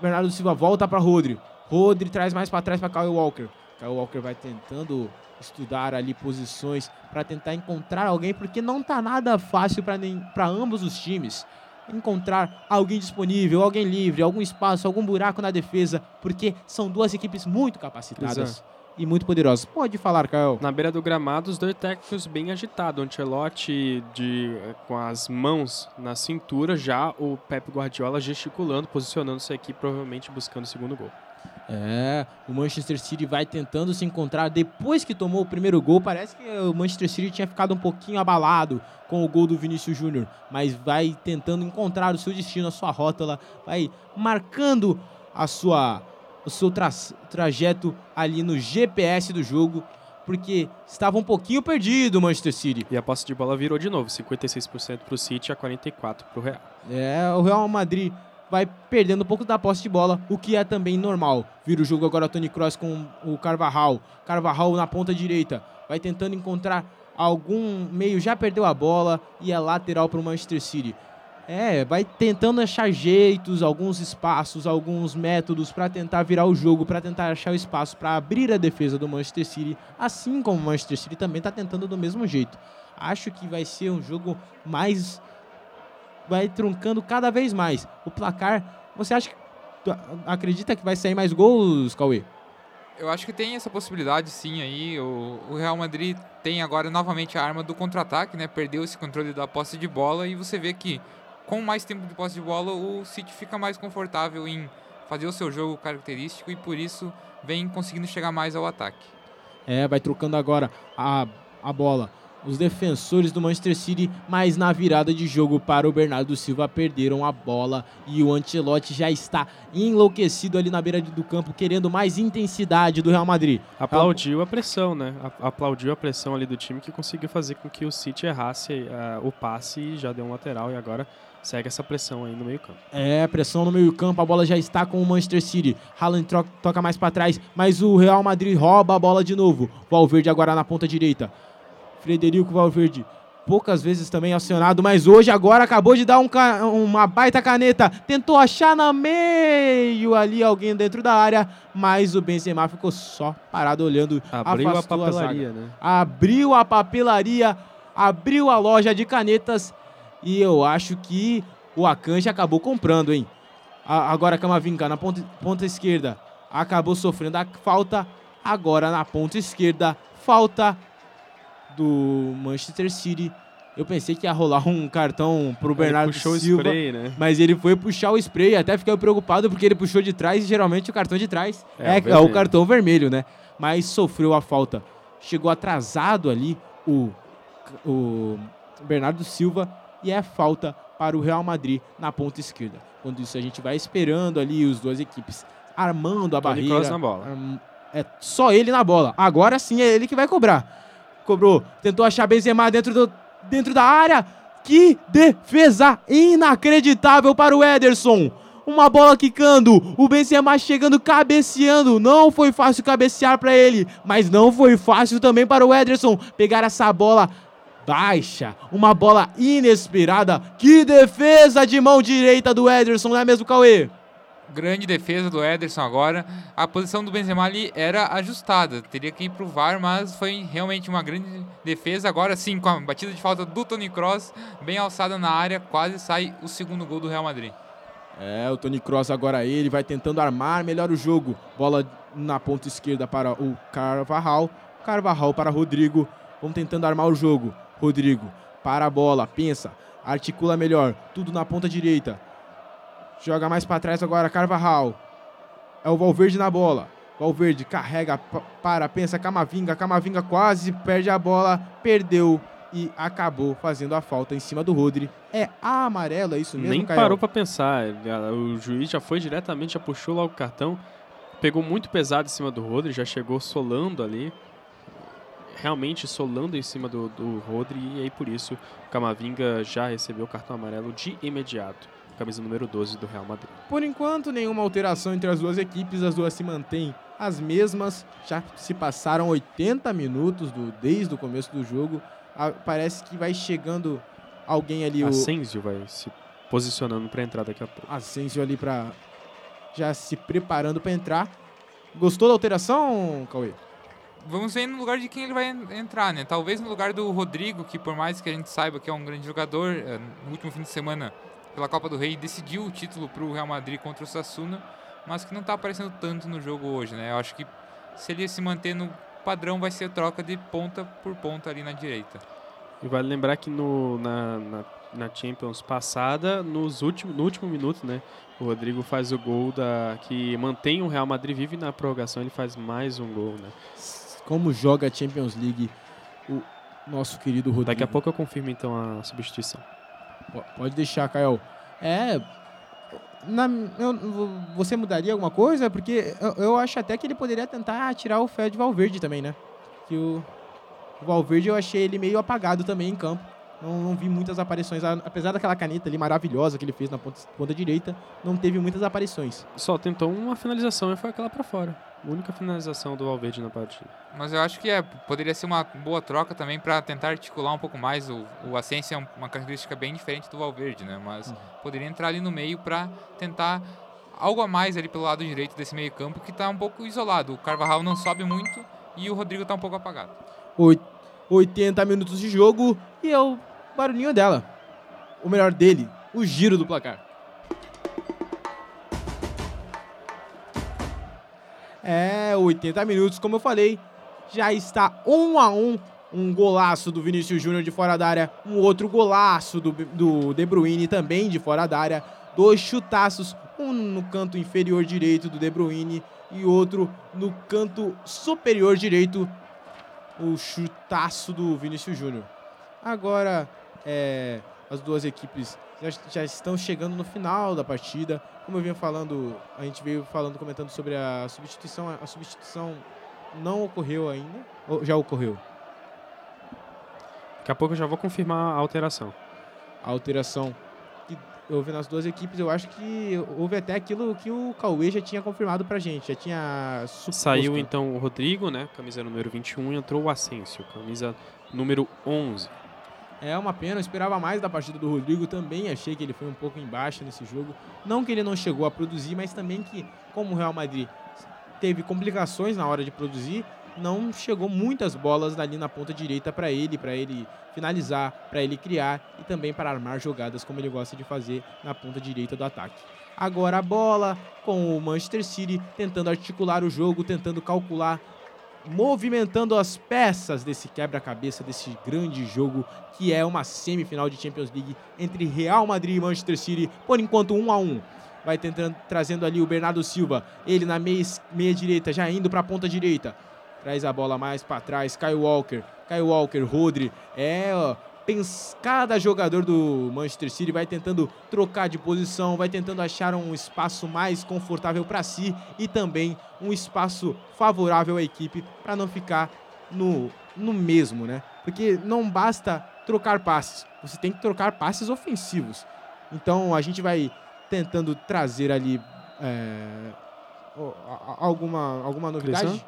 Bernardo Silva volta para Rodri. Rodri traz mais para trás para Kyle Walker. Kyle Walker vai tentando estudar ali posições para tentar encontrar alguém, porque não tá nada fácil para ambos os times encontrar alguém disponível, alguém livre, algum espaço, algum buraco na defesa, porque são duas equipes muito capacitadas Exato. E muito poderosas. Pode falar, Caio. Na beira do gramado, os dois técnicos bem agitados. O Ancelotti de, com as mãos na cintura, já o Pep Guardiola gesticulando, posicionando-se aqui, provavelmente buscando o segundo gol. É, o Manchester City vai tentando se encontrar depois que tomou o primeiro gol. Parece que o Manchester City tinha ficado um pouquinho abalado com o gol do Vinícius Júnior, mas vai tentando encontrar o seu destino, a sua rótula, vai marcando a sua o seu tra trajeto ali no GPS do jogo, porque estava um pouquinho perdido o Manchester City. E a posse de bola virou de novo, 56% para o City a 44% para o Real. É, o Real Madrid vai perdendo um pouco da posse de bola, o que é também normal. Vira o jogo agora Tony Kroos com o Carvajal. Carvajal na ponta direita, vai tentando encontrar algum meio, já perdeu a bola e é lateral para o Manchester City. É, vai tentando achar jeitos, alguns espaços, alguns métodos para tentar virar o jogo, para tentar achar o espaço para abrir a defesa do Manchester City, assim como o Manchester City também está tentando do mesmo jeito. Acho que vai ser um jogo mais vai truncando cada vez mais. O placar, você acha que acredita que vai sair mais gols, Cauê? Eu acho que tem essa possibilidade sim aí. O, o Real Madrid tem agora novamente a arma do contra-ataque, né? Perdeu esse controle da posse de bola e você vê que com mais tempo de posse de bola o City fica mais confortável em fazer o seu jogo característico e por isso vem conseguindo chegar mais ao ataque. É, vai trocando agora a, a bola. Os defensores do Manchester City, mas na virada de jogo para o Bernardo Silva, perderam a bola e o Ancelotti já está enlouquecido ali na beira do campo, querendo mais intensidade do Real Madrid. Aplaudiu a pressão, né? Aplaudiu a pressão ali do time que conseguiu fazer com que o City errasse ah, o passe e já deu um lateral e agora segue essa pressão aí no meio campo. É, pressão no meio-campo, a bola já está com o Manchester City. Haaland tro- toca mais para trás, mas o Real Madrid rouba a bola de novo. Valverde agora na ponta direita. Frederico Valverde, poucas vezes também acionado, mas hoje agora acabou de dar um uma baita caneta. Tentou achar na meio ali alguém dentro da área, mas o Benzema ficou só parado olhando. Abriu a papelaria, zaga. né? Abriu a papelaria, abriu a loja de canetas e eu acho que o Akanji acabou comprando, hein? A- agora Camavinga na ponta, ponta esquerda acabou sofrendo a falta. Agora na ponta esquerda, falta do Manchester City. Eu pensei que ia rolar um cartão pro Bernardo puxou Silva. o spray, né? Mas ele foi puxar o spray, até fiquei preocupado porque ele puxou de trás e geralmente o cartão de trás É, é, o é o cartão vermelho, né? Mas sofreu a falta. Chegou atrasado ali o, o Bernardo Silva e é falta para o Real Madrid na ponta esquerda. Quando isso a gente vai esperando ali os duas equipes armando a Toni barreira. Na bola. É só ele na bola. Agora sim é ele que vai cobrar. Cobrou, tentou achar Benzema dentro, do, dentro da área. Que defesa inacreditável para o Ederson. Uma bola quicando, o Benzema chegando cabeceando. Não foi fácil cabecear para ele, mas não foi fácil também para o Ederson pegar essa bola baixa, uma bola inesperada. Que defesa de mão direita do Ederson, não é mesmo, Cauê? Grande defesa do Ederson agora. A posição do Benzema ali era ajustada. Teria que ir pro VAR, mas foi realmente uma grande defesa. Agora sim, com a batida de falta do Toni Kroos, bem alçada na área, quase sai o segundo gol do Real Madrid. É, o Tony Cross agora ele vai tentando armar melhor o jogo. Bola na ponta esquerda para o Carvajal. Carvajal para Rodrigo. Vão tentando armar o jogo. Rodrigo para a bola, pensa, articula melhor. Tudo na ponta direita. Joga mais para trás agora Carvajal. É o Valverde na bola. Valverde carrega pa- para, pensa Camavinga. Camavinga quase perde a bola, perdeu e acabou fazendo a falta em cima do Rodri. É amarelo, é isso mesmo, Nem Caio? parou pra pensar. O juiz já foi diretamente, já puxou lá o cartão. Pegou muito pesado em cima do Rodri, já chegou solando ali. Realmente solando em cima do, do Rodri. E aí por isso o Camavinga já recebeu o cartão amarelo de imediato. Camisa número 12 do Real Madrid. Por enquanto, nenhuma alteração entre as duas equipes, as duas se mantêm as mesmas. Já se passaram 80 minutos do, desde o começo do jogo. Ah, parece que vai chegando alguém ali, o Asensio vai se posicionando pra entrar daqui a pouco. Asensio ali para já se preparando para entrar. Gostou da alteração, Cauê? Vamos ver no lugar de quem ele vai en- entrar, né? Talvez no lugar do Rodrigo, que por mais que a gente saiba que é um grande jogador, eh, no último fim de semana, pela Copa do Rei, decidiu o título para o Real Madrid contra o Sassuna, mas que não está aparecendo tanto no jogo hoje, né? Eu acho que se ele se manter no padrão, vai ser troca de ponta por ponta ali na direita. E vale lembrar que no, na, na, na Champions passada, nos último, no último minuto, né? O Rodrigo faz o gol da, que mantém o Real Madrid vivo e na prorrogação ele faz mais um gol, né? Como joga a Champions League o nosso querido Rodrigo? Daqui a pouco eu confirmo então a substituição. Po- Pode deixar, Caio. É. na- eu- você mudaria alguma coisa? Porque eu, eu acho até que ele poderia tentar tirar o Fred Valverde também, né? Que o, o Valverde eu achei ele meio apagado também em campo. Não, não vi muitas aparições. Apesar daquela caneta ali maravilhosa que ele fez na ponta, ponta direita, não teve muitas aparições. Só tentou uma finalização e foi aquela pra fora. Única finalização do Valverde na partida. Mas eu acho que é, poderia ser uma boa troca também para tentar articular um pouco mais. O, o Asensio é um- uma característica bem diferente do Valverde, né? Mas poderia entrar ali no meio para tentar algo a mais ali pelo lado direito desse meio campo que está um pouco isolado. O Carvajal não sobe muito e o Rodrigo está um pouco apagado. Oit- 80 minutos de jogo e é o barulhinho dela. O melhor dele, o giro do placar. É, 80 minutos, como eu falei, já está um a um. Um golaço do Vinícius Júnior de fora da área, um outro golaço do, do De Bruyne também de fora da área. Dois chutaços, um no canto inferior direito do De Bruyne e outro no canto superior direito o chutaço do Vinícius Júnior. Agora, é, as duas equipes já, já estão chegando no final da partida. Como eu vinha falando, a gente veio falando, comentando sobre a substituição. A substituição não ocorreu ainda. Ou já ocorreu? Daqui a pouco eu já vou confirmar a alteração. A alteração que houve nas duas equipes, eu acho que houve até aquilo que o Cauê já tinha confirmado pra gente. Já tinha suposto. Saiu então o Rodrigo, né? Camisa número 21 e entrou o Asensio, camisa número 11. É uma pena, eu esperava mais da partida do Rodrigo também, achei que ele foi um pouco embaixo nesse jogo. Não que ele não chegou a produzir, mas também que, como o Real Madrid teve complicações na hora de produzir, não chegou muitas bolas ali na ponta direita para ele, para ele finalizar, para ele criar e também para armar jogadas como ele gosta de fazer na ponta direita do ataque. Agora a bola com o Manchester City tentando articular o jogo, tentando calcular movimentando as peças desse quebra-cabeça, desse grande jogo que é uma semifinal de Champions League entre Real Madrid e Manchester City, por enquanto 1 a 1 vai tentando, trazendo ali o Bernardo Silva, ele na meia, meia direita, já indo para a ponta direita. Traz a bola mais para trás, Kyle Walker, Kyle Walker, Rodri, é, cada jogador do Manchester City vai tentando trocar de posição, vai tentando achar um espaço mais confortável para si e também um espaço favorável à equipe para não ficar no, no mesmo, né? Porque não basta trocar passes, você tem que trocar passes ofensivos. Então a gente vai tentando trazer ali é, alguma, alguma novidade.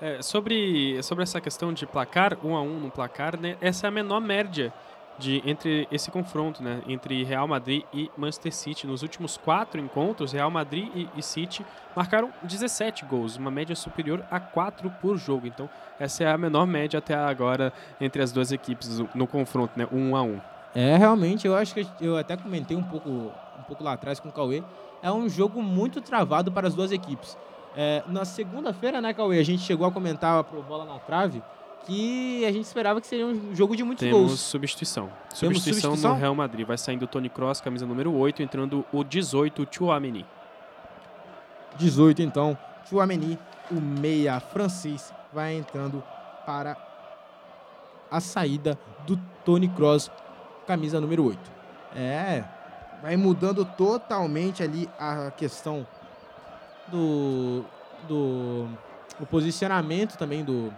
É, sobre, sobre essa questão de placar, um a um no placar, né, essa é a menor média de, entre esse confronto, né, entre Real Madrid e Manchester City. Nos últimos quatro encontros, Real Madrid e, e City marcaram 17 gols, uma média superior a 4 por jogo. Então, essa é a menor média até agora entre as duas equipes no, no confronto, né, um a um. É, realmente, eu acho que eu até comentei um pouco, um pouco lá atrás com o Cauê. É um jogo muito travado para as duas equipes. É, na segunda-feira, né, Cauê, a gente chegou a comentar pro Bola na Trave que a gente esperava que seria um jogo de muitos Temos gols. substituição. Temos Substituição substituição? no Real Madrid. Vai saindo o Tony Kroos, camisa número 8, entrando o 18, Chouameni. 18, então, Chouameni, o meia francês, vai entrando para a saída do Tony Kroos, camisa número 8. É, vai mudando totalmente ali a questão do, do o posicionamento também do,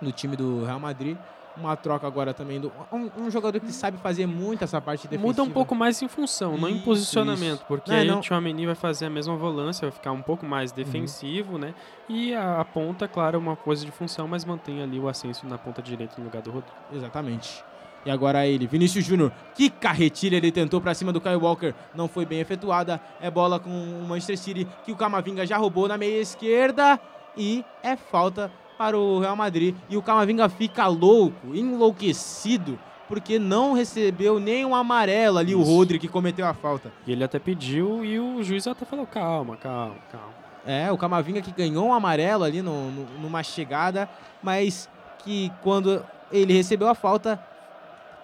do time do Real Madrid. Uma troca agora também do. Um, um jogador que sabe fazer muito essa parte defensiva. Muda um pouco mais em função, não em Isso, posicionamento, isso. porque Não, aí não. o Tchouameni vai fazer a mesma volância, vai ficar um pouco mais defensivo, né? E a, a ponta, claro, é uma coisa de função, mas mantém ali o Asensio na ponta direita no lugar do Rodrigo. Exatamente. E agora ele, Vinícius Júnior. Que carretilha ele tentou pra cima do Kyle Walker. Não foi bem efetuada. É bola com o Manchester City que o Camavinga já roubou na meia esquerda. E é falta para o Real Madrid. E o Camavinga fica louco, enlouquecido, porque não recebeu nem um amarelo ali o Isso. Rodri que cometeu a falta. E ele até pediu e o juiz até falou: calma, calma, calma. É, o Camavinga que ganhou um amarelo ali no, no- numa chegada, mas que quando ele recebeu a falta,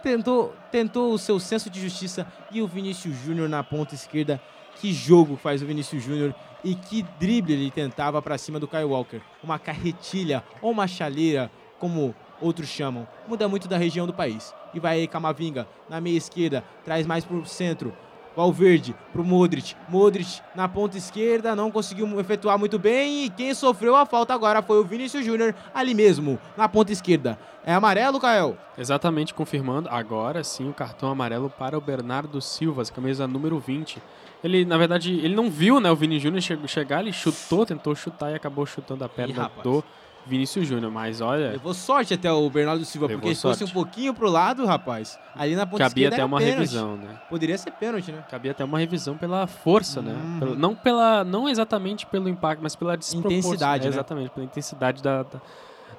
tentou, tentou o seu senso de justiça e o Vinícius Júnior na ponta esquerda. Que jogo faz o Vinícius Júnior e que drible ele tentava para cima do Kyle Walker. Uma carretilha ou uma chaleira, como outros chamam. Muda muito da região do país. E vai aí Camavinga na meia esquerda, traz mais pro centro. Valverde pro Modric. Modric na ponta esquerda, não conseguiu efetuar muito bem. E quem sofreu a falta agora foi o Vinícius Júnior, ali mesmo, na ponta esquerda. É amarelo, Kael? Exatamente confirmando agora sim o cartão amarelo para o Bernardo Silva, camisa número 20. Ele, na verdade, ele não viu né, o Vini Júnior che- chegar, ele chutou, tentou chutar e acabou chutando a perna rapaz. do Vinícius Júnior. Mas olha, Levou sorte até o Bernardo Silva, Levou porque se fosse um pouquinho pro lado, rapaz, ali na ponta cabia até era uma pênalti. revisão, né? Poderia ser pênalti, né? Cabia até uma revisão pela força, né? Uhum. Pelo- não, pela, não exatamente pelo impacto, mas pela desproporção. Intensidade, É, né? Exatamente, pela intensidade da, da,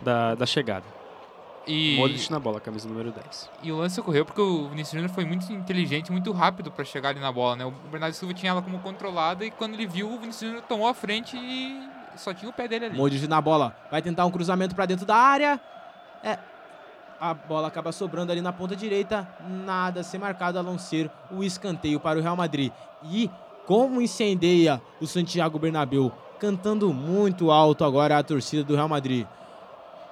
da, da chegada. E, Modric na bola, camisa número 10. e o lance ocorreu porque o Vinícius Júnior foi muito inteligente, muito rápido pra chegar ali na bola, né? O Bernardo Silva tinha ela como controlada e quando ele viu, o Vinícius Júnior tomou a frente e só tinha o pé dele ali. Modric na bola, vai tentar um cruzamento pra dentro da área. É. A bola acaba sobrando ali na ponta direita. Nada a ser marcado a não ser o escanteio para o Real Madrid. E como incendeia o Santiago Bernabéu, cantando muito alto agora a torcida do Real Madrid.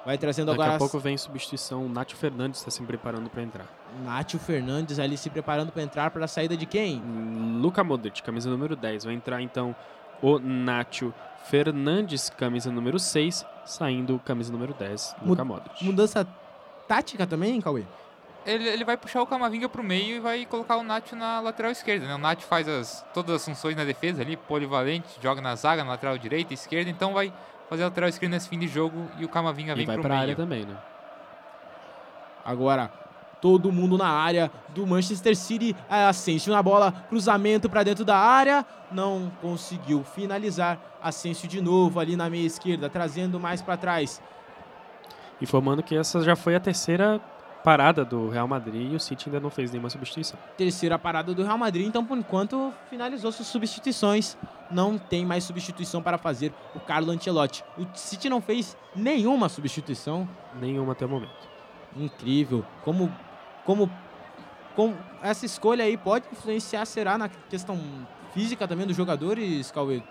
Vai trazendo Daqui agora a pouco vem substituição, o Nacho Fernandes está se preparando para entrar. Nátio Fernandes ali se preparando para entrar para a saída de quem? Luca Modric, camisa número 10. Vai entrar então o Nacho Fernandes, camisa número 6, saindo camisa número 10, Mu- Luca Modric. Mudança tática também, Cauê? Ele, ele vai puxar o Camavinga pro meio e vai colocar o Nacho na lateral esquerda, né? O Nacho faz as, todas as funções na defesa ali, polivalente, joga na zaga, na lateral direita, esquerda, então vai fazer a lateral esquerda nesse fim de jogo e o Camavinga E vem vai pro para a meio. área também, né? Agora, todo mundo na área do Manchester City. É, Asensio na bola, cruzamento para dentro da área. Não conseguiu finalizar. Asensio de novo ali na meia esquerda, trazendo mais para trás. Informando que essa já foi a terceira parada do Real Madrid e o City ainda não fez nenhuma substituição. Terceira parada do Real Madrid, então por enquanto finalizou suas substituições. não tem mais substituição para fazer o Carlo Ancelotti. O City não fez nenhuma substituição. Nenhuma até o momento. Incrível. Como, como, como essa escolha aí pode influenciar, será, na questão física também dos jogadores, Cauê?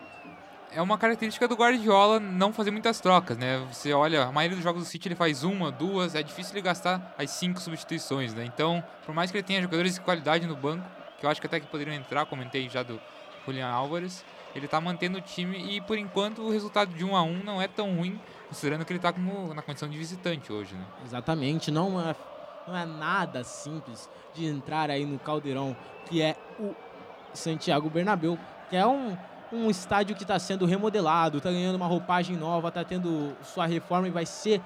É uma característica do Guardiola não fazer muitas trocas, né? Você olha, a maioria dos jogos do City ele faz uma, duas, é difícil ele gastar as cinco substituições, né? Então, por mais que ele tenha jogadores de qualidade no banco, que eu acho que até que poderiam entrar, comentei já do Julian Álvares, ele tá mantendo o time e por enquanto o resultado de 1 a 1 não é tão ruim, considerando que ele tá como na condição de visitante hoje, né? Exatamente, não é, não é nada simples de entrar aí no Caldeirão, que é o Santiago Bernabéu, que é um, um estádio que está sendo remodelado, está ganhando uma roupagem nova, está tendo sua reforma e vai ser,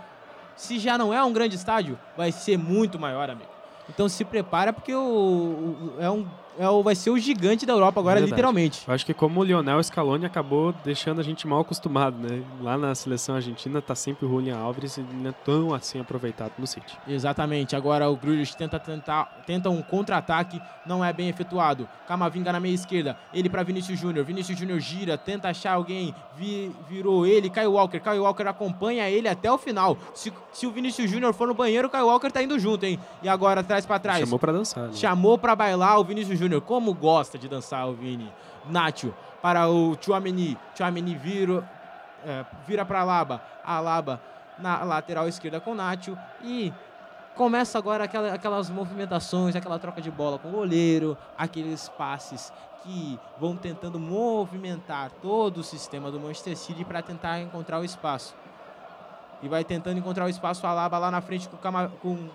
se já não é um grande estádio, vai ser muito maior, amigo. Então se prepara porque o, o- é um, é o, vai ser o gigante da Europa agora, Verdade. literalmente. Eu acho que como o Lionel Scaloni acabou deixando a gente mal acostumado, né? Lá na seleção argentina tá sempre o Julian Alves e não é tão assim aproveitado no City. Exatamente. Agora o Grealish tenta, tentar, tenta um contra-ataque, não é bem efetuado. Camavinga na meia esquerda, ele para Vinícius Júnior. Vinícius Júnior gira, tenta achar alguém, vi- virou ele, Caio Walker. Caio Walker acompanha ele até o final. Se, se o Vinícius Júnior for no banheiro, o Caio Walker tá indo junto, hein? E agora traz para trás. Chamou pra dançar, né? Chamou pra bailar o Vinícius Júnior. Como gosta de dançar o Vini. Nacho para o Chouameni. Chouameni vira, é, vira pra Alaba. Alaba na lateral esquerda com Nacho. E começa agora aquela- aquelas movimentações, aquela troca de bola com o goleiro, aqueles passes que vão tentando movimentar todo o sistema do Manchester City para tentar encontrar o espaço. E vai tentando encontrar o espaço, Alaba lá na frente com, o Cama- com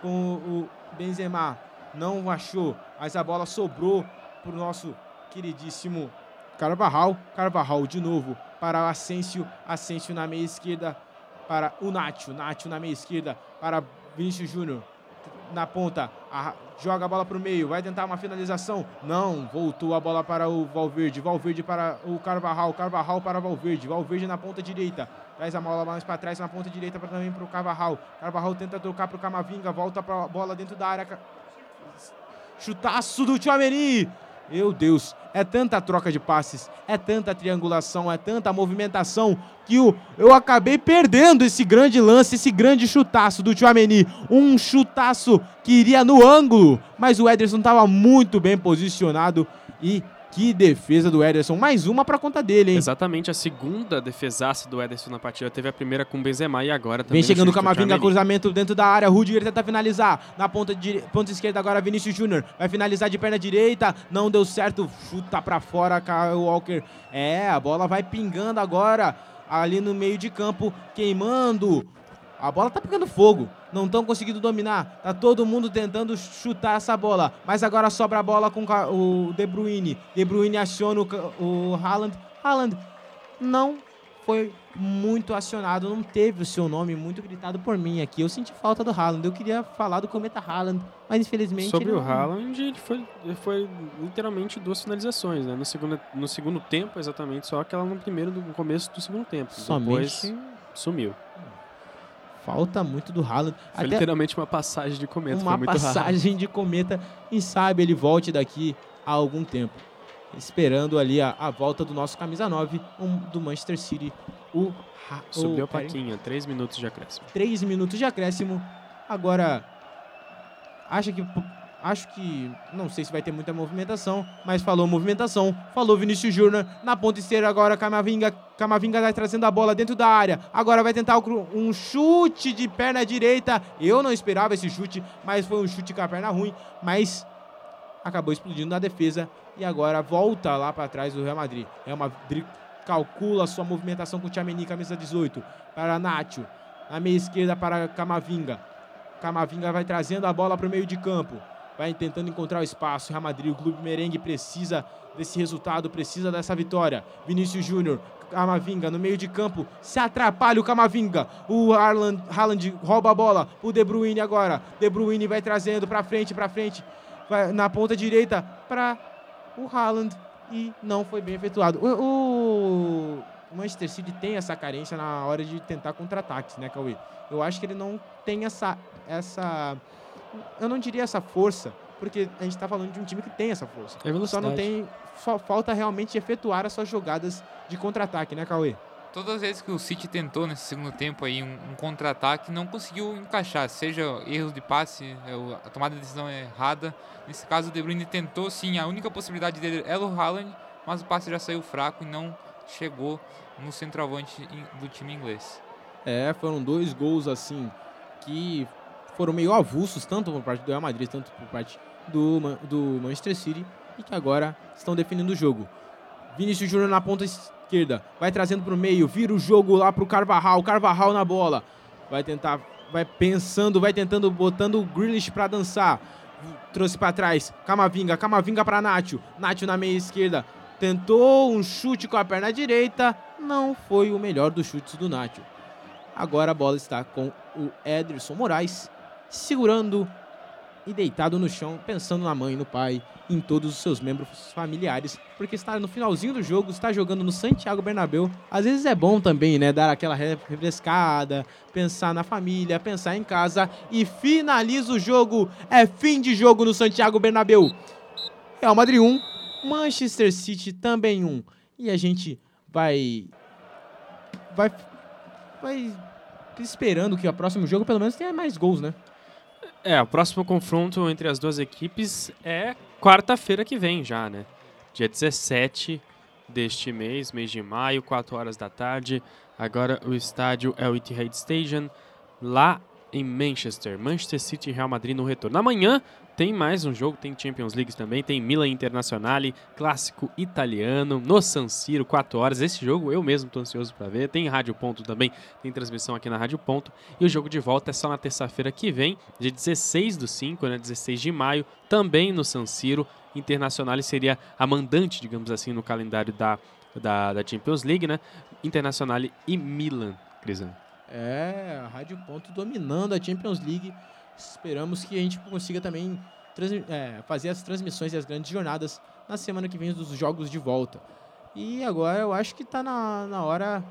com o Benzema. Não achou, mas a bola sobrou para o nosso queridíssimo Carvajal. Carvajal de novo para o Asensio. Asensio na meia esquerda para o Nacho. Nacho na meia esquerda para Vinícius Júnior. Na ponta, a- joga a bola para o meio, vai tentar uma finalização. Não, voltou a bola para o Valverde. Valverde para o Carvajal. Carvajal para Valverde. Valverde na ponta direita. Traz a bola mais para trás na ponta direita pra, também para o Carvajal. Carvajal tenta tocar para o Camavinga. Volta para a bola dentro da área. Chutaço do Tchouameni. Meu Deus, é tanta troca de passes, é tanta triangulação, é tanta movimentação que o, eu acabei perdendo esse grande lance, esse grande chutaço do Tchouameni. Um chutaço que iria no ângulo, mas o Ederson estava muito bem posicionado e que defesa do Ederson. Mais uma para conta dele, hein? Exatamente a segunda defesaça do Ederson na partida. Teve a primeira com o Benzema e agora também Vem chegando o Camavinga, cruzamento dentro da área. Rudiger tenta finalizar. Na ponta, dire... ponta esquerda agora Vinícius Júnior. Vai finalizar de perna direita. Não deu certo. Chuta pra fora, Kyle Walker. É, a bola vai pingando agora. Ali no meio de campo, queimando. A bola tá pegando fogo. Não estão conseguindo dominar. Tá todo mundo tentando chutar essa bola. Mas agora sobra a bola com o De Bruyne. De Bruyne aciona o, o Haaland. Haaland não foi muito acionado, não teve o seu nome muito gritado por mim aqui. Eu senti falta do Haaland. Eu queria falar do Cometa Haaland, mas infelizmente. Sobre o Haaland, ele foi, ele foi literalmente duas finalizações, né? No segundo, no segundo tempo, exatamente, só aquela no primeiro, no começo do segundo tempo. Somente Depois sumiu. Falta muito do Haaland. Foi Até literalmente uma passagem de cometa. uma foi muito raro. passagem de cometa. E sabe, ele volte daqui a algum tempo. Esperando ali a, a volta do nosso camisa 9, um, do Manchester City. O, Ha- Subiu o a plaquinha, três minutos de acréscimo. 3 minutos de acréscimo. Agora, acha que. Acho que. Não sei se vai ter muita movimentação, mas falou movimentação. Falou Vinícius Júnior. Na ponta esquerda agora, Camavinga. Camavinga vai trazendo a bola dentro da área. Agora vai tentar um chute de perna direita. Eu não esperava esse chute, mas foi um chute com a perna ruim. Mas acabou explodindo na defesa. E agora volta lá para trás do Real Madrid. Real Madrid calcula sua movimentação com o Tchouaméni, camisa 18. Para Nacho. Na meia esquerda para Camavinga. Camavinga vai trazendo a bola para o meio de campo. Vai tentando encontrar o espaço. Real Madrid, o clube merengue precisa desse resultado, precisa dessa vitória. Vinícius Júnior, Camavinga no meio de campo. Se atrapalha o Camavinga. O Haaland, Haaland rouba a bola. O De Bruyne agora. De Bruyne vai trazendo para frente, para frente. Vai na ponta direita para o Haaland e não foi bem efetuado. O, o Manchester City tem essa carência na hora de tentar contra-ataques, né, Cauê? Eu acho que ele não tem essa, essa, eu não diria essa força, porque a gente tá falando de um time que tem essa força. É velocidade. Só não tem. Só falta realmente efetuar as suas jogadas de contra-ataque, né, Cauê? Todas as vezes que o City tentou nesse segundo tempo aí um, um contra-ataque, não conseguiu encaixar, seja erros de passe, é, a tomada de decisão é errada. Nesse caso, o De Bruyne tentou sim, a única possibilidade dele era o Haaland, mas o passe já saiu fraco e não chegou no centroavante do time inglês. É, foram dois gols assim que foram meio avulsos, tanto por parte do Real Madrid, tanto por parte do, do Manchester City, e que agora estão definindo o jogo. Vinícius Júnior na ponta esquerda, vai trazendo para o meio, vira o jogo lá para o Carvajal, Carvajal na bola, vai tentar, vai pensando, vai tentando, botando o Grealish para dançar, trouxe para trás, Camavinga, Camavinga para Nacho, Nacho na meia esquerda, tentou um chute com a perna direita, não foi o melhor dos chutes do Nacho. Agora a bola está com o Ederson Moraes segurando e deitado no chão, pensando na mãe, no pai, em todos os seus membros familiares, porque está no finalzinho do jogo, está jogando no Santiago Bernabéu. Às vezes é bom também, né, dar aquela re- refrescada, pensar na família, pensar em casa e finaliza o jogo. É fim de jogo no Santiago Bernabéu. Real Madrid 1, Manchester City também 1. E a gente vai vai vai esperando que o próximo jogo pelo menos tenha mais gols, né? É, o próximo confronto entre as duas equipes é quarta-feira que vem já, né? Dia 17 deste mês, mês de maio, 4 horas da tarde. Agora o estádio é o Etihad Stadium, lá em Manchester. Manchester City e Real Madrid no retorno. Amanhã tem mais um jogo, tem Champions League também, tem Milan Internazionale, clássico italiano, no San Siro, 4 horas. Esse jogo eu mesmo tô ansioso para ver. Tem Rádio Ponto também, tem transmissão aqui na Rádio Ponto. E o jogo de volta é só na terça-feira que vem, dia 16 do 5, né, 16 de maio, também no San Siro. Internacional seria a mandante, digamos assim, no calendário da, da, da Champions League, né? Internacional e Milan, Crisan. É, a Rádio Ponto dominando a Champions League. Esperamos que a gente consiga também é, fazer as transmissões e as grandes jornadas na semana que vem dos jogos de volta. E agora eu acho que tá na, na hora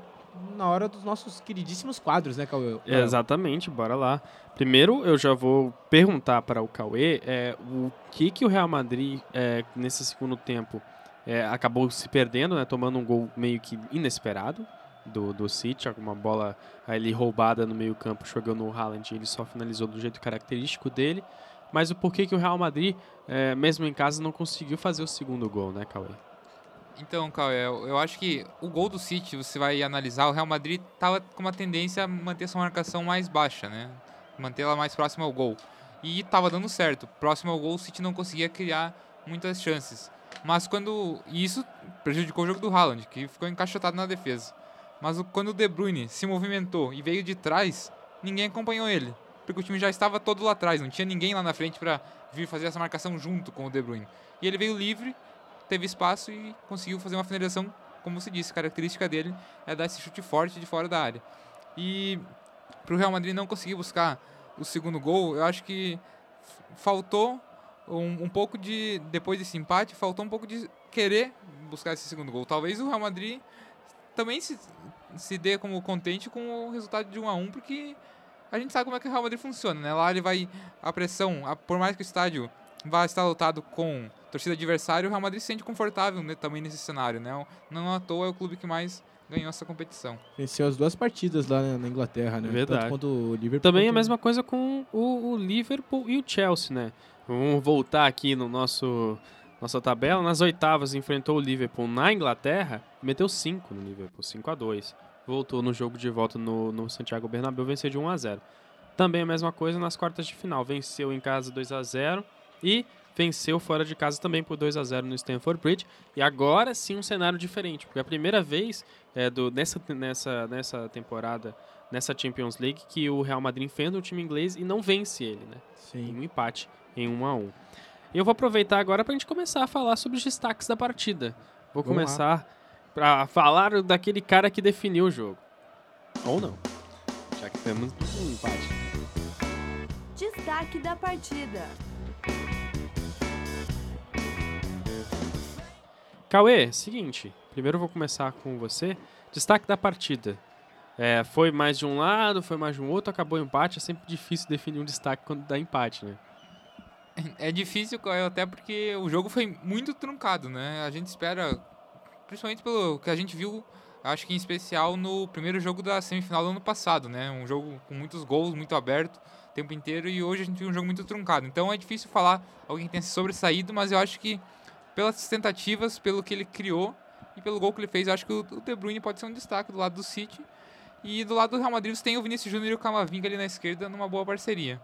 na hora dos nossos queridíssimos quadros, né, Cauê? Exatamente, bora lá. Primeiro, eu já vou perguntar para o Cauê é, o que, que o Real Madrid, é, nesse segundo tempo, é, acabou se perdendo, né, tomando um gol meio que inesperado do, do City, uma bola ali roubada no meio campo, jogando o Haaland, ele só finalizou do jeito característico dele. Mas o porquê que o Real Madrid, é, mesmo em casa, não conseguiu fazer o segundo gol, né, Cauê? Então, Cauê, eu, acho que o gol do City, você vai analisar, o Real Madrid estava com uma tendência a manter sua marcação mais baixa, né? Manter ela mais próxima ao gol. E estava dando certo. Próximo ao gol, o City não conseguia criar muitas chances. Mas quando. E isso prejudicou o jogo do Haaland, que ficou encaixotado na defesa. Mas quando o De Bruyne se movimentou e veio de trás, ninguém acompanhou ele. Porque o time já estava todo lá atrás, não tinha ninguém lá na frente para vir fazer essa marcação junto com o De Bruyne. E ele veio livre, teve espaço e conseguiu fazer uma finalização, como se disse, a característica dele é dar esse chute forte de fora da área. E para o Real Madrid não conseguir buscar o segundo gol, eu acho que faltou um, um pouco de, depois desse empate, faltou um pouco de querer buscar esse segundo gol. Talvez o Real Madrid também se, se dê como contente com o resultado de 1 a 1 porque a gente sabe como é que o Real Madrid funciona, né? Lá ele vai a pressão, a- por mais que o estádio vá estar lotado com torcida adversária, o Real Madrid se sente confortável né, também nesse cenário, né? Não à toa é o clube que mais ganhou essa competição. Venceu as duas partidas lá na na Inglaterra, né? Verdade. Tanto o Liverpool. Também é a mesma coisa com o, o Liverpool e o Chelsea, né? Vamos voltar aqui no nosso nossa tabela. Nas oitavas enfrentou o Liverpool na Inglaterra meteu 5 no Liverpool, 5 a 2 Voltou no jogo de volta no, no Santiago Bernabéu, venceu de 1 a 0 Também a mesma coisa nas quartas de final. Venceu em casa 2 a 0 e venceu fora de casa também por 2 a 0 no Stamford Bridge. E agora sim um cenário diferente, porque é a primeira vez é, do, nessa, nessa, nessa temporada, nessa Champions League, que o Real Madrid enfrenta o time inglês e não vence ele, né? Em Sim. um empate, em 1 a 1 E eu vou aproveitar agora para a gente começar a falar sobre os destaques da partida. Vou Vamos começar para falar daquele cara que definiu o jogo. Ou não. Já que temos um empate. Destaque da partida. Cauê, seguinte. Primeiro eu vou começar com você. Destaque da partida. É, foi mais de um lado, foi mais de um outro, acabou o empate. É sempre difícil definir um destaque quando dá empate, né? É difícil, Caio, até porque o jogo foi muito truncado, né? A gente espera, principalmente pelo que a gente viu, acho que em especial no primeiro jogo da semifinal do ano passado, né? Um jogo com muitos gols, muito aberto o tempo inteiro, e hoje a gente viu um jogo muito truncado. Então é difícil falar alguém que tenha se sobressaído, mas eu acho que pelas tentativas, pelo que ele criou e pelo gol que ele fez, eu acho que o De Bruyne pode ser um destaque do lado do City. E do lado do Real Madrid você tem o Vinícius Júnior e o Camavinga ali na esquerda numa boa parceria.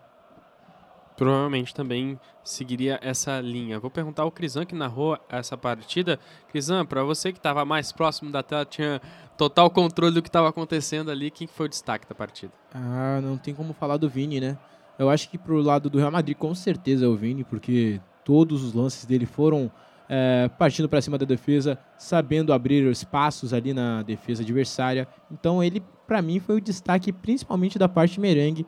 Provavelmente também seguiria essa linha. Vou perguntar ao Crisan que narrou essa partida. Crisan, para você que estava mais próximo da tela, tinha total controle do que estava acontecendo ali, quem foi o destaque da partida? Ah, não tem como falar do Vini, né? Eu acho que pro lado do Real Madrid, com certeza é o Vini, porque todos os lances dele foram é, partindo para cima da defesa, sabendo abrir espaços ali na defesa adversária. Então ele, para mim, foi o destaque principalmente da parte merengue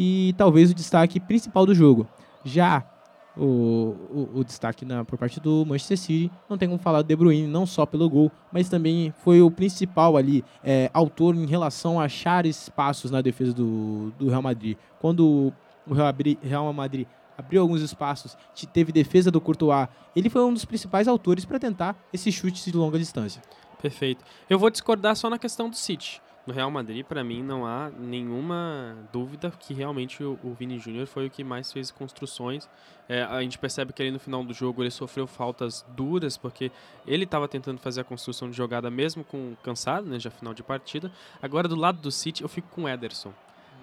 e talvez o destaque principal do jogo. Já o, o, o, destaque na, por parte do Manchester City, não tem como falar do De Bruyne, não só pelo gol, mas também foi o principal ali, é, autor em relação a achar espaços na defesa do, do Real Madrid. Quando o Real Madrid abriu alguns espaços, teve defesa do Courtois, ele foi um dos principais autores para tentar esses chutes de longa distância. Perfeito. Eu vou discordar só na questão do City no Real Madrid, para mim, não há nenhuma dúvida que realmente o, o Vini Júnior foi o que mais fez construções. É, a gente percebe que ali no final do jogo ele sofreu faltas duras, porque ele estava tentando fazer a construção de jogada mesmo com cansado, né, já final de partida. Agora, do lado do City, eu fico com o Ederson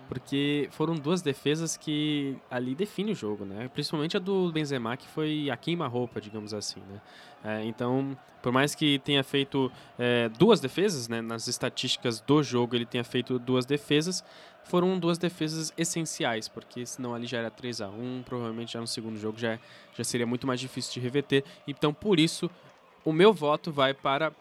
porque foram duas defesas que ali definem o jogo, né? Principalmente a do Benzema, que foi a queima-roupa, digamos assim, né? É, então, por mais que tenha feito é, duas defesas, né? Nas estatísticas do jogo ele tenha feito duas defesas, foram duas defesas essenciais, porque senão ali já era 3 a 1 provavelmente já no segundo jogo já, já seria muito mais difícil de reverter. Então, por isso, o meu voto vai para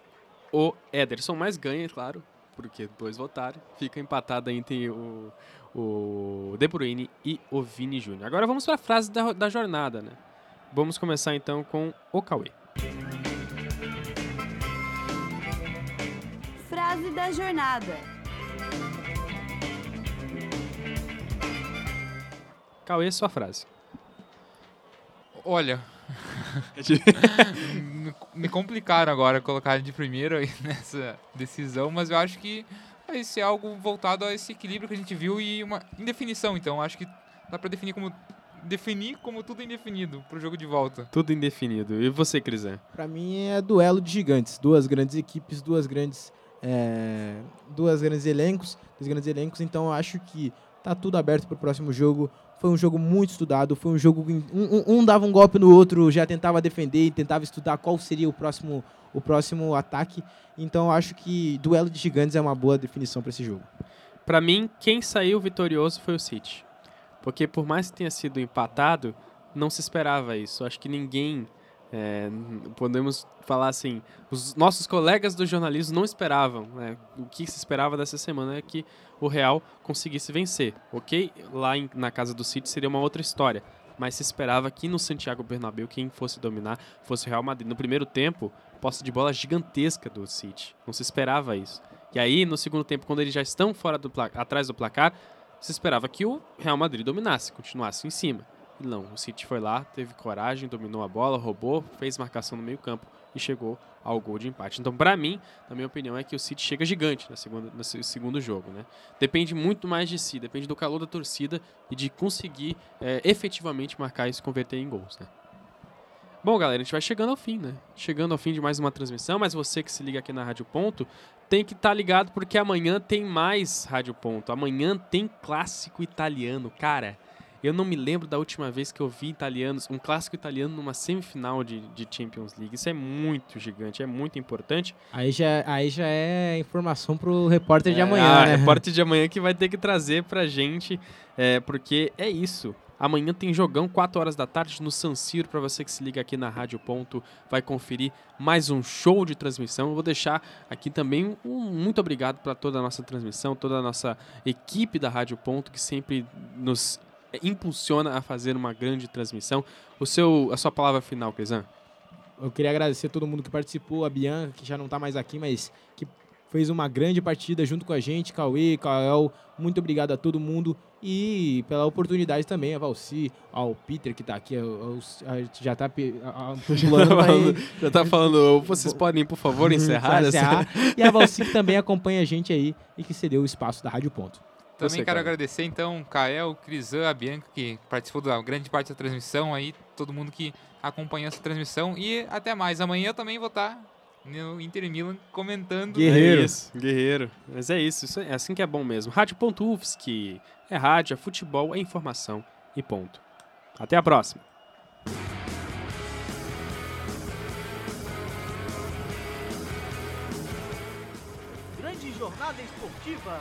o Ederson, mas ganha, claro, porque dois votaram. Fica empatado entre o, o De Bruyne e o Vini Júnior. Agora vamos para a frase da, da jornada, né? Vamos começar então com o Cauê. Frase da jornada. Cauê, sua frase. Olha, me complicaram agora colocar de primeiro aí nessa decisão, mas eu acho que vai ser algo voltado a esse equilíbrio que a gente viu e uma indefinição. Então, acho que dá para definir como definir como tudo indefinido pro jogo de volta. Tudo indefinido. E você, Crisé? Para mim é duelo de gigantes, duas grandes equipes, duas grandes é, duas grandes elencos, dois grandes elencos. Então, eu acho que tá tudo aberto pro próximo jogo. Foi um jogo muito estudado, foi um jogo um, um, dava um golpe no outro, já tentava defender, tentava estudar qual seria o próximo o próximo ataque. Então acho que duelo de gigantes é uma boa definição para esse jogo. Para mim, quem saiu vitorioso foi o City. Porque por mais que tenha sido empatado, não se esperava isso. Acho que ninguém é, podemos falar assim, os nossos colegas do jornalismo não esperavam. Né? O que se esperava dessa semana é que o Real conseguisse vencer. Ok? Lá em, na casa do City seria uma outra história. Mas se esperava que no Santiago Bernabéu quem fosse dominar fosse o Real Madrid. No primeiro tempo, posse de bola gigantesca do City. Não se esperava isso. E aí, no segundo tempo, quando eles já estão fora do atrás do placar, se esperava que o Real Madrid dominasse, continuasse em cima. Não, o City foi lá, teve coragem, dominou a bola, roubou, fez marcação no meio campo e chegou ao gol de empate. Então, para mim, na minha opinião, é que o City chega gigante na segunda, no segundo jogo. Né? Depende muito mais de si, depende do calor da torcida e de conseguir é, efetivamente marcar e se converter em gols. Né? Bom, galera, a gente vai chegando ao fim, né? Chegando ao fim de mais uma transmissão, mas você que se liga aqui na Rádio Ponto tem que estar tá ligado porque amanhã tem mais Rádio Ponto. Amanhã tem clássico italiano, cara. Eu não me lembro da última vez que eu vi italianos, um clássico italiano numa semifinal de, de Champions League. Isso é muito gigante, é muito importante. Aí já, aí já é informação pro repórter é, de amanhã, ah, né? repórter de amanhã que vai ter que trazer pra gente, é, porque é isso. Amanhã tem jogão, 4 horas da tarde, no San Siro, para você que se liga aqui na Rádio Ponto, vai conferir mais um show de transmissão. Eu vou deixar aqui também um muito obrigado para toda a nossa transmissão, toda a nossa equipe da Rádio Ponto, que sempre nos impulsiona a fazer uma grande transmissão. O seu, a sua palavra final, Crisan? Eu queria agradecer a todo mundo que participou, a Bianca, que já não está mais aqui, mas que fez uma grande partida junto com a gente, Cauê, Kael, muito obrigado a todo mundo e pela oportunidade também, a Valci, ao Peter que tá aqui, a- já tá pe- a- a- Já pulando tá aí. falando, já tá falando, vocês podem, por favor, encerrar? Encerrar. E a Valci que também acompanha a gente aí e que cedeu o espaço da Rádio Ponto. Também Você, quero cara. agradecer, então, o Kael, o Crisan, a Bianca, que participou da grande parte da transmissão aí, todo mundo que acompanhou essa transmissão. E até mais. Amanhã eu também vou estar no Inter Milan comentando. Guerreiro. É isso, guerreiro. Mas é isso, isso é assim que é bom mesmo. Rádio.ufsc é rádio, é futebol, é informação e ponto. Até a próxima. Grande jornada esportiva.